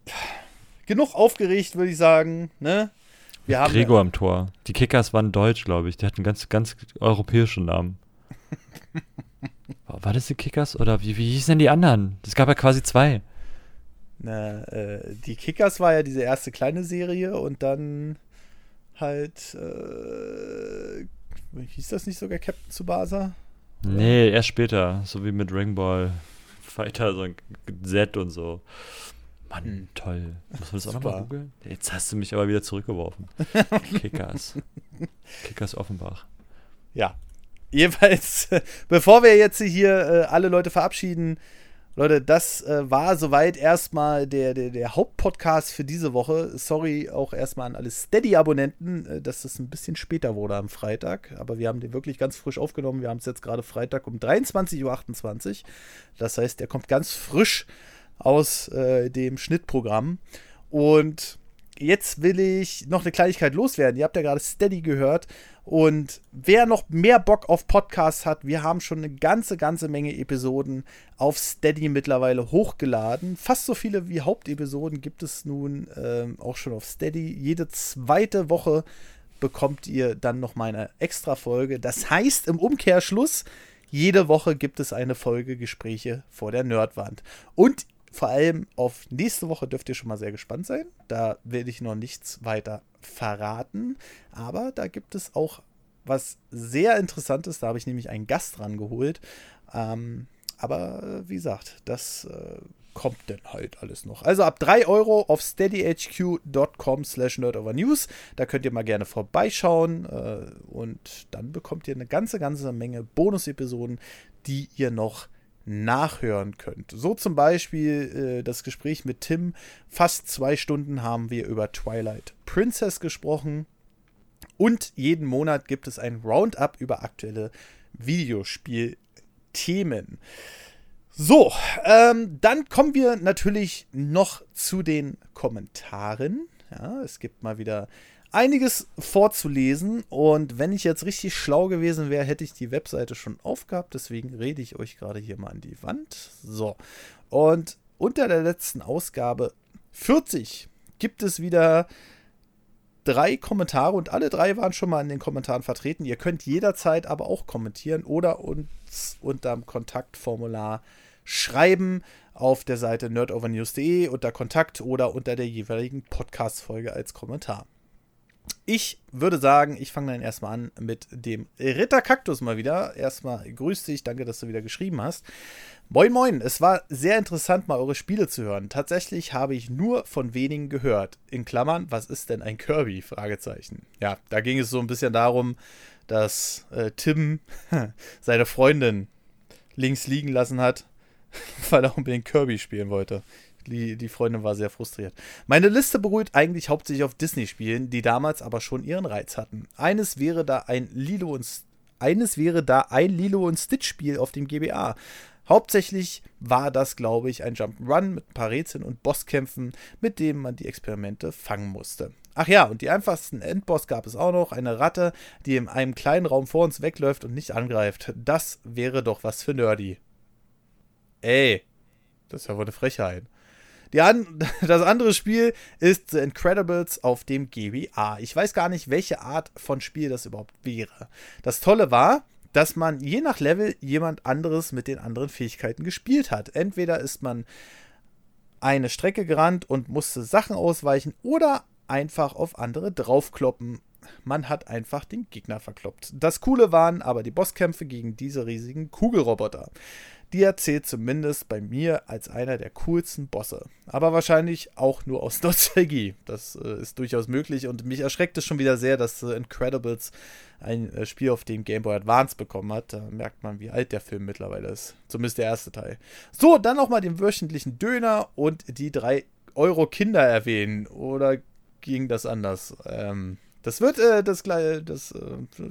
[SPEAKER 1] äh, genug aufgeregt, würde ich sagen. Ne?
[SPEAKER 2] Wir haben Gregor ja, am Tor. Die Kickers waren deutsch, glaube ich. Die hatten ganz, ganz europäischen Namen. War das die Kickers oder wie, wie hießen denn die anderen? Es gab ja quasi zwei.
[SPEAKER 1] Na, äh, die Kickers war ja diese erste kleine Serie und dann halt, äh, hieß das nicht sogar Captain Tsubasa?
[SPEAKER 2] Nee, erst später, so wie mit Ring Ball Fighter, so ein Z und so. Mann, hm. toll. Muss man das auch nochmal googeln? Jetzt hast du mich aber wieder zurückgeworfen. Kickers. Kickers Offenbach.
[SPEAKER 1] Ja, jedenfalls, bevor wir jetzt hier äh, alle Leute verabschieden, Leute, das äh, war soweit erstmal der, der, der Hauptpodcast für diese Woche. Sorry auch erstmal an alle Steady-Abonnenten, äh, dass es ein bisschen später wurde am Freitag. Aber wir haben den wirklich ganz frisch aufgenommen. Wir haben es jetzt gerade Freitag um 23.28 Uhr. Das heißt, der kommt ganz frisch aus äh, dem Schnittprogramm. Und jetzt will ich noch eine Kleinigkeit loswerden. Ihr habt ja gerade Steady gehört. Und wer noch mehr Bock auf Podcasts hat, wir haben schon eine ganze, ganze Menge Episoden auf Steady mittlerweile hochgeladen. Fast so viele wie Hauptepisoden gibt es nun ähm, auch schon auf Steady. Jede zweite Woche bekommt ihr dann noch mal eine extra Folge. Das heißt im Umkehrschluss, jede Woche gibt es eine Folge Gespräche vor der Nerdwand. Und vor allem auf nächste Woche dürft ihr schon mal sehr gespannt sein. Da werde ich noch nichts weiter verraten. Aber da gibt es auch was sehr Interessantes. Da habe ich nämlich einen Gast dran geholt. Ähm, aber wie gesagt, das äh, kommt denn halt alles noch. Also ab 3 Euro auf steadyhq.com slash nerdovernews. Da könnt ihr mal gerne vorbeischauen äh, und dann bekommt ihr eine ganze, ganze Menge Bonus-Episoden, die ihr noch nachhören könnt. So zum Beispiel äh, das Gespräch mit Tim. Fast zwei Stunden haben wir über Twilight Princess gesprochen. Und jeden Monat gibt es ein Roundup über aktuelle Videospielthemen. So, ähm, dann kommen wir natürlich noch zu den Kommentaren. Ja, es gibt mal wieder einiges vorzulesen und wenn ich jetzt richtig schlau gewesen wäre, hätte ich die Webseite schon aufgehabt. Deswegen rede ich euch gerade hier mal an die Wand. So, und unter der letzten Ausgabe 40 gibt es wieder drei Kommentare und alle drei waren schon mal in den Kommentaren vertreten. Ihr könnt jederzeit aber auch kommentieren oder uns unterm Kontaktformular schreiben auf der Seite nerdovernews.de unter Kontakt oder unter der jeweiligen Podcast-Folge als Kommentar. Ich würde sagen, ich fange dann erstmal an mit dem Ritter Kaktus mal wieder. Erstmal grüß dich, danke, dass du wieder geschrieben hast. Moin, moin, es war sehr interessant, mal eure Spiele zu hören. Tatsächlich habe ich nur von wenigen gehört. In Klammern, was ist denn ein Kirby? Fragezeichen. Ja, da ging es so ein bisschen darum, dass äh, Tim seine Freundin links liegen lassen hat, weil er unbedingt Kirby spielen wollte. Die, die Freundin war sehr frustriert. Meine Liste beruht eigentlich hauptsächlich auf Disney-Spielen, die damals aber schon ihren Reiz hatten. Eines wäre da ein Lilo und eines wäre da ein Lilo und Stitch-Spiel auf dem GBA. Hauptsächlich war das, glaube ich, ein Jump'n'Run mit ein paar Rätseln und Bosskämpfen, mit denen man die Experimente fangen musste. Ach ja, und die einfachsten Endboss gab es auch noch. Eine Ratte, die in einem kleinen Raum vor uns wegläuft und nicht angreift. Das wäre doch was für Nerdy. Ey, das ist ja wohl eine Frechheit. An das andere Spiel ist The Incredibles auf dem GBA. Ich weiß gar nicht, welche Art von Spiel das überhaupt wäre. Das Tolle war, dass man je nach Level jemand anderes mit den anderen Fähigkeiten gespielt hat. Entweder ist man eine Strecke gerannt und musste Sachen ausweichen oder einfach auf andere draufkloppen. Man hat einfach den Gegner verkloppt. Das Coole waren aber die Bosskämpfe gegen diese riesigen Kugelroboter. Die erzählt zumindest bei mir als einer der coolsten Bosse. Aber wahrscheinlich auch nur aus Nostalgie. Das äh, ist durchaus möglich und mich erschreckt es schon wieder sehr, dass äh, Incredibles ein äh, Spiel auf dem Game Boy Advance bekommen hat. Da merkt man, wie alt der Film mittlerweile ist. Zumindest der erste Teil. So, dann nochmal den wöchentlichen Döner und die drei Euro Kinder erwähnen. Oder ging das anders? Ähm, das wird äh, das, das äh,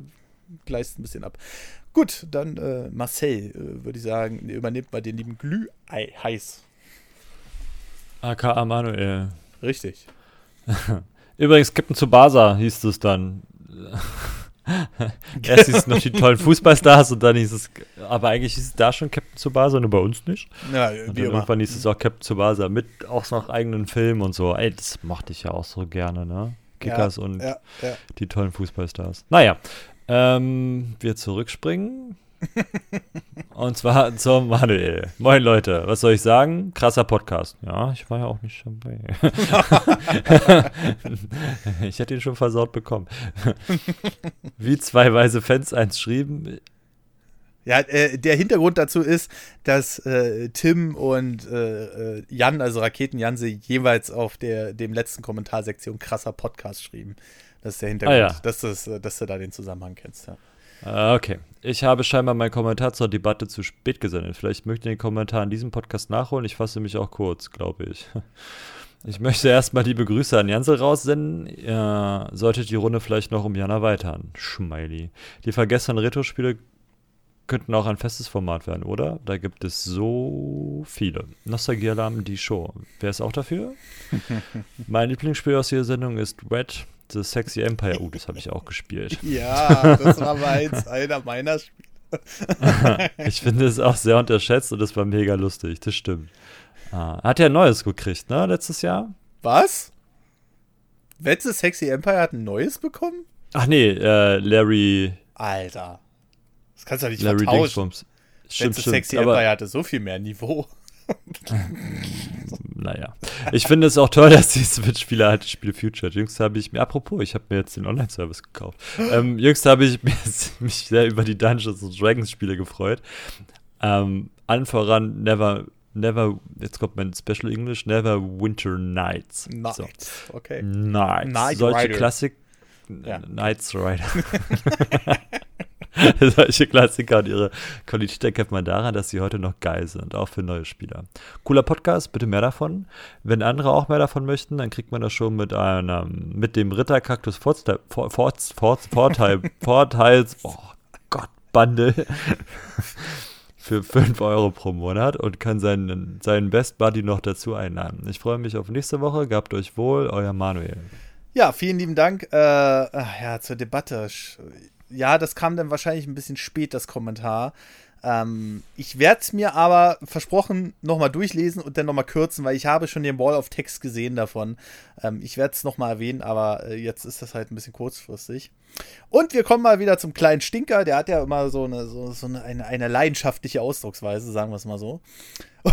[SPEAKER 1] gleist ein bisschen ab. Gut, dann äh, Marcel, äh, würde ich sagen, übernimmt mal den lieben Glühei heiß.
[SPEAKER 2] AKA Manuel.
[SPEAKER 1] Richtig.
[SPEAKER 2] Übrigens, Captain Tsubasa hieß es dann. Erst hieß es noch die tollen Fußballstars und dann hieß es, aber eigentlich hieß es da schon Captain Tsubasa, nur bei uns nicht.
[SPEAKER 1] Ja,
[SPEAKER 2] und dann irgendwann hieß es auch Captain Tsubasa mit auch noch eigenen Filmen und so. Ey, das mochte ich ja auch so gerne, ne? Kickers ja, und
[SPEAKER 1] ja, ja.
[SPEAKER 2] die tollen Fußballstars. Naja, ähm, wir zurückspringen. Und zwar zum Manuel. Moin Leute, was soll ich sagen? Krasser Podcast. Ja, ich war ja auch nicht dabei. ich hätte ihn schon versaut bekommen. Wie zwei weise Fans eins schrieben.
[SPEAKER 1] Ja, äh, der Hintergrund dazu ist, dass äh, Tim und äh, äh Jan, also Raketen Janse, jeweils auf der, dem letzten Kommentarsektion krasser Podcast schrieben. Das ist der Hintergrund, ah, ja. dass, das, dass du da den Zusammenhang kennst. Ja.
[SPEAKER 2] Ah, okay. Ich habe scheinbar meinen Kommentar zur Debatte zu spät gesendet. Vielleicht möchte ich den Kommentar in diesem Podcast nachholen. Ich fasse mich auch kurz, glaube ich. Ich möchte erstmal liebe Grüße an Jansel raussenden. Ja, sollte die Runde vielleicht noch um Jana erweitern. Schmeili. Die vergessenen Retro-Spiele könnten auch ein festes Format werden, oder? Da gibt es so viele. Nostalgie-Alarm, die Show. Wer ist auch dafür? mein Lieblingsspiel aus dieser Sendung ist Red The Sexy Empire. Uh, das habe ich auch gespielt.
[SPEAKER 1] Ja, das war meins, einer meiner Spiele.
[SPEAKER 2] ich finde es auch sehr unterschätzt und das war mega lustig, das stimmt. Ah, hat ja ein neues gekriegt, ne, letztes Jahr?
[SPEAKER 1] Was? Letzte Sexy Empire hat ein neues bekommen?
[SPEAKER 2] Ach nee, äh, Larry.
[SPEAKER 1] Alter. Das kannst du doch nicht
[SPEAKER 2] Larry
[SPEAKER 1] vertauschen.
[SPEAKER 2] Dingsbums. Stimmt, stimmt,
[SPEAKER 1] Sexy Empire hatte so viel mehr Niveau.
[SPEAKER 2] naja. Ich finde es auch toll, dass die Switch-Spiele halt Spiele Future. Jüngst habe ich mir, apropos, ich habe mir jetzt den Online-Service gekauft. Ähm, jüngst habe ich mich sehr über die Dungeons Dragons Spiele gefreut. Ähm, allen voran Never Never, jetzt kommt mein Special English, Never Winter Nights.
[SPEAKER 1] Nights, so. okay.
[SPEAKER 2] Nights. Night Solche Rider. Klassik. Ja. Nights Rider. Solche Klassiker und ihre Qualität erkennt man daran, dass sie heute noch geil sind, auch für neue Spieler. Cooler Podcast, bitte mehr davon. Wenn andere auch mehr davon möchten, dann kriegt man das schon mit einem, mit dem Ritterkaktus Vorteil, Vorteil, Vorteils, oh Gott, Bundle für 5 Euro pro Monat und kann seinen, seinen Best Buddy noch dazu einladen. Ich freue mich auf nächste Woche. Gabt euch wohl, euer Manuel.
[SPEAKER 1] Ja, vielen lieben Dank. Äh, ja, zur Debatte ja, das kam dann wahrscheinlich ein bisschen spät, das Kommentar. Ähm, ich werde es mir aber versprochen nochmal durchlesen und dann nochmal kürzen, weil ich habe schon den Wall of Text gesehen davon. Ähm, ich werde es nochmal erwähnen, aber äh, jetzt ist das halt ein bisschen kurzfristig. Und wir kommen mal wieder zum kleinen Stinker. Der hat ja immer so eine, so, so eine, eine, leidenschaftliche Ausdrucksweise, sagen wir es mal so.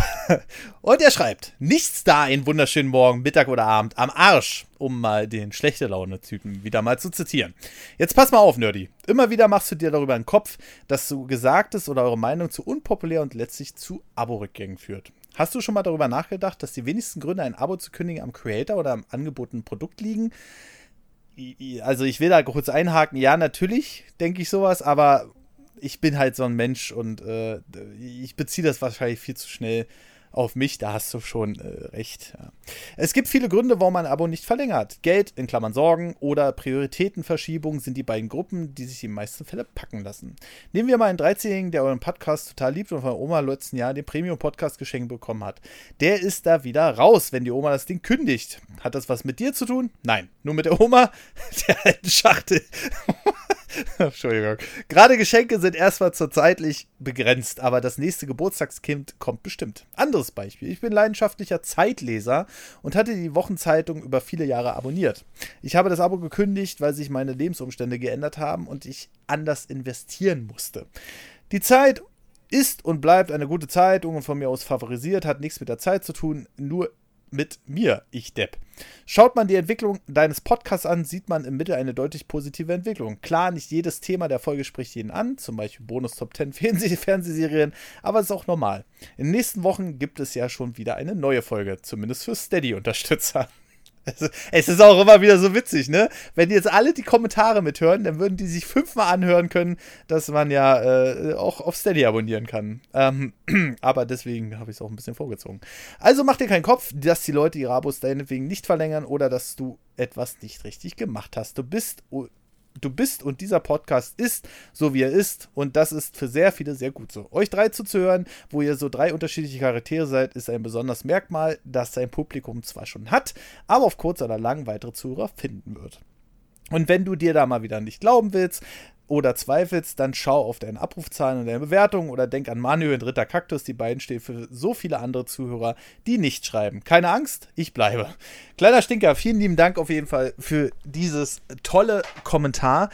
[SPEAKER 1] Und er schreibt: Nichts da einen wunderschönen Morgen, Mittag oder Abend am Arsch, um mal den schlechte Laune-Typen wieder mal zu zitieren. Jetzt pass mal auf, Nerdy. Immer wieder machst du dir darüber einen Kopf, dass du Gesagtes oder eure Meinung zu unpopulär und letztlich zu Abo-Rückgängen führt. Hast du schon mal darüber nachgedacht, dass die wenigsten Gründe, ein Abo zu kündigen, am Creator oder am angebotenen Produkt liegen? also ich will da kurz einhaken, ja, natürlich denke ich sowas, aber ich bin halt so ein Mensch und äh, ich beziehe das wahrscheinlich viel zu schnell auf mich, da hast du schon äh, recht. Ja. Es gibt viele Gründe, warum man ein Abo nicht verlängert. Geld, in Klammern Sorgen oder Prioritätenverschiebung sind die beiden Gruppen, die sich den meisten Fällen packen lassen. Nehmen wir mal einen 13-Jährigen, der euren Podcast total liebt und von der Oma letzten Jahr den Premium-Podcast geschenkt bekommen hat. Der ist da wieder raus, wenn die Oma das Ding kündigt. Hat das was mit dir zu tun? Nein, nur mit der Oma, der alten Schachtel. Entschuldigung. Gerade Geschenke sind erstmal zur zeitlich begrenzt, aber das nächste Geburtstagskind kommt bestimmt. Anderes Beispiel. Ich bin leidenschaftlicher Zeitleser und hatte die Wochenzeitung über viele Jahre abonniert. Ich habe das Abo gekündigt, weil sich meine Lebensumstände geändert haben und ich anders investieren musste. Die Zeit ist und bleibt eine gute Zeitung und von mir aus favorisiert, hat nichts mit der Zeit zu tun, nur mit mir, ich Depp. Schaut man die Entwicklung deines Podcasts an, sieht man im Mittel eine deutlich positive Entwicklung. Klar, nicht jedes Thema der Folge spricht jeden an, zum Beispiel Bonus Top 10 Fernsehserien, aber es ist auch normal. In den nächsten Wochen gibt es ja schon wieder eine neue Folge, zumindest für Steady-Unterstützer. Es ist auch immer wieder so witzig, ne? Wenn jetzt alle die Kommentare mithören, dann würden die sich fünfmal anhören können, dass man ja äh, auch auf Steady abonnieren kann. Ähm, aber deswegen habe ich es auch ein bisschen vorgezogen. Also mach dir keinen Kopf, dass die Leute ihre Abos deinetwegen nicht verlängern oder dass du etwas nicht richtig gemacht hast. Du bist du bist und dieser Podcast ist so, wie er ist. Und das ist für sehr viele sehr gut so. Euch drei zuzuhören, wo ihr so drei unterschiedliche Charaktere seid, ist ein besonderes Merkmal, das sein Publikum zwar schon hat, aber auf kurz oder lang weitere Zuhörer finden wird. Und wenn du dir da mal wieder nicht glauben willst, oder zweifelst, dann schau auf deine Abrufzahlen und deine Bewertungen oder denk an Manuel und Ritter Kaktus. Die beiden stehen für so viele andere Zuhörer, die nicht schreiben. Keine Angst, ich bleibe. Kleiner Stinker, vielen lieben Dank auf jeden Fall für dieses tolle Kommentar.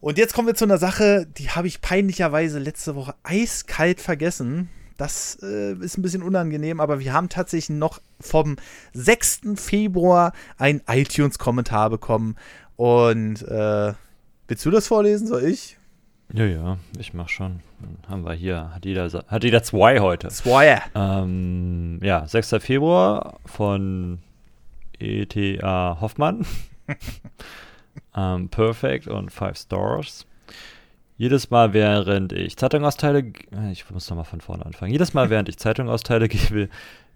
[SPEAKER 1] Und jetzt kommen wir zu einer Sache, die habe ich peinlicherweise letzte Woche eiskalt vergessen. Das äh, ist ein bisschen unangenehm, aber wir haben tatsächlich noch vom 6. Februar ein iTunes-Kommentar bekommen. Und äh, Willst du das vorlesen? Soll ich?
[SPEAKER 2] Ja, ja, ich mach schon. Dann haben wir hier, hat jeder, hat jeder zwei heute.
[SPEAKER 1] Zwei.
[SPEAKER 2] Ähm, ja, 6. Februar von ETA Hoffmann. ähm, Perfect und Five Stars. Jedes Mal, während ich Zeitung austeile, ich muss nochmal von vorne anfangen. Jedes Mal, während ich Zeitung austeile, gebe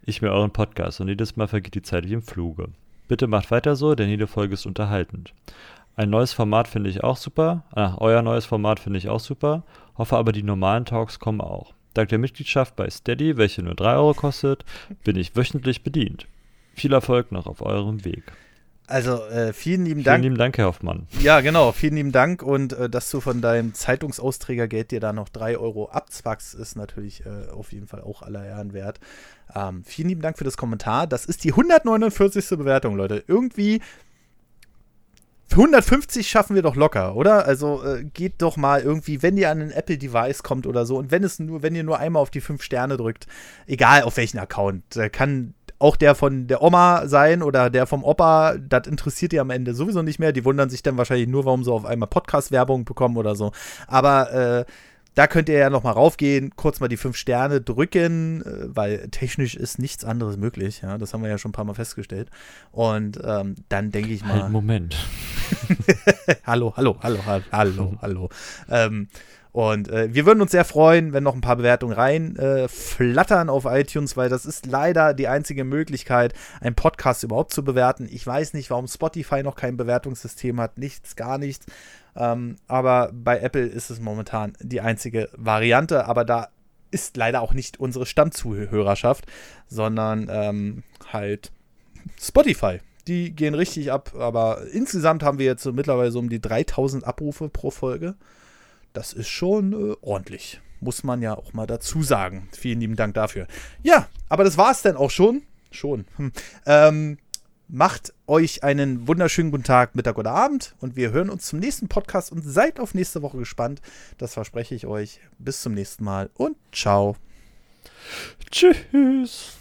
[SPEAKER 2] ich mir euren Podcast und jedes Mal vergeht die Zeit wie im Fluge. Bitte macht weiter so, denn jede Folge ist unterhaltend. Ein neues Format finde ich auch super. Ach, euer neues Format finde ich auch super. Hoffe aber, die normalen Talks kommen auch. Dank der Mitgliedschaft bei Steady, welche nur 3 Euro kostet, bin ich wöchentlich bedient. Viel Erfolg noch auf eurem Weg.
[SPEAKER 1] Also äh, vielen lieben Dank.
[SPEAKER 2] Vielen lieben Dank, Herr Hoffmann.
[SPEAKER 1] Ja, genau. Vielen lieben Dank und äh, dass du von deinem Zeitungsausträgergeld dir da noch 3 Euro abzwackst, ist natürlich äh, auf jeden Fall auch aller Ehren wert. Ähm, vielen lieben Dank für das Kommentar. Das ist die 149. Bewertung, Leute. Irgendwie 150 schaffen wir doch locker, oder? Also äh, geht doch mal irgendwie, wenn ihr an ein Apple-Device kommt oder so und wenn es nur, wenn ihr nur einmal auf die 5 Sterne drückt, egal auf welchen Account, äh, kann auch der von der Oma sein oder der vom Opa, das interessiert die am Ende sowieso nicht mehr. Die wundern sich dann wahrscheinlich nur, warum sie auf einmal Podcast-Werbung bekommen oder so. Aber äh, da könnt ihr ja noch mal raufgehen, kurz mal die fünf Sterne drücken, äh, weil technisch ist nichts anderes möglich. Ja, das haben wir ja schon ein paar Mal festgestellt. Und ähm, dann denke ich mal.
[SPEAKER 2] Halt, Moment.
[SPEAKER 1] hallo, hallo, hallo, hallo, hallo, hallo. Ähm, und äh, wir würden uns sehr freuen, wenn noch ein paar Bewertungen rein äh, auf iTunes, weil das ist leider die einzige Möglichkeit, einen Podcast überhaupt zu bewerten. Ich weiß nicht, warum Spotify noch kein Bewertungssystem hat. Nichts, gar nichts. Ähm, aber bei Apple ist es momentan die einzige Variante. Aber da ist leider auch nicht unsere Stammzuhörerschaft, sondern ähm, halt Spotify. Die gehen richtig ab, aber insgesamt haben wir jetzt so mittlerweile so um die 3000 Abrufe pro Folge. Das ist schon äh, ordentlich. Muss man ja auch mal dazu sagen. Vielen lieben Dank dafür. Ja, aber das war es dann auch schon. Schon. Hm. Ähm, macht euch einen wunderschönen guten Tag, Mittag oder Abend und wir hören uns zum nächsten Podcast und seid auf nächste Woche gespannt. Das verspreche ich euch. Bis zum nächsten Mal und ciao.
[SPEAKER 2] Tschüss.